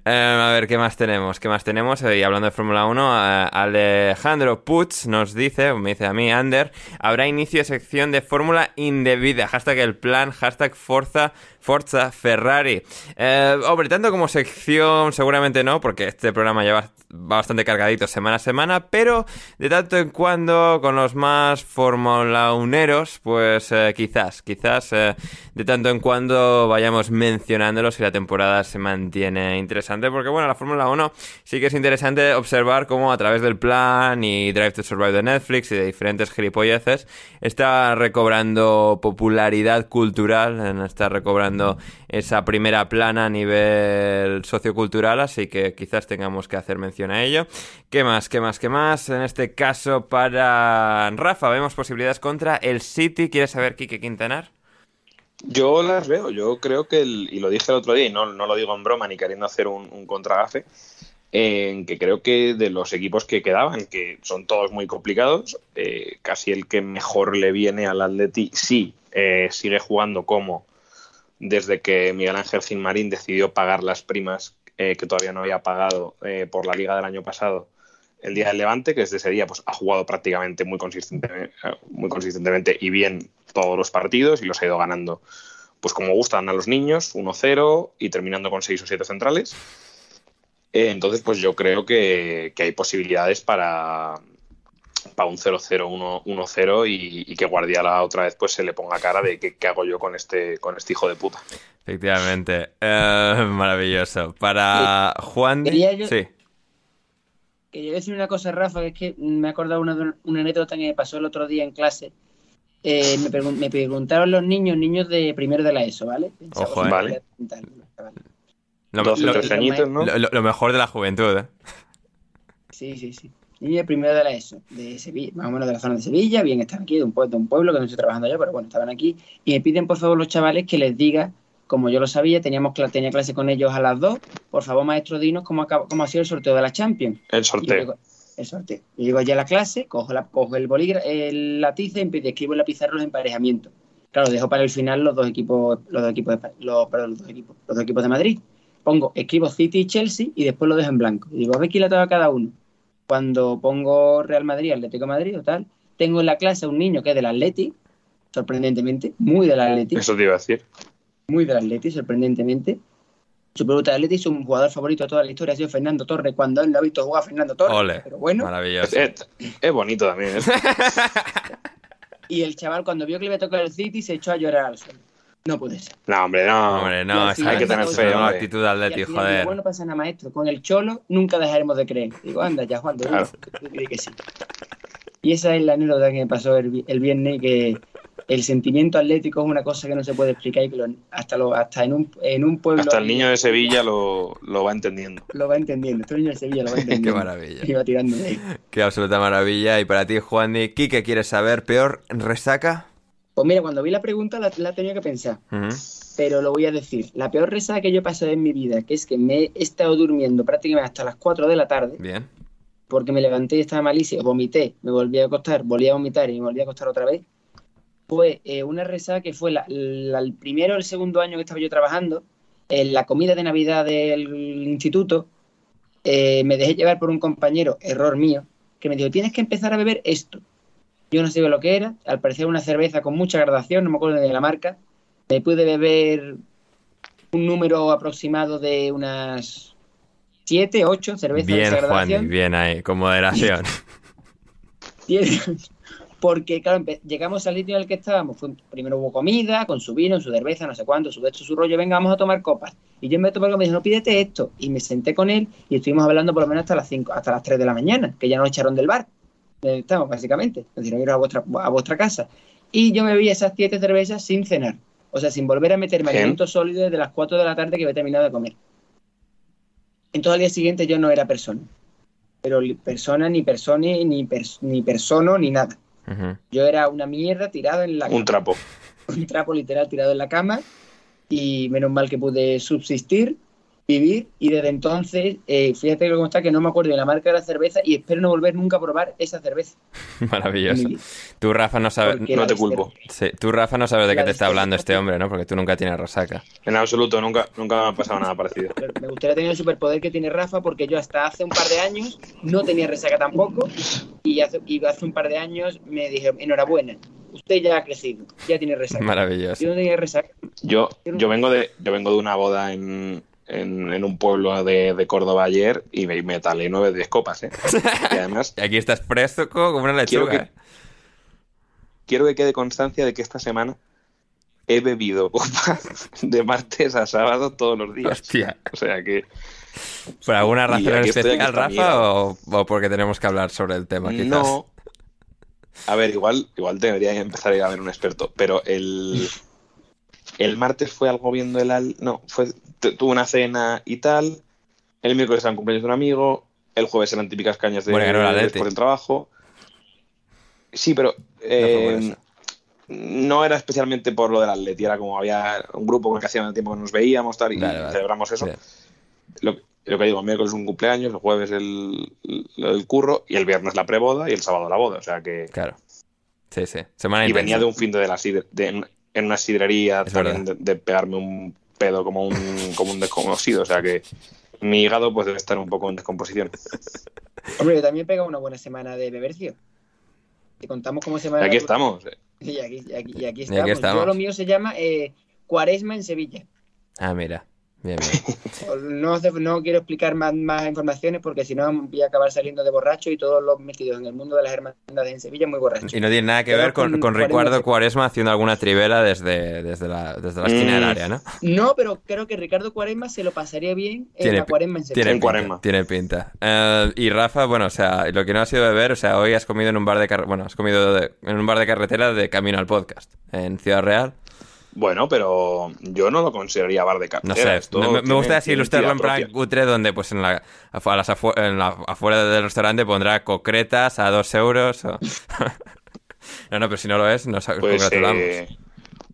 Eh, a ver, ¿qué más tenemos? ¿Qué más tenemos? Y hablando de Fórmula 1, eh, Alejandro Puig nos dice, me dice a mí, Ander, habrá inicio de sección de Fórmula indebida. Hashtag el plan, hashtag Forza, Forza Ferrari. Eh, hombre, tanto como sección, seguramente no, porque este programa ya va, va bastante cargadito semana a semana, pero de tanto en cuando, con los más 1 pues eh, quizás, quizás eh, de tanto en cuando vayamos mencionándolos si la temporada se mantiene interesante, porque bueno, la Fórmula 1 sí que es interesante observar cómo a través del plan y Drive to Survive de Netflix y de diferentes gilipolleces está recobrando popularidad cultural, está recobrando esa primera plana a nivel sociocultural, así que quizás tengamos que hacer mención a ello. ¿Qué más? ¿Qué más? ¿Qué más? En este caso para Rafa vemos posibilidades contra el City. ¿Quieres saber Quique Quintanar? Yo las veo, yo creo que, el- y lo dije el otro día, y no, no lo digo en broma ni queriendo hacer un, un contragafe, en que creo que de los equipos que quedaban, que son todos muy complicados, eh, casi el que mejor le viene al Atleti, sí, eh, sigue jugando como desde que Miguel Ángel Gilmarín decidió pagar las primas eh, que todavía no había pagado eh, por la liga del año pasado el día del Levante, que desde ese día pues, ha jugado prácticamente muy, consistentemente, muy consistentemente y bien todos los partidos y los ha ido ganando pues como gustan a los niños, 1-0 y terminando con 6 o 7 centrales. Eh, entonces, pues yo creo que, que hay posibilidades para, para un 0-0, 1-0 y, y, que Guardiola otra vez pues se le ponga cara de qué, qué hago yo con este, con este hijo de puta. Efectivamente. Eh, maravilloso. Para Juan... Quería yo- Sí. Quería decir una cosa, Rafa, que es que me he acordado una, una anécdota que me pasó el otro día en clase. Eh, me, pregun- me preguntaron los niños, niños de primero de la ESO, ¿vale? Pensaba Ojo, eh. Vale. Lo, 12, lo- 13 añitos, ¿no? lo- lo mejor de la juventud, ¿eh? Sí, sí, sí. De primero de la ESO, de Sevilla, más o menos de la zona de Sevilla, bien, están aquí, de un, pue- de un pueblo que no estoy trabajando yo, pero bueno, estaban aquí. Y me piden, por favor, los chavales que les diga, como yo lo sabía, teníamos tenía clase con ellos a las dos, por favor, maestro, dinos cómo, cómo ha sido el sorteo de la Champions. El Y sorteo. llego- el sorteo. Yo llego allá a la clase, cojo, la, cojo el bolígrafo, el lápiz y empiezo- escribo en la pizarra los emparejamientos. Claro, dejo para el final los dos equipos, los dos equipos de, los, perdón, los dos equipos, los dos equipos de Madrid. Pongo, escribo City y Chelsea y después lo dejo en blanco. Y digo, a ver quién le toca a cada uno. Cuando pongo Real Madrid, Atlético de Madrid o tal, tengo en la clase a un niño que es del Atleti, sorprendentemente, muy del Atleti Eso te iba a decir. muy del Atleti, sorprendentemente. Su pelota de Atleti, su jugador favorito de toda la historia ha sido Fernando Torres, cuando él no ha visto jugar a Fernando Torres. Ole. Pero bueno, Maravilloso. es- es bonito también. ¿eh? y el chaval cuando vio que le iba a tocar el City se echó a llorar al suelo. No puede ser. No, hombre, no. Hombre, no, hay que tener fe, hombre. actitud al digo, joder. bueno, pasa nada, maestro. Con el Cholo nunca dejaremos de creer. Digo, anda ya, Juan, de Claro. tú crees que sí. Y esa es la anécdota que me pasó el, el viernes, que el sentimiento atlético es una cosa que no se puede explicar y que lo- hasta, lo, hasta en, un, en un pueblo... Hasta el niño de Sevilla lo, lo va entendiendo. Lo va entendiendo. Este niño de Sevilla lo va entendiendo. Qué maravilla. Y va tirando de ahí. Qué absoluta maravilla. Y para ti, Juan ¿qué quieres saber? ¿Peor resaca? Pues mira, cuando vi la pregunta la, la tenía que pensar, pero lo voy a decir. La peor resaca que yo he pasado en mi vida, que es que me he estado durmiendo prácticamente hasta las 4 de la tarde, Bien. porque me levanté y estaba malísimo, vomité, me volví a acostar, volví a vomitar y me volví a acostar otra vez, fue eh, una resaca que fue la- la- el primero o el segundo año que estaba yo trabajando, en la comida de Navidad del instituto, eh, me dejé llevar por un compañero, error mío, que me dijo, tienes que empezar a beber esto. Yo no sé lo que era, al parecer una cerveza con mucha gradación, no me acuerdo de la marca. Me pude beber un número aproximado de unas 7, 8 cervezas de Bien, esa Juan bien ahí, con moderación. Porque, claro, llegamos al sitio en el que estábamos. Fue- primero hubo comida, con su vino, su cerveza, no sé cuánto, su esto, su rollo. Venga, vamos a tomar copas. Y yo vez de tomar copas, me dije, no pídete esto. Y me senté con él y estuvimos hablando por lo menos hasta las 5, hasta las 3 de la mañana, que ya nos echaron del bar. Eh, Estamos, básicamente. Nos dijeron a vuestra, a vuestra casa. Y yo me bebí esas 7 cervezas sin cenar. O sea, sin volver a meterme Bien. alimentos sólidos desde las 4 de la tarde que había terminado de comer. Entonces al día siguiente yo no era persona. Pero persona, ni persona, ni, pers- ni persono, ni nada. Yo era una mierda tirado en la Un trapo. un trapo literal tirado en la cama y menos mal que pude subsistir, vivir y desde entonces, eh, fíjate cómo está, que no me acuerdo de la marca de la cerveza y espero no volver nunca a probar esa cerveza. Maravilloso. Tú, Rafa, no sabes... Porque No te de culpo. Sí, tú, Rafa, no sabes de qué te está hablando este hombre, ¿no? Porque tú nunca tienes resaca. En absoluto, nunca, nunca me ha pasado nada parecido. Pero Me gustaría tener el superpoder que tiene Rafa porque yo hasta hace un par de años no tenía resaca tampoco y hace, y hace un par de años me dije, enhorabuena, usted ya ha crecido, ya tiene resaca. Maravilloso. Yo no tenía resaca. Yo, yo vengo de, yo vengo de una boda en, en, en un pueblo de, de Córdoba ayer y me, me talé nueve de copas, ¿eh? Y además, Y aquí estás presto como una Quiero lechuga. que- quiero que quede constancia de que esta semana he bebido copas de martes a sábado todos los días. Hostia. O sea que ¿Por alguna razón especial, Rafa? O, o porque tenemos que hablar sobre el tema, quizás? no. A ver, igual, igual debería empezar a ir a ver un experto, pero el, el martes fue algo viendo el al. No, fue, tuve una cena y tal. El miércoles eran cumpleaños de un amigo. El jueves eran típicas cañas de Bueno, Atleti. después del trabajo. Sí, pero eh, no era especialmente por lo del Atleti, era como había un grupo con el que hacía tiempo que nos veíamos tal, y Vale, vale. celebramos eso. Lo, lo que digo, el miércoles un cumpleaños, el jueves el, el, curro y el viernes la preboda y el sábado la boda. O sea que. Claro. Sí, sí. Semana Y intensa. venía de un fin de, la sidre- de en, en una sidrería Es también de, de pegarme un pedo como un, como un desconocido. O sea que mi hígado pues debe estar un poco en descomposición. Hombre, yo también pega una buena semana de bebercio. Te contamos cómo semana. Y aquí estamos. Y aquí, y aquí, y aquí Y estamos. aquí estamos. Yo lo mío se llama eh, Cuaresma en Sevilla. Ah, mira. Bien, bien. No, hace- no quiero explicar más, más informaciones porque si no voy a acabar saliendo de borracho y todos los metidos en el mundo de las hermandades en Sevilla muy borrachos. Y no tiene nada que Pero ver con, con Ricardo. Cuaresma haciendo alguna trivela desde, desde, la, desde la esquina del Mm. área, ¿no? No, pero creo que Ricardo Cuaresma se lo pasaría bien en Tiene la Cuaresma en Sevilla. Tiene En pinta, Cuaresma. tiene pinta. Eh, y Rafa, bueno, o sea, lo que no ha sido beber, o sea, hoy has comido en un bar de car- bueno, has comido de- en un bar de carretera de camino al podcast en Ciudad Real. Bueno, pero yo no lo consideraría bar de No cartera. sé, Esto me, me gusta así ilustrarlo en plan cutre, donde pues en la, a las afu- en la- afuera del restaurante pondrá concretas a dos euros. o- no, no, pero si no lo es, nos Pues congratulamos. eh,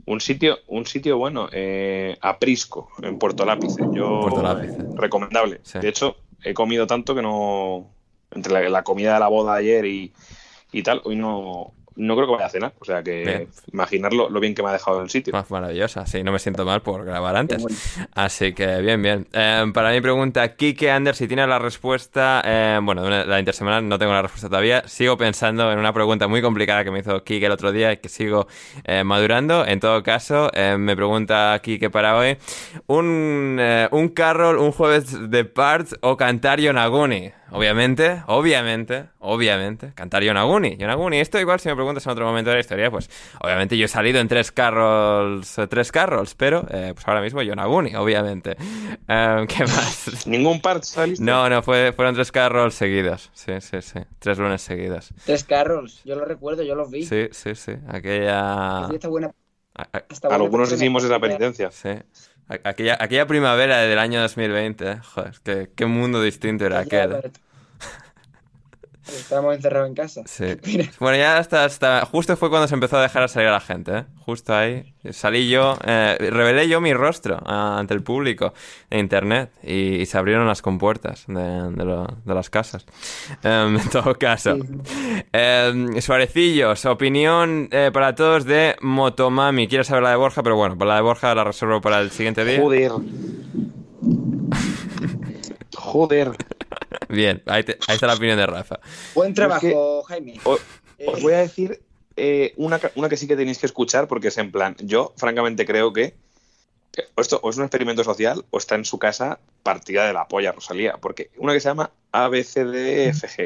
un sitio, un sitio bueno, eh, Aprisco, en Puerto Lápice. Yo Puerto Lápice. recomendable. Sí. De hecho, he comido tanto que no entre la, la comida de la boda ayer y, y tal, hoy no no creo que vaya a cenar. O sea que Bien. imaginar lo, lo bien que me ha dejado el sitio. Más maravillosa, sí, no me siento mal por grabar antes. Bueno. Así que bien, bien. Eh, para mi pregunta, Kike Ander, si tiene la respuesta, eh, bueno, la intersemanal no tengo la respuesta todavía. Sigo pensando en una pregunta muy complicada que me hizo Kike el otro día y que sigo eh, madurando. En todo caso, eh, me pregunta Kike para hoy, un, eh, un carrol, un jueves de parts o cantar Yonaguni. Obviamente, obviamente, obviamente, cantar Yonaguni. Yonaguni, esto igual si me preguntas en otro momento de la historia, pues obviamente yo he salido en tres carrols, eh, tres carrols, pero eh, pues ahora mismo Yonaguni, obviamente. Eh, ¿Qué más? ¿Ningún part saliste? No, no, fue, fueron tres carrols seguidos. Sí, sí, sí. Tres lunes seguidos. Tres carros, yo lo recuerdo, yo los vi. Sí, sí, sí. Aquella... Buena. buena Algunos hicimos esa penitencia. Sí. Aquella, aquella primavera del año 2020, eh. Joder, qué, qué mundo distinto era aquel. Estábamos encerrados en casa. Sí. Mira, Bueno, ya hasta, hasta justo fue cuando se empezó a dejar a salir a la gente, ¿eh? Justo ahí salí yo, eh, revelé yo mi rostro ah, ante el público de internet y, y se abrieron las compuertas de, de lo- de las casas. Em, en todo caso, Em, Suarecillos, opinión eh, para todos de Motomami. Quiero saber la de Borja, pero bueno, para la de Borja la reservo para el siguiente día. Joder. Joder. Bien, ahí, te- ahí está la opinión de Rafa. buen Es trabajo, Jaime. O- Eh, Os voy a decir eh, una, ca- una que sí que tenéis que escuchar porque es en plan, yo francamente creo que que esto o es un experimento social o está en su casa partida de la polla Rosalía, porque una que se llama ABCDFG,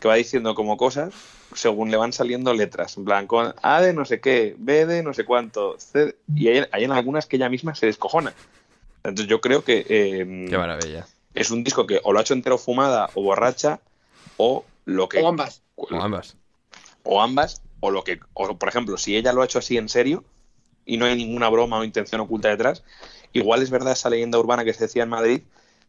que va diciendo como cosas según le van saliendo letras, en plan con A de no sé qué, B de no sé cuánto, C, y hay, hay en algunas que ella misma se descojona. Entonces yo creo que eh, Qué maravilla. Es un disco que o lo ha hecho entero fumada o borracha o lo que O ambas. O ambas. o ambas, o lo que, o por ejemplo, si ella lo ha hecho así en serio y no hay ninguna broma o intención oculta detrás, igual es verdad esa leyenda urbana que se decía en Madrid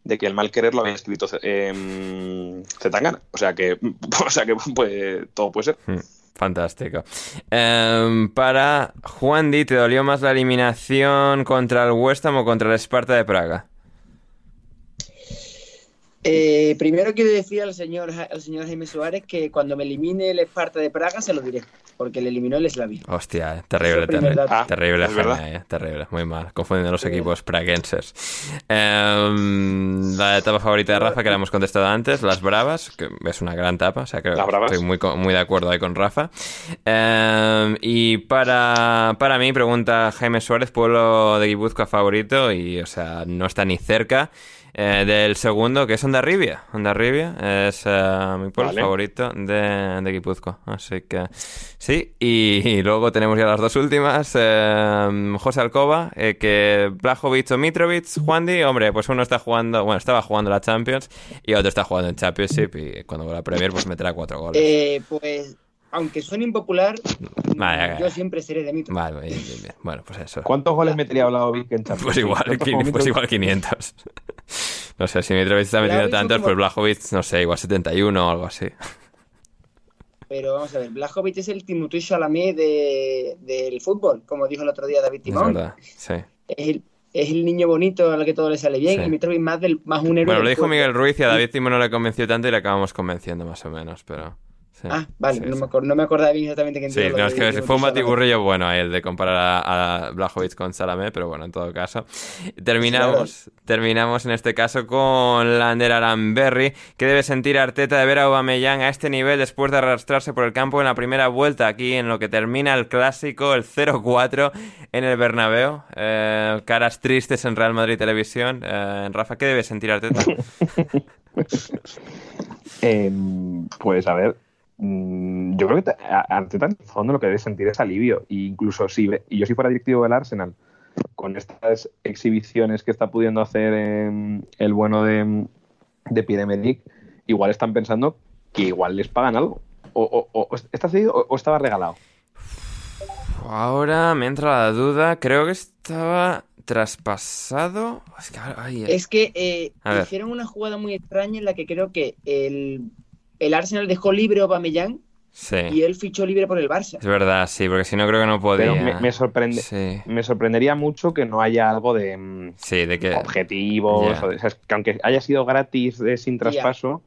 de que el mal querer lo había escrito eh, Zetangana. O sea que, o sea que pues, todo puede ser. Mm, Fantástico. Em, para Juan Di, ¿te dolió más la eliminación contra el West Ham o contra el Esparta de Praga? Eh, primero quiero decir al señor, al señor Jaime Suárez que cuando me elimine el Esparta de Praga se lo diré, porque le eliminó el Slavia. Hostia, eh, terrible, terrible. dato. terrible, es Jaime, verdad. eh, terrible, muy mal. Confundiendo los equipos praguenses. Em, la etapa favorita de Rafa, que la hemos contestado antes, Las Bravas, que es una gran etapa, o sea que Las Bravas. estoy muy, muy de acuerdo ahí con Rafa. Em, y para, para mí, pregunta Jaime Suárez, pueblo de Guipúzcoa favorito, y o sea, no está ni cerca. Eh, del segundo, que es Ondarribia. Ondarribia es eh, mi pueblo Vale. favorito de, de Guipúzcoa. Así que sí. Y, y luego tenemos ya las dos últimas. eh, José Alcoba, eh, que Blajovic o Mitrovic, Juandi. Hombre, pues uno está jugando, bueno, estaba jugando la Champions y otro está jugando en Championship. Y cuando vuelva a Premier, pues meterá cuatro goles. Eh, pues, aunque suene impopular, Vale, yo siempre seré de mito. Vale, bien, bien, bien. Bueno, pues eso. ¿Cuántos goles metería Vlahovic en Champions? Pues igual, ¿Tantos quin- como pues Mitrovic? igual 500. No sé, si Mitrovic está metiendo tantos, como- pues Blajovic, no sé, igual 71 o algo así. Pero vamos a ver, Blajovic es el Timothy Chalamet de, del fútbol, como dijo el otro día David Es Timón. verdad, sí. Es el, es el niño bonito al que todo le sale bien Sí. y Mitrovic más, del, más un héroe Bueno, lo dijo. Miguel Ruiz y a David Timo no le convenció tanto y le acabamos convenciendo más o menos, pero Ah, vale, no, me no, me acordaba bien exactamente quién Sí, no, es que, fue un batiburrillo bueno el de comparar a, a con Salamé, pero bueno, en todo caso. Terminamos, terminamos en este caso con Lander Aramberry, que debe sentir Arteta de ver a Aubameyang a este nivel después de arrastrarse por el campo en la primera vuelta, aquí en lo que termina el clásico, el 0-4 en el Bernabéu. Eh, caras tristes en Real Madrid Televisión. Eh, Rafa, ¿qué debe sentir Arteta? Em, pues a ver, Mm, yo creo que Arteta en el fondo lo que debe sentir es alivio. E incluso si y yo si fuera directivo del Arsenal, con estas exhibiciones que está pudiendo hacer el bueno de, de Pierre igual están pensando que igual les pagan algo. O, ¿Está cedido o, estaba regalado? Ahora me entra la duda. Creo que estaba traspasado. Es que, eh, hicieron una jugada muy extraña en la que creo que el el Arsenal dejó libre a Aubameyang y él fichó libre por el Barça. Es verdad, sí, porque si no creo que no podía. me, sorprende, me sorprendería mucho que no haya algo de, mm, sí, de que... objetivos, que aunque haya sido gratis de, sin traspaso.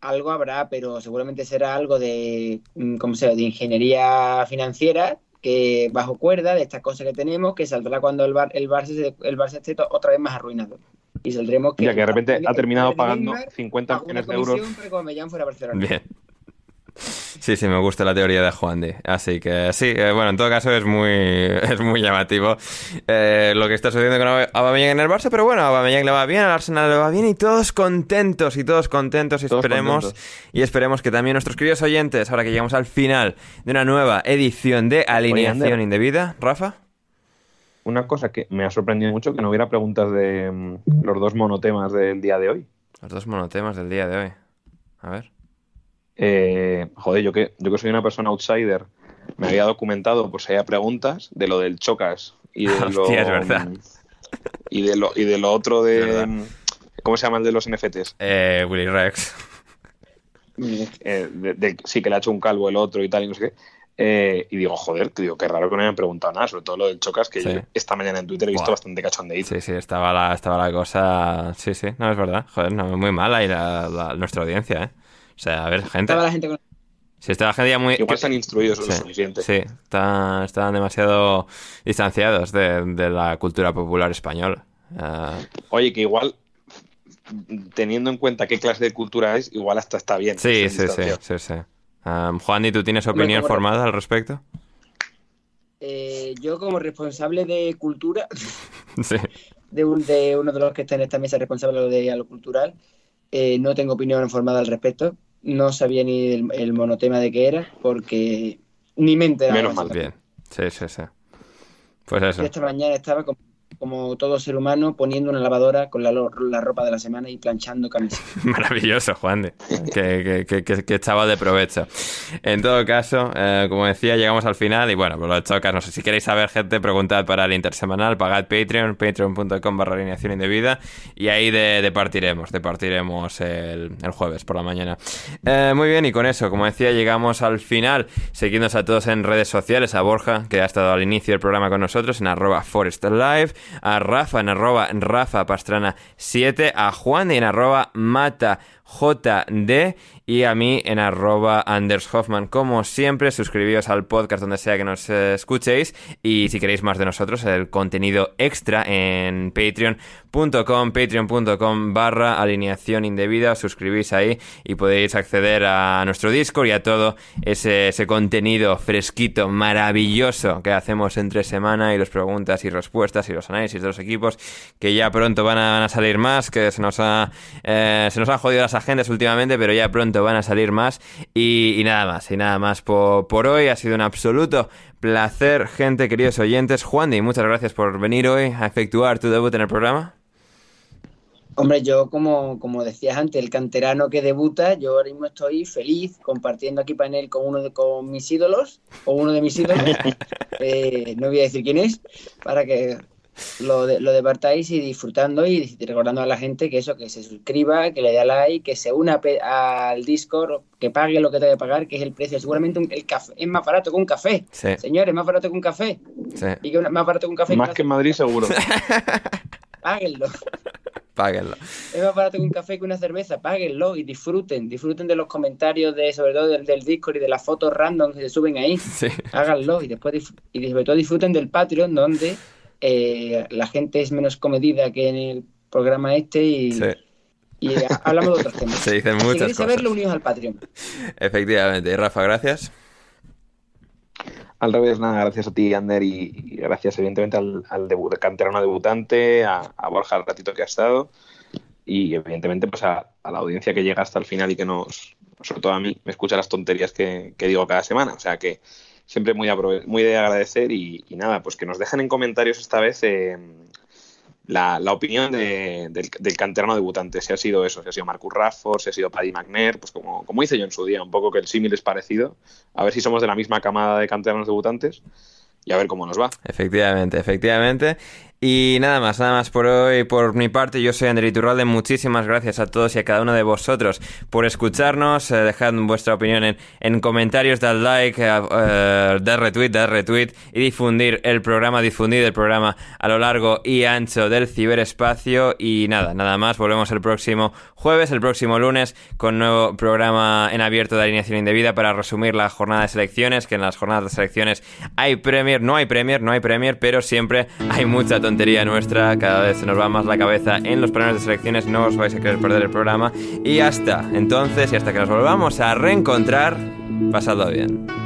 algo habrá, pero seguramente será algo de, mm, ¿cómo se de ingeniería financiera que bajo cuerda de estas cosas que tenemos, que saldrá cuando el, el, Barça, el Barça esté otra vez más arruinado y saldremos que... Ya que de repente ha terminado pagando 50 millones de euros. Bien. Sí, sí, me gusta la teoría de Juan de. Así que sí, eh, bueno, en todo caso es muy, es muy llamativo eh, lo que está sucediendo con Aubameyang en el Barça, pero bueno, a Aubameyang le va bien, al Arsenal le va bien y todos contentos y todos contentos y esperemos y esperemos que también nuestros queridos oyentes, ahora que llegamos al final de una nueva edición de Alineación Indebida, Rafa una cosa que me ha sorprendido mucho que no hubiera preguntas de mm, los dos monotemas del día de hoy. Los dos monotemas del día de hoy. A ver. Eh, joder, yo que, yo que soy una persona outsider, me había documentado por si había preguntas de lo del Chocas y de lo. es verdad. Y de lo, y de lo otro de. Mm, ¿Cómo se llama el de los NFTs? Eh, Willy Rex. Eh, sí, que le ha hecho un calvo el otro y tal, y no sé qué. Eh, y digo, joder, te digo, qué raro que no me hayan preguntado nada, sobre todo lo del Chocas, que esta mañana en Twitter he visto bastante cachondeíto. Sí, sí, estaba la, estaba la cosa. Sí, sí, no, es verdad. Joder, no, muy mala y la, nuestra audiencia, ¿eh? O sea, a ver, gente. Estaba la gente con... Sí, estaba la gente ya muy. Igual están instruidos lo suficiente. Sí, están, demasiado distanciados de, la cultura popular española. Oye, que igual teniendo en cuenta qué clase de cultura es, igual hasta está bien. Sí, sí, sí, sí, sí. Juan, ¿y tú tienes opinión formada al respecto? Eh, yo como responsable de cultura, de, de, uno de los que está en esta mesa responsable de lo cultural, eh, no tengo opinión formada al respecto. No sabía ni el, monotema de qué era, porque ni me enteraba. Menos mal. Bien, sí, sí, sí. Pues eso. Esta mañana estaba como como todo ser humano, poniendo una lavadora con la, la ropa de la semana y planchando camisas. Maravilloso, Juan de. que, que, que, que, de provecho. En todo caso, eh, como decía, llegamos al final y bueno, pues lo chocas. No sé si queréis saber, gente, preguntad para el intersemanal, pagad Patreon, patreon.com barra alineación indebida y ahí departiremos, departiremos el, el jueves por la mañana. Eh, muy bien, y con eso, como decía, llegamos al final. Seguidnos a todos en redes sociales, a Borja, que ha estado al inicio del programa con nosotros, en arroba Forest Live a Rafa en arroba Rafa Pastrana 7, a Juan en arroba Mata JD y a mí en arroba Anders Hoffman. Como siempre, suscribíos al podcast donde sea que nos escuchéis y si queréis más de nosotros, el contenido extra en patreon.com, patreon.com barra alineación indebida, suscribís ahí y podéis acceder a nuestro Discord y a todo ese, contenido fresquito, maravilloso que hacemos entre semana y las preguntas y respuestas y los análisis de los equipos que ya pronto van a, salir más, que se nos ha, eh, se nos han jodido las agendas últimamente, pero ya pronto van a salir más. Y, nada más, y nada más por, por, hoy. Ha sido un absoluto placer, gente, queridos oyentes. Juan, y muchas gracias por venir hoy a efectuar tu debut en el programa. Hombre, yo como, como decías antes, el canterano que debuta, yo ahora mismo estoy feliz compartiendo aquí panel con uno de con mis ídolos, o uno de mis ídolos, eh, no voy a decir quién es, para que lo, de, lo departáis y disfrutando y recordando a la gente que eso, que se suscriba, que le dé like, que se una al Discord, que pague lo que tenga que pagar, que es el precio. Seguramente el café es más barato que un café. Señores, más barato que un café. Y que más barato que un café. Más que en Madrid, seguro. Páguenlo. Páguenlo. Es más barato que un café que una cerveza, páguenlo y disfruten, disfruten de los comentarios de, sobre todo del, del Discord y de las fotos random que se suben ahí. Sí. Háganlo y después y sobre todo disfruten del Patreon donde eh, la gente es menos comedida que en el programa este y, Sí. y ha- hablamos de otros temas. Se dicen si muchas queréis cosas. saberlo, unidos al Patreon. Efectivamente. Y Rafa, gracias. Al revés, nada, gracias a ti, Ander, y, y gracias evidentemente al, al debu- canterano debutante, a, a Borja el ratito que ha estado, y evidentemente pues a, a la audiencia que llega hasta el final y que nos, sobre todo a mí, me escucha las tonterías que, que digo cada semana. O sea que siempre muy, muy de agradecer y, nada, pues que nos dejen en comentarios esta vez eh, la, la opinión de- del, del canterano debutante, si ha sido eso, si ha sido Marcus Rafford, si ha sido Paddy McNair, pues como, como hice yo en su día, un poco que el símil es parecido, a ver si somos de la misma camada de canteranos debutantes y a ver cómo nos va. Efectivamente, efectivamente. Y nada más, nada más por hoy. Por mi parte, yo soy André Iturralde. Muchísimas gracias a todos y a cada uno de vosotros por escucharnos. Eh, dejad vuestra opinión en, en comentarios, dad like, eh, eh, dad retweet, dad retweet y difundir el programa, difundir el programa a lo largo y ancho del ciberespacio. Y nada, nada más. Volvemos el próximo jueves, el próximo lunes, con nuevo programa en abierto de alineación indebida para resumir la jornada de selecciones. Que en las jornadas de selecciones hay Premier, no hay Premier, no hay Premier, pero siempre hay mucha tontería nuestra. Cada vez se nos va más la cabeza en los planes de selecciones. No os vais a querer perder el programa. Y hasta entonces, y hasta que nos volvamos a reencontrar, pasadlo bien.